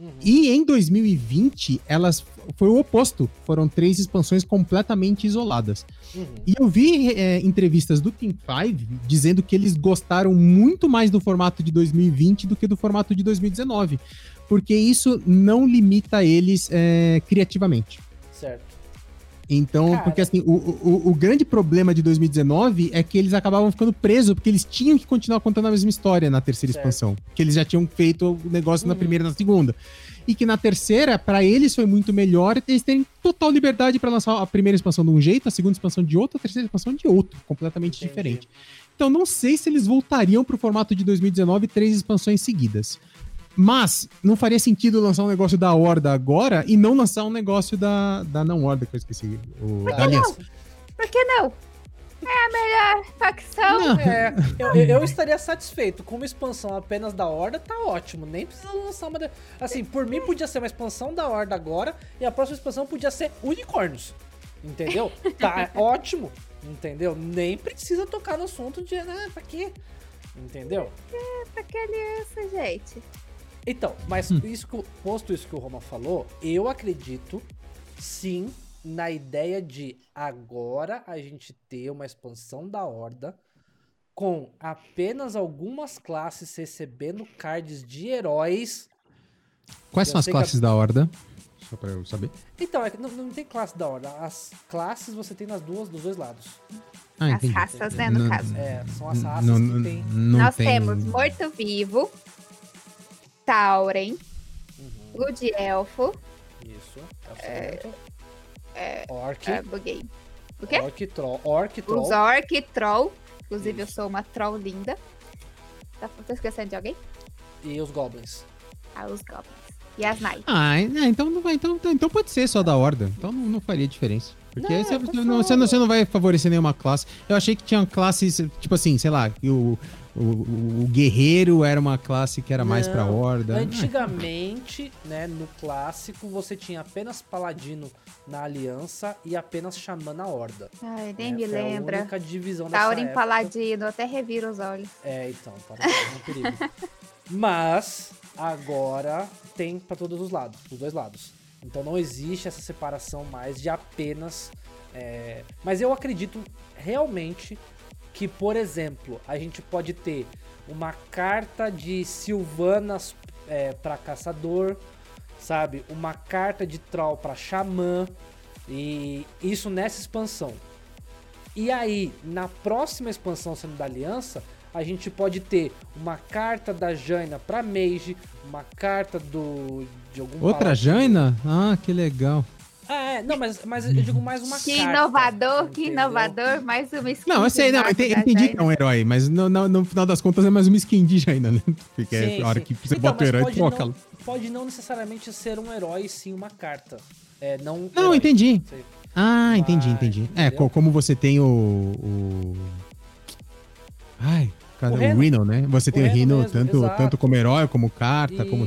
Uhum. E em 2020, elas foi o oposto. Foram três expansões completamente isoladas. Uhum. E eu vi é, entrevistas do Team 5 dizendo que eles gostaram muito mais do formato de 2020 do que do formato de 2019. Porque isso não limita eles é, criativamente. Certo. Então, Cara. porque assim, o, o, o, grande problema de 2019 é que eles acabavam ficando presos, porque eles tinham que continuar contando a mesma história na terceira certo. expansão. Que eles já tinham feito o negócio uhum. na primeira e na segunda. E que na terceira, para eles foi muito melhor eles terem total liberdade para lançar a primeira expansão de um jeito, a segunda expansão de outro, a terceira expansão de outro, completamente Entendi. diferente. Então, não sei se eles voltariam pro formato de 2019 três expansões seguidas. Mas não faria sentido lançar um negócio da Horda agora e não lançar um negócio da, da não Horda, que eu esqueci. O, Por que não? Por que não? É a melhor facção. É, eu, eu, estaria satisfeito. Com uma expansão apenas da Horda, tá ótimo. Nem precisa lançar uma. De... Assim, por mim podia ser uma expansão da Horda agora e a próxima expansão podia ser unicórnios. Entendeu? Tá ótimo. Entendeu? Nem precisa tocar no assunto de. Ah, pra quê? Entendeu? É, pra que aliança, gente? Então, mas hum. isso que, posto isso que o Roma falou, eu acredito sim na ideia de agora a gente ter uma expansão da Horda com apenas algumas classes recebendo cards de heróis. Quais são as classes a... da Horda? Só pra eu saber. Então, é, não, não tem classe da Horda. As classes você tem nas duas, dos dois lados. Ah, as raças, né, no caso. É, são as raças não, que tem. Nós tem... temos morto-vivo, Tauren, uhum. Good Elfo. Isso, é, é, Orc. É, buguei. O quê? Orc Troll. Orc Troll. Os Orc Troll. Inclusive, Isso. eu sou uma Troll linda. Tá, tô esquecendo de alguém? E os Goblins. Ah, os Goblins. E as Knights. Ah, é, então, não vai, então, então, então pode ser só da Horda. Então não, não faria diferença. Porque não, você, não, você, não, você não vai favorecer nenhuma classe. Eu achei que tinha classes, tipo assim, sei lá, o, o, o, o guerreiro era uma classe que era Não, mais pra horda. Antigamente, né, no clássico, você tinha apenas paladino na aliança e apenas xamã na horda. Ai, nem né? me Foi lembra. A única divisão Taurin paladino, até revira os olhos. É, então, para um perigo. Mas agora tem para todos os lados, os dois lados. Então não existe essa separação mais de apenas. É... Mas eu acredito realmente que, por exemplo, a gente pode ter uma carta de Silvanas é, para caçador, sabe? Uma carta de troll para xamã e isso nessa expansão. E aí, na próxima expansão sendo da Aliança, a gente pode ter uma carta da Jaina para mage, uma carta do de algum Outra Jaina? Ah, que legal. Ah, é, não, mas, mas eu digo mais uma que carta. Inovador, que inovador, mais uma skin. Não, eu sei, não, eu entendi, entendi que é um herói, mas no, no, no, final das contas é mais uma skin de Jaina, né? Porque sim, é a hora sim. que você então, bota o herói, troca. Não, pode não necessariamente ser um herói, sim uma carta. É, não não, herói, entendi. Ah, entendi, entendi. É, entendeu? É, como você tem o... o... Ai, Cara, o, o Rhino, né? Você o tem o Rhino, mesmo, tanto, tanto como herói, como carta, Isso. como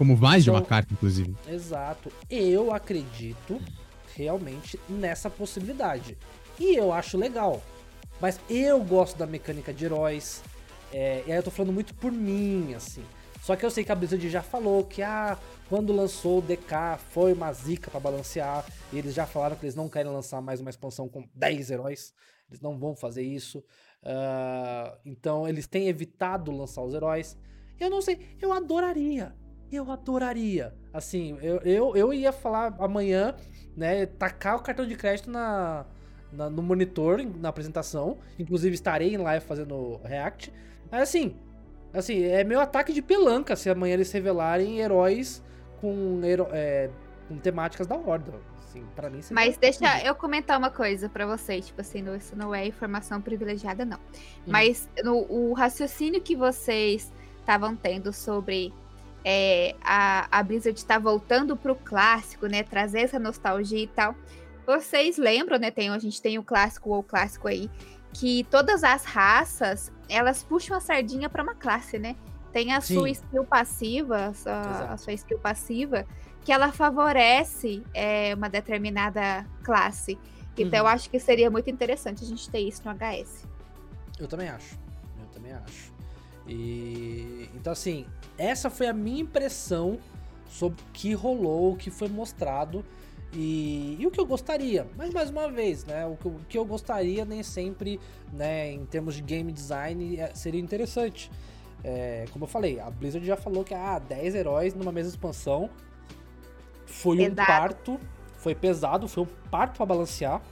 como mais então, de uma carta, inclusive. Exato. Eu acredito realmente nessa possibilidade. E eu acho legal. Mas eu gosto da mecânica de heróis. É, e aí eu tô falando muito por mim, assim. Só que eu sei que a Blizzard já falou que ah, quando lançou o DK foi uma zica para balancear. E eles já falaram que eles não querem lançar mais uma expansão com 10 heróis. Eles não vão fazer isso. Uh, então eles têm evitado lançar os heróis. Eu não sei, eu adoraria. Eu adoraria. Assim, eu, eu, eu ia falar amanhã, né? Tacar o cartão de crédito na, na, no monitor, na apresentação. Inclusive estarei em live fazendo React. Mas assim, assim, é meu ataque de pelanca se amanhã eles revelarem heróis com, é, com temáticas da Horda. Assim, pra mim, Mas deixa eu comentar uma coisa para vocês, tipo assim, isso não é informação privilegiada, não. Hum. Mas no, o raciocínio que vocês estavam tendo sobre é, a, a Blizzard estar tá voltando pro clássico, né? Trazer essa nostalgia e tal. Vocês lembram, né? Tem, a gente tem o clássico ou o clássico aí, que todas as raças elas puxam a sardinha para uma classe, né? Tem a Sim. sua skill passiva, a sua, a sua skill passiva, que ela favorece é, uma determinada classe. Então uhum. eu acho que seria muito interessante a gente ter isso no HS. Eu também acho. Eu também acho. E então assim, essa foi a minha impressão sobre o que rolou, o que foi mostrado e, e, o que eu gostaria, mas mais uma vez, né? O que, o que, eu gostaria nem sempre, né, em termos de game design, é, seria interessante. É, como eu falei, a Blizzard já falou que ah, 10 heróis numa mesma expansão foi pesado. um parto, foi pesado, foi um parto para balancear.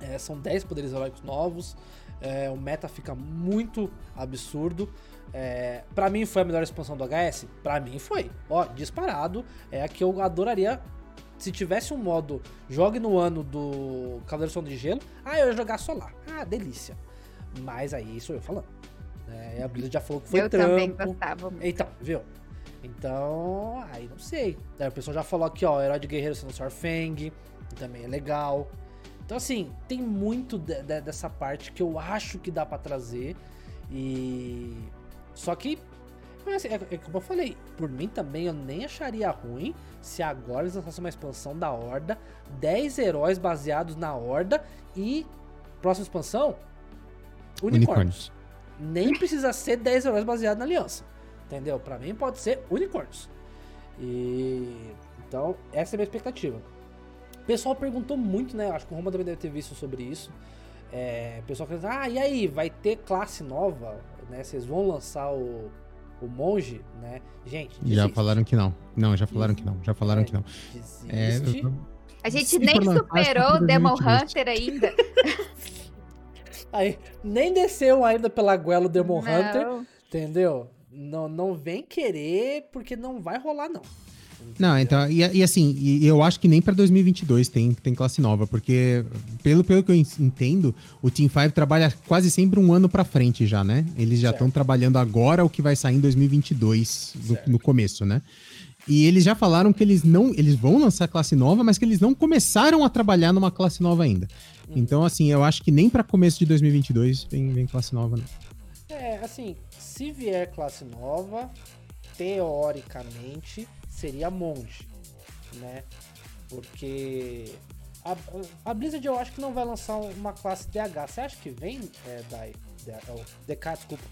É, são 10 poderes heróicos novos, é, o meta fica muito absurdo. É, para mim foi a melhor expansão do HS? Para mim foi. Ó, disparado. É a que eu adoraria se tivesse um modo jogue no ano do Cavaleiro Som de Gelo, ah, eu ia jogar só lá. Ah, delícia. Mas aí sou eu falando. É, a Blizzard já falou que foi eu trampo. também gostava muito. Então, viu? Então, aí não sei. Aí o pessoal já falou aqui, ó, Herói de Guerreiro sendo Feng, também é legal. Então, assim, tem muito de, de, dessa parte que eu acho que dá para trazer. E. Só que assim, é, é, como eu falei, por mim também eu nem acharia ruim se agora eles lançassem uma expansão da Horda, 10 heróis baseados na Horda e próxima expansão, unicórnios. unicórnios. Nem precisa ser 10 heróis baseados na Aliança. Entendeu? Para mim pode ser unicórnios. E então, essa é a minha expectativa. O pessoal perguntou muito, né? Acho que o Roma também deve ter visto sobre isso. É, o pessoal falou, ah, e aí, vai ter classe nova? Né? Vocês vão lançar o o monge, né? Gente. Desiste. Já falaram que não. Não, já falaram que não. Já falaram é, que não. É, eu... A gente nem superou o Demon Hunter ainda. Aí, nem desceu ainda pela goela o Demon não. Hunter, entendeu? Não, não vem querer, porque não vai rolar, não. Não, então, e, e assim, e eu acho que nem para 2022 tem, tem classe nova, porque pelo, pelo que eu entendo, o Team 5 trabalha quase sempre um ano para frente já, né? Eles já estão trabalhando agora o que vai sair em 2022, no, no começo, né? E eles já falaram que eles não, eles vão lançar classe nova, mas que eles não começaram a trabalhar numa classe nova ainda. Uhum. Então, assim, eu acho que nem para começo de 2022 vem, vem classe nova, né? É, assim, se vier classe nova, teoricamente, seria monge, né? Porque a, a Blizzard eu acho que não vai lançar uma classe DH. Você acha que vem, é, Dai? DK, desculpa.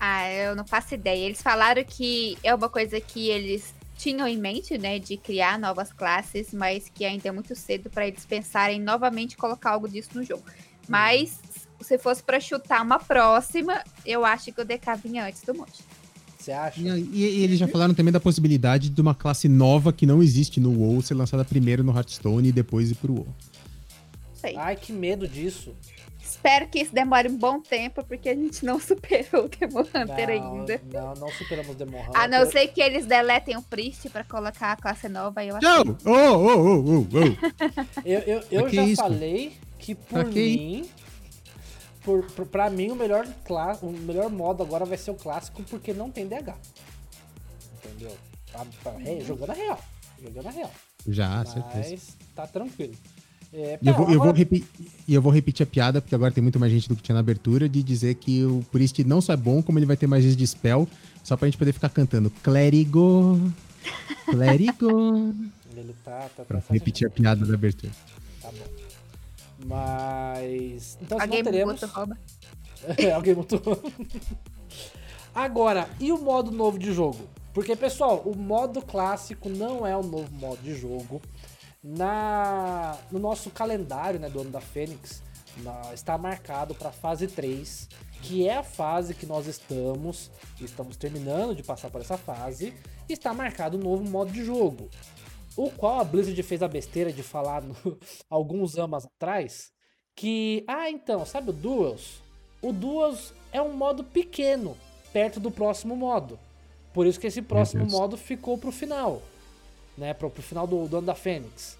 Ah, eu não faço ideia. Eles falaram que é uma coisa que eles tinham em mente, né, de criar novas classes, mas que ainda é muito cedo para eles pensarem novamente colocar algo disso no jogo. Mas se fosse para chutar uma próxima, eu acho que o DK vinha antes do monte. Você acha? E, e, eles já falaram também da possibilidade de uma classe nova que não existe no WoW ser lançada primeiro no Hearthstone e depois ir pro WoW. Sei. Ai, que medo disso. Espero que isso demore um bom tempo, porque a gente não superou o Demon Hunter não, ainda. Não, não superamos o Demon Hunter. A não ser que eles deletem o Priest pra colocar a classe nova, eu acho. Não! Oh, oh, oh, oh, oh. eu eu, eu já isso? falei que por mim por, por, pra mim, o melhor, o melhor modo agora vai ser o clássico, porque não tem DH. Entendeu? Tá, tá, é, jogando a real. Jogando a real. Já, Mas certeza. tá tranquilo. É, eu, vou, agora... eu, vou repetir, eu vou repetir a piada, porque agora tem muito mais gente do que tinha na abertura, de dizer que o Priest não só é bom, como ele vai ter mais vezes de spell, só pra gente poder ficar cantando Clérigo, Clérigo. Ele tá, tá, tá pra repetir a piada da abertura. Mas. Então, Alguém não teremos. Rouba. é, alguém botou. Agora, e o modo novo de jogo? Porque, pessoal, o modo clássico não é o novo modo de jogo. Na, no nosso calendário né, do ano da Fênix, na, está marcado para fase 3, que é a fase que nós estamos. Estamos terminando de passar por essa fase. Está marcado um novo modo de jogo. O qual a Blizzard fez a besteira de falar no, alguns anos atrás que, ah, então, sabe o Duels? O Duels é um modo pequeno, perto do próximo modo. Por isso que esse próximo modo ficou pro final, né, pro, pro final do, do ano da Fênix.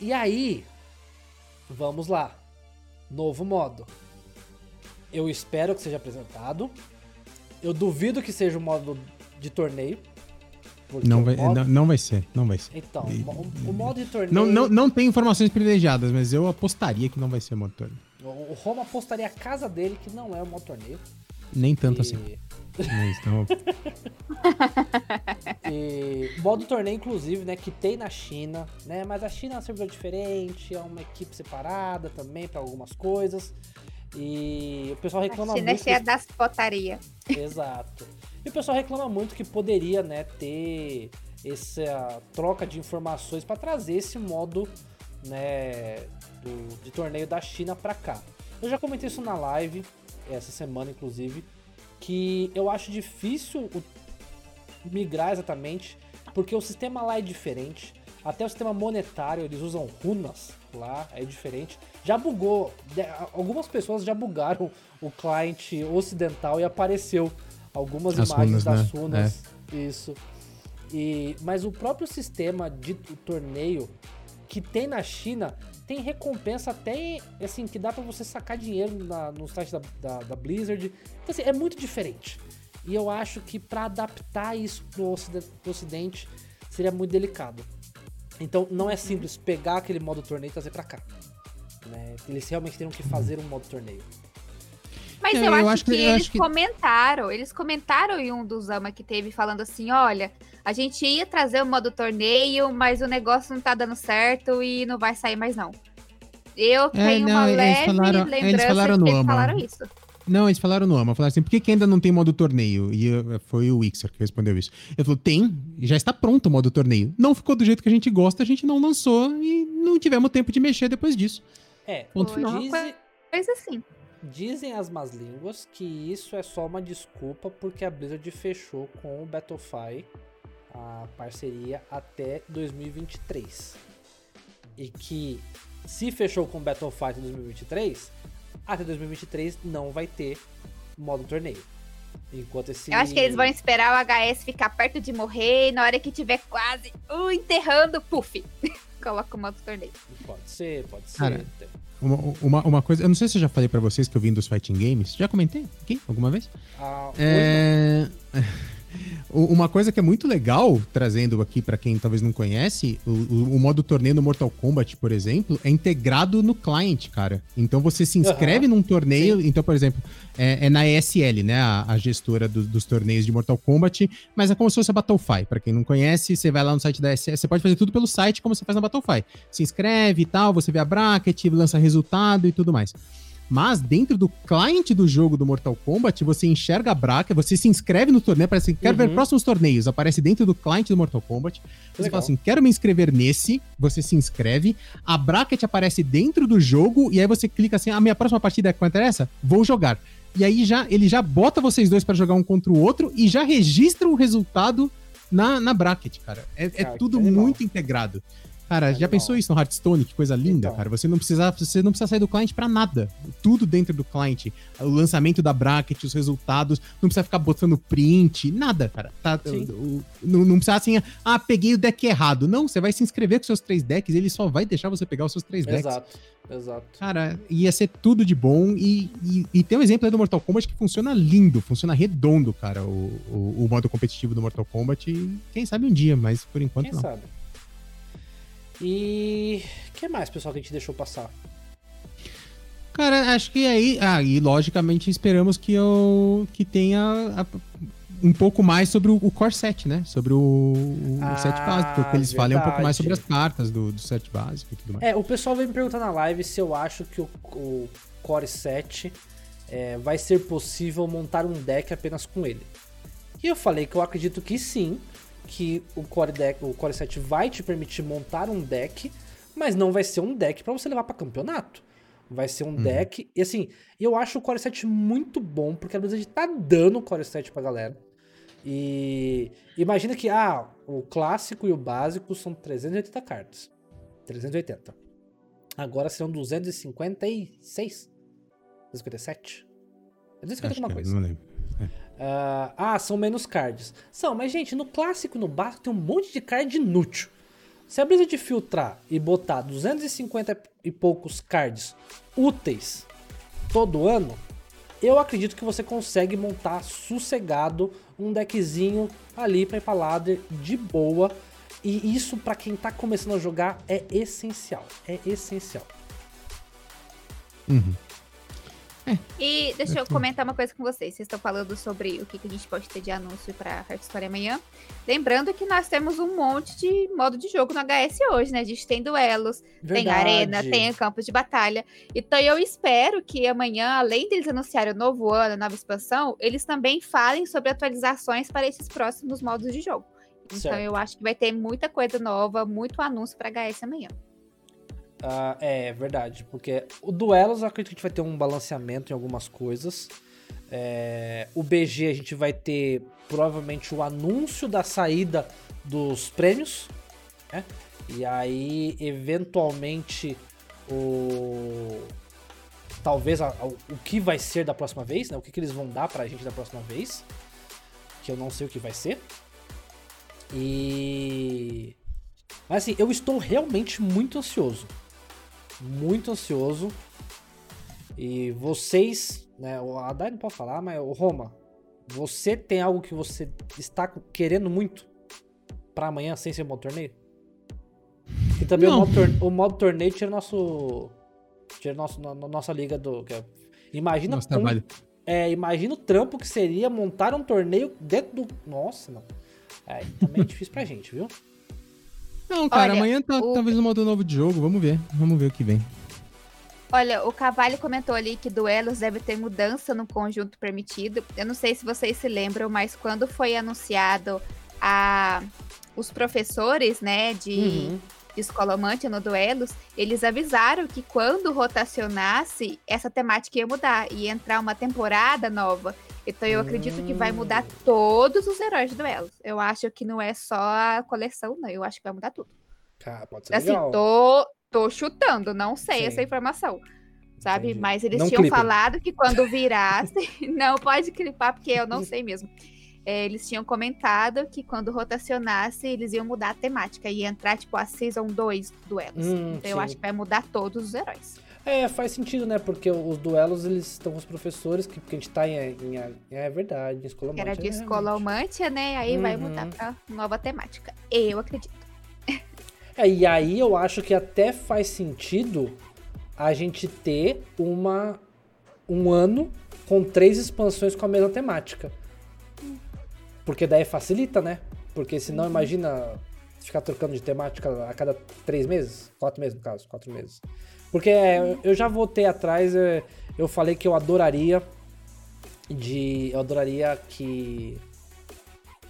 E aí, vamos lá. Novo modo. Eu espero que seja apresentado. Eu duvido que seja o modo de torneio, não vai, modo... não, não, vai ser, não vai ser. Então, o, o, modo de torneio. Não, não, não tem informações privilegiadas, mas eu apostaria que não vai ser modo torneio. O Roma apostaria a casa dele que não é o modo torneio. Nem tanto e... assim. Mas, então... e modo torneio, inclusive, né, que tem na China, né? Mas a China é um servidor diferente, é uma equipe separada também para algumas coisas. E o pessoal reclama a China muito. É das potaria. Exato. E o pessoal reclama muito que poderia, né, ter essa troca de informações para trazer esse modo, né, do, de torneio da China para cá. Eu já comentei isso na live essa semana, inclusive, que eu acho difícil migrar exatamente, porque o sistema lá é diferente. Até o sistema monetário, eles usam runas lá, é diferente. Já bugou, algumas pessoas já bugaram o client ocidental e apareceu algumas As imagens runas, das né? runas. É. Isso. E, mas o próprio sistema de torneio que tem na China tem recompensa até assim que dá para você sacar dinheiro na, no site da, da, da Blizzard. Então, assim, é muito diferente. E eu acho que para adaptar isso pro ocidente, pro ocidente seria muito delicado. Então não é simples pegar aquele modo torneio e trazer para cá. Né? Eles realmente teriam que fazer um modo torneio. Mas eu, eu acho, acho, que, que eles acho que... comentaram, eles comentaram em um dos ama que teve falando assim, olha, a gente ia trazer o modo torneio, mas o negócio não tá dando certo e não vai sair mais não. Eu é, tenho não, uma leve falaram, lembrança eles falaram de que eles falaram isso. Não, eles falaram no AMA. Falaram assim, por que, que ainda não tem modo torneio? E uh, foi o Ixer que respondeu isso. Ele falou, tem, já está pronto o modo torneio. Não ficou do jeito que a gente gosta, a gente não lançou e não tivemos tempo de mexer depois disso. É, ponto final. Coisa assim. Dizem as más línguas que isso é só uma desculpa porque a Blizzard fechou com o Battlefy a parceria até 2023. E que se fechou com o Battlefy em 2023, até 2023 não vai ter modo torneio. Enquanto esse. Eu acho que eles vão esperar o HS ficar perto de morrer e na hora que tiver quase uh, enterrando, puf! Coloca o modo torneio. Pode ser, pode ser. Cara, uma, uma, uma, coisa, eu não sei se eu já falei para vocês que eu vim dos fighting games. Já comentei aqui alguma vez? Ah, é... Uma coisa que é muito legal, trazendo aqui para quem talvez não conhece, o, o, modo torneio no Mortal Kombat, por exemplo, é integrado no client, cara. Então você se inscreve uhum. num torneio. Sim. Então, por exemplo, é, é na ESL, né? A, a gestora do, dos torneios de Mortal Kombat, mas é como se fosse a Battlefy. Para quem não conhece, você vai lá no site da ESL, você pode fazer tudo pelo site como você faz na Battlefy. Se inscreve e tal, você vê a bracket, lança resultado e tudo mais. Mas dentro do client do jogo do Mortal Kombat, você enxerga a bracket, você se inscreve no torneio, aparece, quero uhum. ver próximos torneios, aparece dentro do client do Mortal Kombat. Você Legal. fala assim, quero me inscrever nesse, você se inscreve, a bracket aparece dentro do jogo, e aí você clica assim, a minha próxima partida é quanto essa? Vou jogar. E aí já ele já bota vocês dois para jogar um contra o outro e já registra o resultado na, na bracket, cara. É, é tudo muito integrado. Cara, já pensou isso no Hearthstone? Que coisa linda, então. cara. Você não precisa, você não precisa sair do cliente para nada. Tudo dentro do cliente. O lançamento da bracket, os resultados, não precisa ficar botando print, nada, cara. Tá, o, não, não precisa assim, ah, peguei o deck errado. Não, você vai se inscrever com seus três decks, ele só vai deixar você pegar os seus três decks. Exato, exato. Cara, ia ser tudo de bom. E, e, e tem um exemplo aí do Mortal Kombat que funciona lindo, funciona redondo, cara, o, o, o modo competitivo do Mortal Kombat. E quem sabe um dia, mas por enquanto quem não. Quem sabe? E o que mais, pessoal, que a gente deixou passar? Cara, acho que aí, ah, e logicamente esperamos que eu que tenha a, um pouco mais sobre o, o core set, né? Sobre o, o ah, set básico, que eles verdade. falem um pouco mais sobre as cartas do, do set básico e tudo mais. É, o pessoal veio me perguntar na live se eu acho que o, o core set é, vai ser possível montar um deck apenas com ele. E eu falei que eu acredito que sim, que o Core Deck, o Core 7 vai te permitir montar um deck, mas não vai ser um deck para você levar para campeonato. Vai ser um uhum. deck. E assim, eu acho o Core 7 muito bom, porque a Blizzard tá dando o Core 7 pra galera. E imagina que ah, o clássico e o básico são 380 cartas. 380. Agora serão 256? 257? 250 alguma coisa. Não lembro. Uh, ah, são menos cards. São, mas gente, no clássico no básico tem um monte de card inútil. Se a brisa de filtrar e botar 250 e poucos cards úteis todo ano, eu acredito que você consegue montar sossegado um deckzinho ali para ir pra ladder de boa. E isso para quem tá começando a jogar é essencial. É essencial. Uhum. É. E deixa eu comentar uma coisa com vocês. Vocês estão falando sobre o que, que a gente pode ter de anúncio para Hearthstone amanhã. Lembrando que nós temos um monte de modo de jogo no HS hoje, né? A gente tem duelos, Verdade. tem arena, tem campos de batalha. Então eu espero que amanhã, além deles anunciarem o novo ano, a nova expansão, eles também falem sobre atualizações para esses próximos modos de jogo. Então certo. eu acho que vai ter muita coisa nova, muito anúncio para HS amanhã. Uh, é, verdade, porque o duelos eu acredito que a gente vai ter um balanceamento em algumas coisas. É, o BG a gente vai ter provavelmente o anúncio da saída dos prêmios, né? E aí, eventualmente, o. Talvez a, a, o que vai ser da próxima vez, né? O que, que eles vão dar pra gente da próxima vez. Que eu não sei o que vai ser. E. Mas assim, eu estou realmente muito ansioso muito ansioso. E vocês, né, o Adai não pode falar, mas o Roma, você tem algo que você está querendo muito para amanhã sem ser um modo torneio? E também o modo, torneio, o modo, torneio tira nosso tira nosso no, nossa liga do é, imagina nosso trabalho. É, imagina o trampo que seria montar um torneio dentro do nossa, não. É, também é difícil pra gente, viu? Não, cara, Olha, amanhã tá, o... talvez um modo novo de jogo. Vamos ver. Vamos ver o que vem. Olha, o Cavalho comentou ali que duelos deve ter mudança no conjunto permitido. Eu não sei se vocês se lembram, mas quando foi anunciado a os professores, né, de, uhum. de escolomante no duelos, eles avisaram que quando rotacionasse, essa temática ia mudar, ia entrar uma temporada nova. Então eu acredito que vai mudar hum. todos os heróis de duelos. Eu acho que não é só a coleção, não. Eu acho que vai mudar tudo. Cara, pode ser assim, legal. Tô, tô chutando, não sei Sim. essa informação. Sabe? Entendi. Mas eles não tinham clipem. falado que quando virasse. não pode clipar, porque eu não sei mesmo. É, eles tinham comentado que quando rotacionasse, eles iam mudar a temática. Ia entrar, tipo, a Season 2 duelos. Hum, então sim. eu acho que vai mudar todos os heróis. É, faz sentido, né? Porque os duelos, eles estão com os professores, que, porque a gente tá em, em, em é verdade, em escola Era de escola humântia, né? Aí uhum. vai mudar pra nova temática. Eu acredito. É, e aí eu acho que até faz sentido a gente ter uma um ano com três expansões com a mesma temática. Porque daí facilita, né? Porque senão, uhum. imagina ficar trocando de temática a cada três meses? Quatro meses, no caso, quatro meses. Porque é, eu já voltei atrás, eu falei que eu adoraria de. Eu adoraria que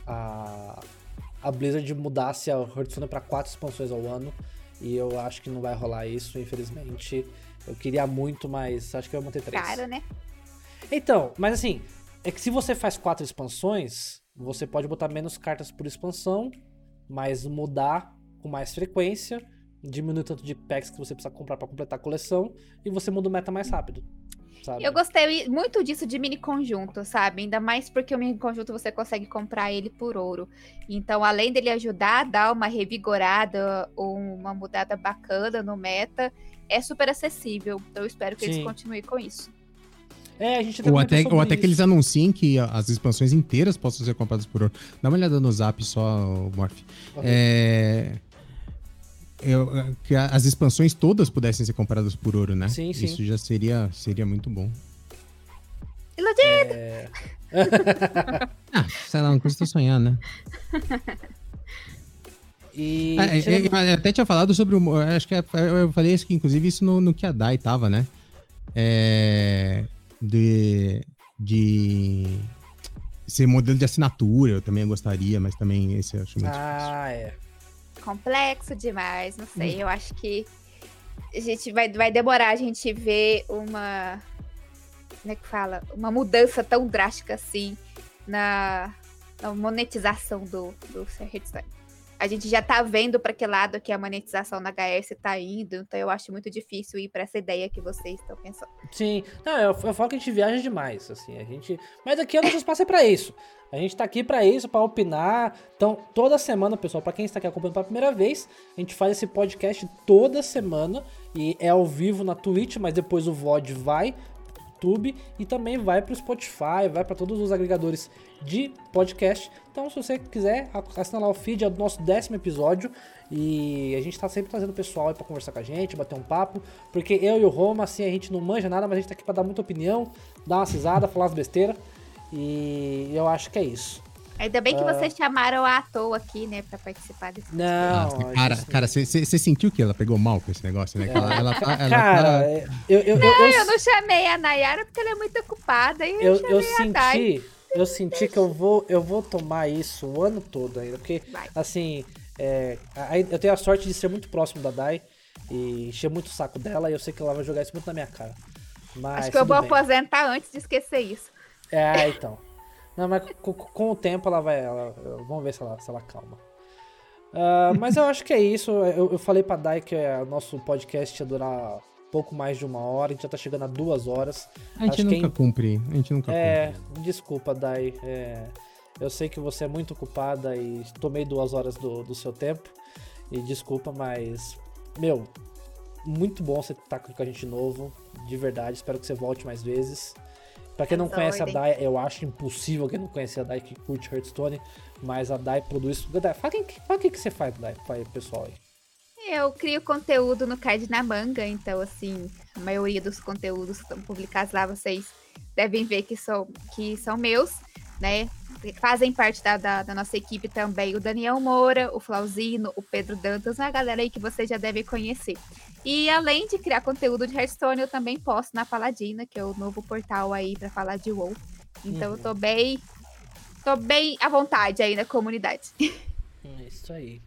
a, a Blizzard mudasse a Hearthstone para quatro expansões ao ano. E eu acho que não vai rolar isso, infelizmente. Eu queria muito, mas acho que vai manter três. Caro, né? Então, mas assim, é que se você faz quatro expansões, você pode botar menos cartas por expansão, mas mudar com mais frequência diminui o tanto de packs que você precisa comprar para completar a coleção e você muda o meta mais rápido. Sabe? Eu gostei muito disso de mini conjunto, sabe? Ainda mais porque o mini conjunto você consegue comprar ele por ouro. Então, além dele ajudar a dar uma revigorada ou uma mudada bacana no meta, é super acessível. Então, eu espero que Sim. eles continuem com isso. É, a gente ou até, ou até que eles anunciem que as expansões inteiras possam ser compradas por ouro. Dá uma olhada no zap só, Morph. Okay. É eu, que as expansões todas pudessem ser compradas por ouro, né? Sim, sim. Isso já seria, seria muito bom. Iludido! É... ah, sei lá, não custa sonhar, né? E... Ah, é, é, até tinha falado sobre o. Acho que é, eu falei isso que, inclusive, isso no, no que a Dai tava, né? É, de, de ser modelo de assinatura, eu também gostaria, mas também esse eu acho muito ah, difícil. Ah, é complexo demais, não sei. Hum. Eu acho que a gente vai, vai demorar a gente ver uma. Como é que fala? Uma mudança tão drástica assim na, na monetização do, do Hearthstone. A gente já tá vendo para que lado que a monetização na HS tá indo, então eu acho muito difícil ir para essa ideia que vocês estão pensando. Sim, não, eu, eu falo que a gente viaja demais, assim, a gente. Mas aqui o nosso espaço é para isso. A gente tá aqui para isso, para opinar. Então, toda semana, pessoal, para quem está aqui acompanhando pela primeira vez, a gente faz esse podcast toda semana e é ao vivo na Twitch, mas depois o VOD vai YouTube e também vai para o Spotify, vai para todos os agregadores de podcast. Então, se você quiser, assina lá o feed, é o nosso décimo episódio. E a gente tá sempre trazendo o pessoal aí pra conversar com a gente, bater um papo. Porque eu e o Roma, assim, a gente não manja nada, mas a gente tá aqui pra dar muita opinião, dar uma cisada, falar as besteiras. E eu acho que é isso. Ainda bem que uh... vocês chamaram a toa aqui, né, pra participar desse Não, Nossa, cara, cara, você sentiu que ela pegou mal com esse negócio, né? Ela, ela, tá, ela cara, tá... eu, eu, não, eu, eu, eu, não chamei a Nayara porque ela é muito ocupada. E eu, eu, senti, eu senti que eu vou, eu vou tomar isso o ano todo ainda, porque Vai. assim, é, eu tenho a sorte de ser muito próximo da Dai e encher muito o saco dela e eu sei que ela vai jogar isso muito na minha cara. Mas, Acho que eu vou bem. aposentar antes de esquecer isso. É, então. Não, mas com, com o tempo ela vai. Ela, vamos ver se ela, se ela calma. Uh, mas eu acho que é isso. Eu, eu falei pra Dai que o nosso podcast ia durar pouco mais de uma hora, a gente já tá chegando a duas horas. A gente acho nunca cumpre. A gente nunca é, cumpre. Desculpa, Dai. É, eu sei que você é muito ocupada e tomei duas horas do, do seu tempo. E desculpa, mas. Meu, muito bom você estar tá com a gente de novo. De verdade, espero que você volte mais vezes. Pra quem não conhece a Dai, eu acho impossível quem não conhece a Dai que curte Hearthstone, mas a Dai produz. Dai, fala o que, que você faz, Dai, para pessoal aí. Eu crio conteúdo no Card na Manga, então, assim, a maioria dos conteúdos que estão publicados lá, vocês devem ver que são, que são meus, né? Fazem parte da, da, da nossa equipe também o Daniel Moura, o Flauzino, o Pedro Dantas, uma galera aí que vocês já devem conhecer. E além de criar conteúdo de Hearthstone, eu também posto na Paladina, que é o novo portal aí para falar de WoW. Então uhum. eu tô bem. tô bem à vontade aí na comunidade. É isso aí.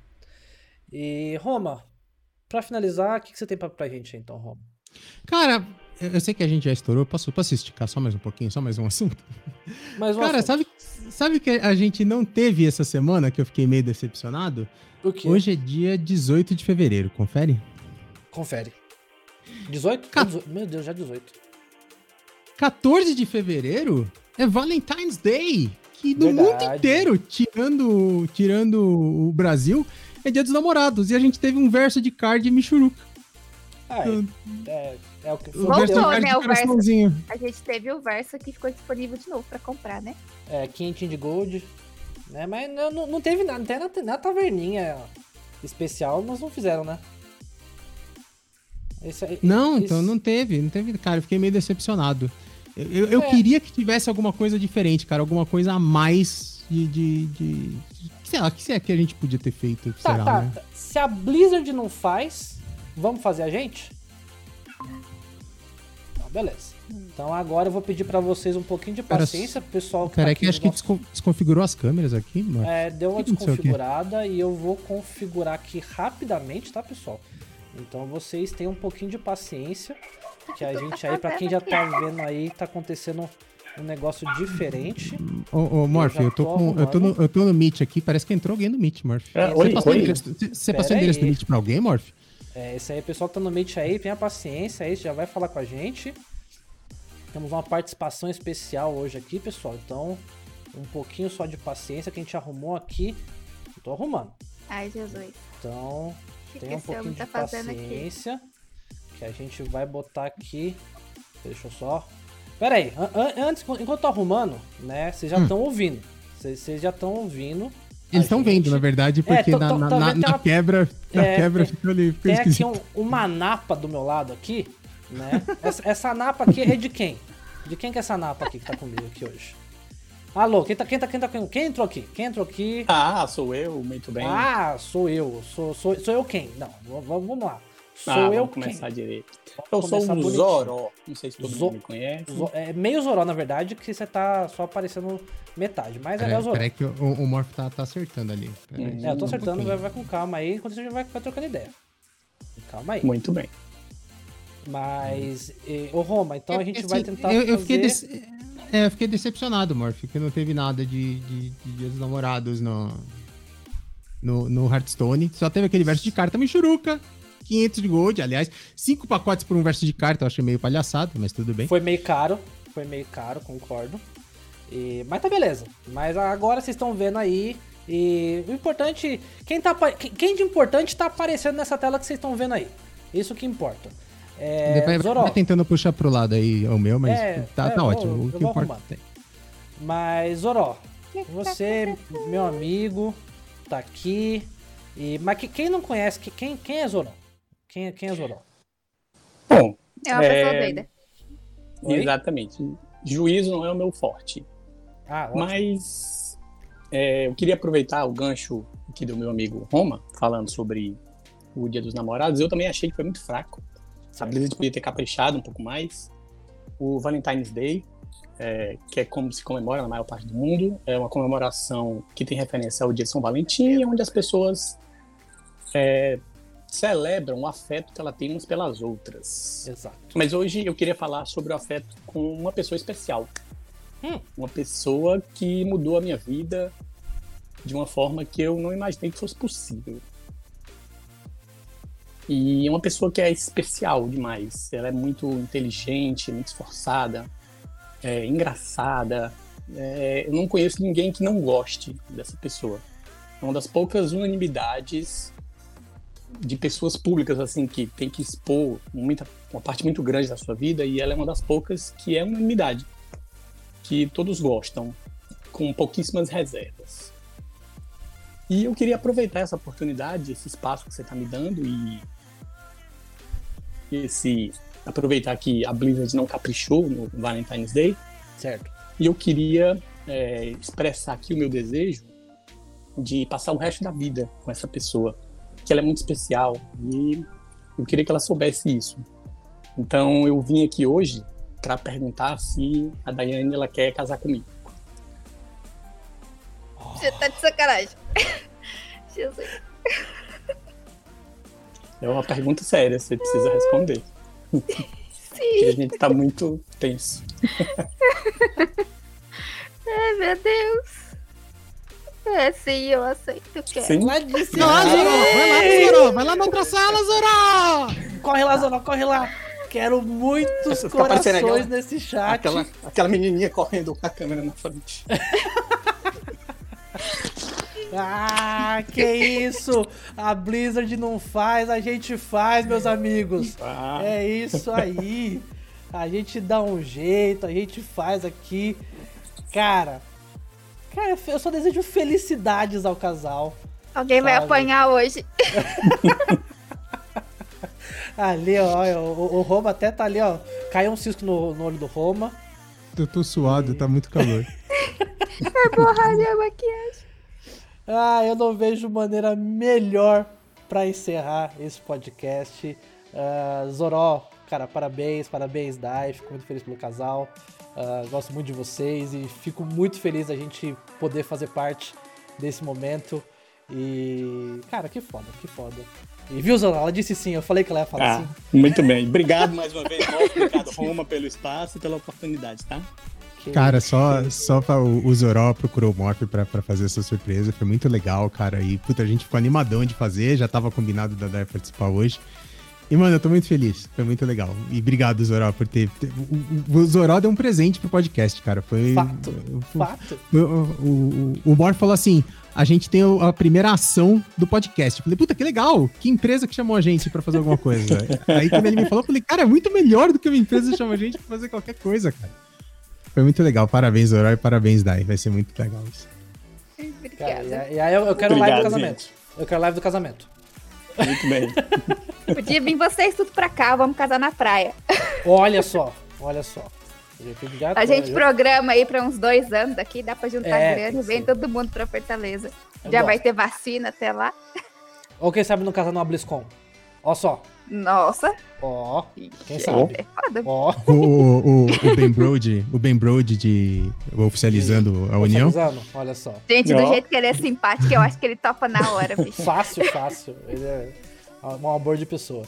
E Roma, para finalizar, o que, que você tem pra, pra gente então, Roma? Cara, eu sei que a gente já estourou. Posso, posso esticar só mais um pouquinho, só mais um assunto? Mais um Cara, assunto. sabe, sabe que a gente não teve essa semana que eu fiquei meio decepcionado? O quê? Hoje é dia 18 de fevereiro, confere? Confere. 18? Ca... Meu Deus, já 18. 14 de fevereiro é Valentine's Day. Que no Verdade. mundo inteiro, tirando, tirando o Brasil, é dia dos namorados. E a gente teve um verso de card Michuruca. Ah, é, é, é, o que foi. Voltou, o né, o verso. A gente teve o verso que ficou disponível de novo pra comprar, né? É, quentinho de gold. Né? Mas não, não, teve nada, tem na, na taverninha especial, mas não fizeram, né? Esse, não, esse... então não teve, não teve. Cara, eu fiquei meio decepcionado. Eu, eu, eu é. queria que tivesse alguma coisa diferente, cara, alguma coisa a mais de. de, de, sei lá, o que é que a gente podia ter feito? Tá, será, tá. Né? Se a Blizzard não faz, vamos fazer a gente? Então, beleza. Então agora eu vou pedir para vocês um pouquinho de paciência, Cara, pessoal. Que Peraí, tá que acho nosso... que desconfigurou as câmeras aqui, mano. É, deu uma desconfigurada e eu vou configurar aqui rapidamente, tá, pessoal? Então vocês tenham um pouquinho de paciência, que a gente aí, para quem já tá vendo aí, tá acontecendo um negócio diferente. Ô, ô Morph, eu, eu, tô com, eu, tô no, eu tô no Meet aqui, parece que entrou alguém no Meet, Morph. É, você oi, passou oi. Endereço, você passou o endereço do Meet pra alguém, Morph? É, esse aí, pessoal que tá no Meet aí, tenha paciência aí, já vai falar com a gente. Temos uma participação especial hoje aqui, pessoal, então um pouquinho só de paciência que a gente arrumou aqui. Eu tô arrumando. Ai, Jesus. Então, Tenha um pouquinho tá de paciência. Que a gente vai botar aqui. Deixa eu só. Pera aí, an antes, enquanto eu tô arrumando, né? Vocês já estão hum. ouvindo. Vocês já estão ouvindo. Eles estão vendo, na verdade, é, porque é, tô, tô, na, na, na uma... quebra, na é, quebra ficou ali. Ficou tem aqui um, uma napa do meu lado aqui, né? essa, essa napa aqui é de quem? De quem que é essa napa aqui que tá comigo aqui hoje? Alô, quem tá, quem tá, quem tá, quem entrou aqui? Quem entrou aqui? Ah, sou eu, muito bem. Ah, sou eu. Sou, sou, sou eu quem? Não, vamos lá. Sou ah, eu vamos começar quem? direito. Vamos eu sou um Zoró. Não sei se todo Zo mundo me conhece. Zo é meio Zoró, na verdade, que você tá só aparecendo metade. Mas é, é o Zoró. Peraí que o, o Morph tá, tá acertando ali. Hum, é, eu tô acertando, um vai, vai, com calma aí, enquanto a gente vai, vai trocando ideia. Calma aí. Muito bem. Mas, ô Roma, então a gente vai tentar eu, eu fazer... Fiquei é, eu fiquei decepcionado, Morph, que não teve nada de, de, de Dia dos Namorados no, no, no Hearthstone. Só teve aquele verso de carta Michuruca, 500 de gold. Aliás, cinco pacotes por um verso de carta eu achei meio palhaçado, mas tudo bem. Foi meio caro, foi meio caro, concordo. E, mas tá beleza. Mas agora vocês estão vendo aí. E o importante. Quem, tá, quem de importante tá aparecendo nessa tela que vocês estão vendo aí. Isso que importa. É, vai, vai tentando puxar pro lado aí o meu, mas é, tá, tá é, ótimo. Eu, o que importa tem. Mas, Zoró, você, meu amigo, tá aqui. E, mas quem não conhece, quem, quem é Zoró? Quem, quem é Zoró? Bom, é uma pessoa é, doida. Exatamente. Juízo não é o meu forte. Ah, mas é, eu queria aproveitar o gancho aqui do meu amigo Roma, falando sobre o Dia dos Namorados. Eu também achei que foi muito fraco. A Blizzard podia ter caprichado um pouco mais. O Valentine's Day, é, que é como se comemora na maior parte do mundo, é uma comemoração que tem referência ao Dia de São Valentim, onde as pessoas é, celebram o afeto que ela tem umas pelas outras. Exato. Mas hoje eu queria falar sobre o afeto com uma pessoa especial. Hum. Uma pessoa que mudou a minha vida de uma forma que eu não imaginei que fosse possível. E é uma pessoa que é especial demais. Ela é muito inteligente, muito esforçada, é, engraçada. É, eu não conheço ninguém que não goste dessa pessoa. É uma das poucas unanimidades de pessoas públicas assim que tem que expor muita, uma parte muito grande da sua vida e ela é uma das poucas que é unanimidade, que todos gostam, com pouquíssimas reservas. E eu queria aproveitar essa oportunidade, esse espaço que você está me dando e esse aproveitar que a Blizzard não caprichou no Valentine's Day, certo? E eu queria é, expressar aqui o meu desejo de passar o resto da vida com essa pessoa que ela é muito especial e eu queria que ela soubesse isso. Então eu vim aqui hoje para perguntar se a Daiane ela quer casar comigo. Você tá de sacanagem. Jesus. É uma pergunta séria, você precisa responder. Sim. Porque a gente tá muito tenso. Ai, meu Deus. É, sim, eu aceito. Quero. Sim. Lá de cima. Vai lá, Zoró. Vai lá, Zoró. Vai lá na outra sala, Zoró. Corre lá, Zoró. Corre lá. Quero muitos corações aquela, nesse chat. Aquela, aquela menininha correndo com a câmera na frente. ah, que isso! A Blizzard não faz, a gente faz, meus amigos. Ah. É isso aí. A gente dá um jeito, a gente faz aqui. Cara, Cara, eu só desejo felicidades ao casal. Alguém sabe? vai apanhar hoje. ali, ó, o, o, Roma até tá ali, ó. Caiu um cisco no, no olho do Roma. Eu tô suado, e... tá muito calor. é borrar minha maquiagem. Ah, eu não vejo maneira melhor para encerrar esse podcast. Uh, Zoró, cara, parabéns, parabéns, Dai. Fico muito feliz pelo casal. Uh, gosto muito de vocês e fico muito feliz a gente poder fazer parte desse momento. E, cara, que foda, que foda. E viu, Zona? Ela disse sim, eu falei que ela ia falar ah, sim. Muito bem. Obrigado mais uma vez, obrigado, Roma, pelo espaço e pela oportunidade, tá? Cara, só, só pra, o, o Zoró procurou o Morph pra, pra fazer essa surpresa. Foi muito legal, cara. E, puta, a gente ficou animadão de fazer. Já tava combinado da Dai participar hoje. E, mano, eu tô muito feliz. Foi muito legal. E obrigado, Zoró, por ter. O, o Zoró deu um presente pro podcast, cara. Foi. Fato. Fato. O, o, o, o falou assim: a gente tem a primeira ação do podcast. Eu falei, puta, que legal! Que empresa que chamou a gente pra fazer alguma coisa. Aí quando ele me falou, eu falei, cara, é muito melhor do que uma empresa que chama a gente pra fazer qualquer coisa, cara. Foi muito legal. Parabéns, Zoró, e parabéns, Dai. Vai ser muito legal isso. Obrigada. e aí eu, eu quero Obrigado, live do casamento. Gente. Eu quero live do casamento. Muito bem. Podia vir vocês tudo pra cá, vamos casar na praia. Olha só, olha só. a gente programa aí pra uns dois anos daqui, dá pra juntar é, grana e vem todo mundo pra Fortaleza. Eu Já gosto. vai ter vacina até lá. Ou quem sabe não casar no BlizzCon. Ó só. Nossa. Ó, quem sabe? É. Ó. O, o, o, Ben Brody, o Ben Brody de oficializando a união. Oficializando, olha só. Gente, do jeito que ele é simpático, eu acho que ele topa na hora, bicho. fácil, fácil. Ele é um amor de pessoa.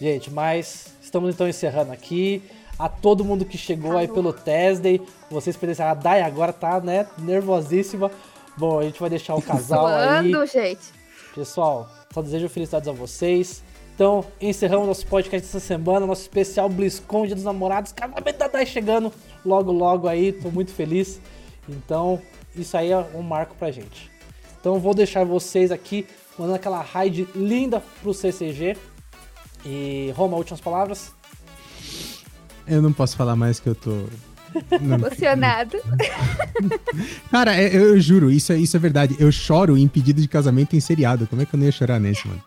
Gente, mas estamos então encerrando aqui. A todo mundo que chegou aí pelo Thursday, vocês presenciaram. A Dai agora tá, né, nervosíssima. Bom, a gente vai deixar o casal Suando, aí. gente. Pessoal, só desejo felicidades a vocês. Então, encerramos nosso podcast essa semana, nosso especial BlizzCon Dia dos Namorados. Casamento da Dai chegando logo, logo aí. Tô muito feliz. Então, isso aí é um marco pra gente. Então, vou deixar vocês aqui mandando aquela raid linda pro CCG. E, Roma, últimas palavras? Eu não posso falar mais que eu tô Emocionado. Cara, é, eu, eu, juro, isso é, isso é verdade. Eu choro em pedido de casamento em seriado. Como é que eu não ia chorar nesse, mano?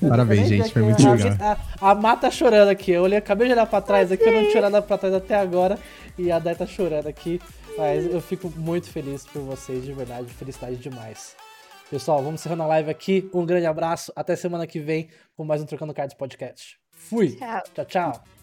Parabéns, gente. Foi muito legal. A, a Má tá chorando aqui. Eu olhei, acabei de olhar pra trás aqui, eu não tinha olhado pra trás até agora. E a Dai tá chorando aqui. Mas eu fico muito feliz por vocês, de verdade. Felicidade demais. Pessoal, vamos encerrando a live aqui. Um grande abraço. Até semana que vem com mais um Trocando Cards Podcast. Fui. Tchau, tchau. tchau.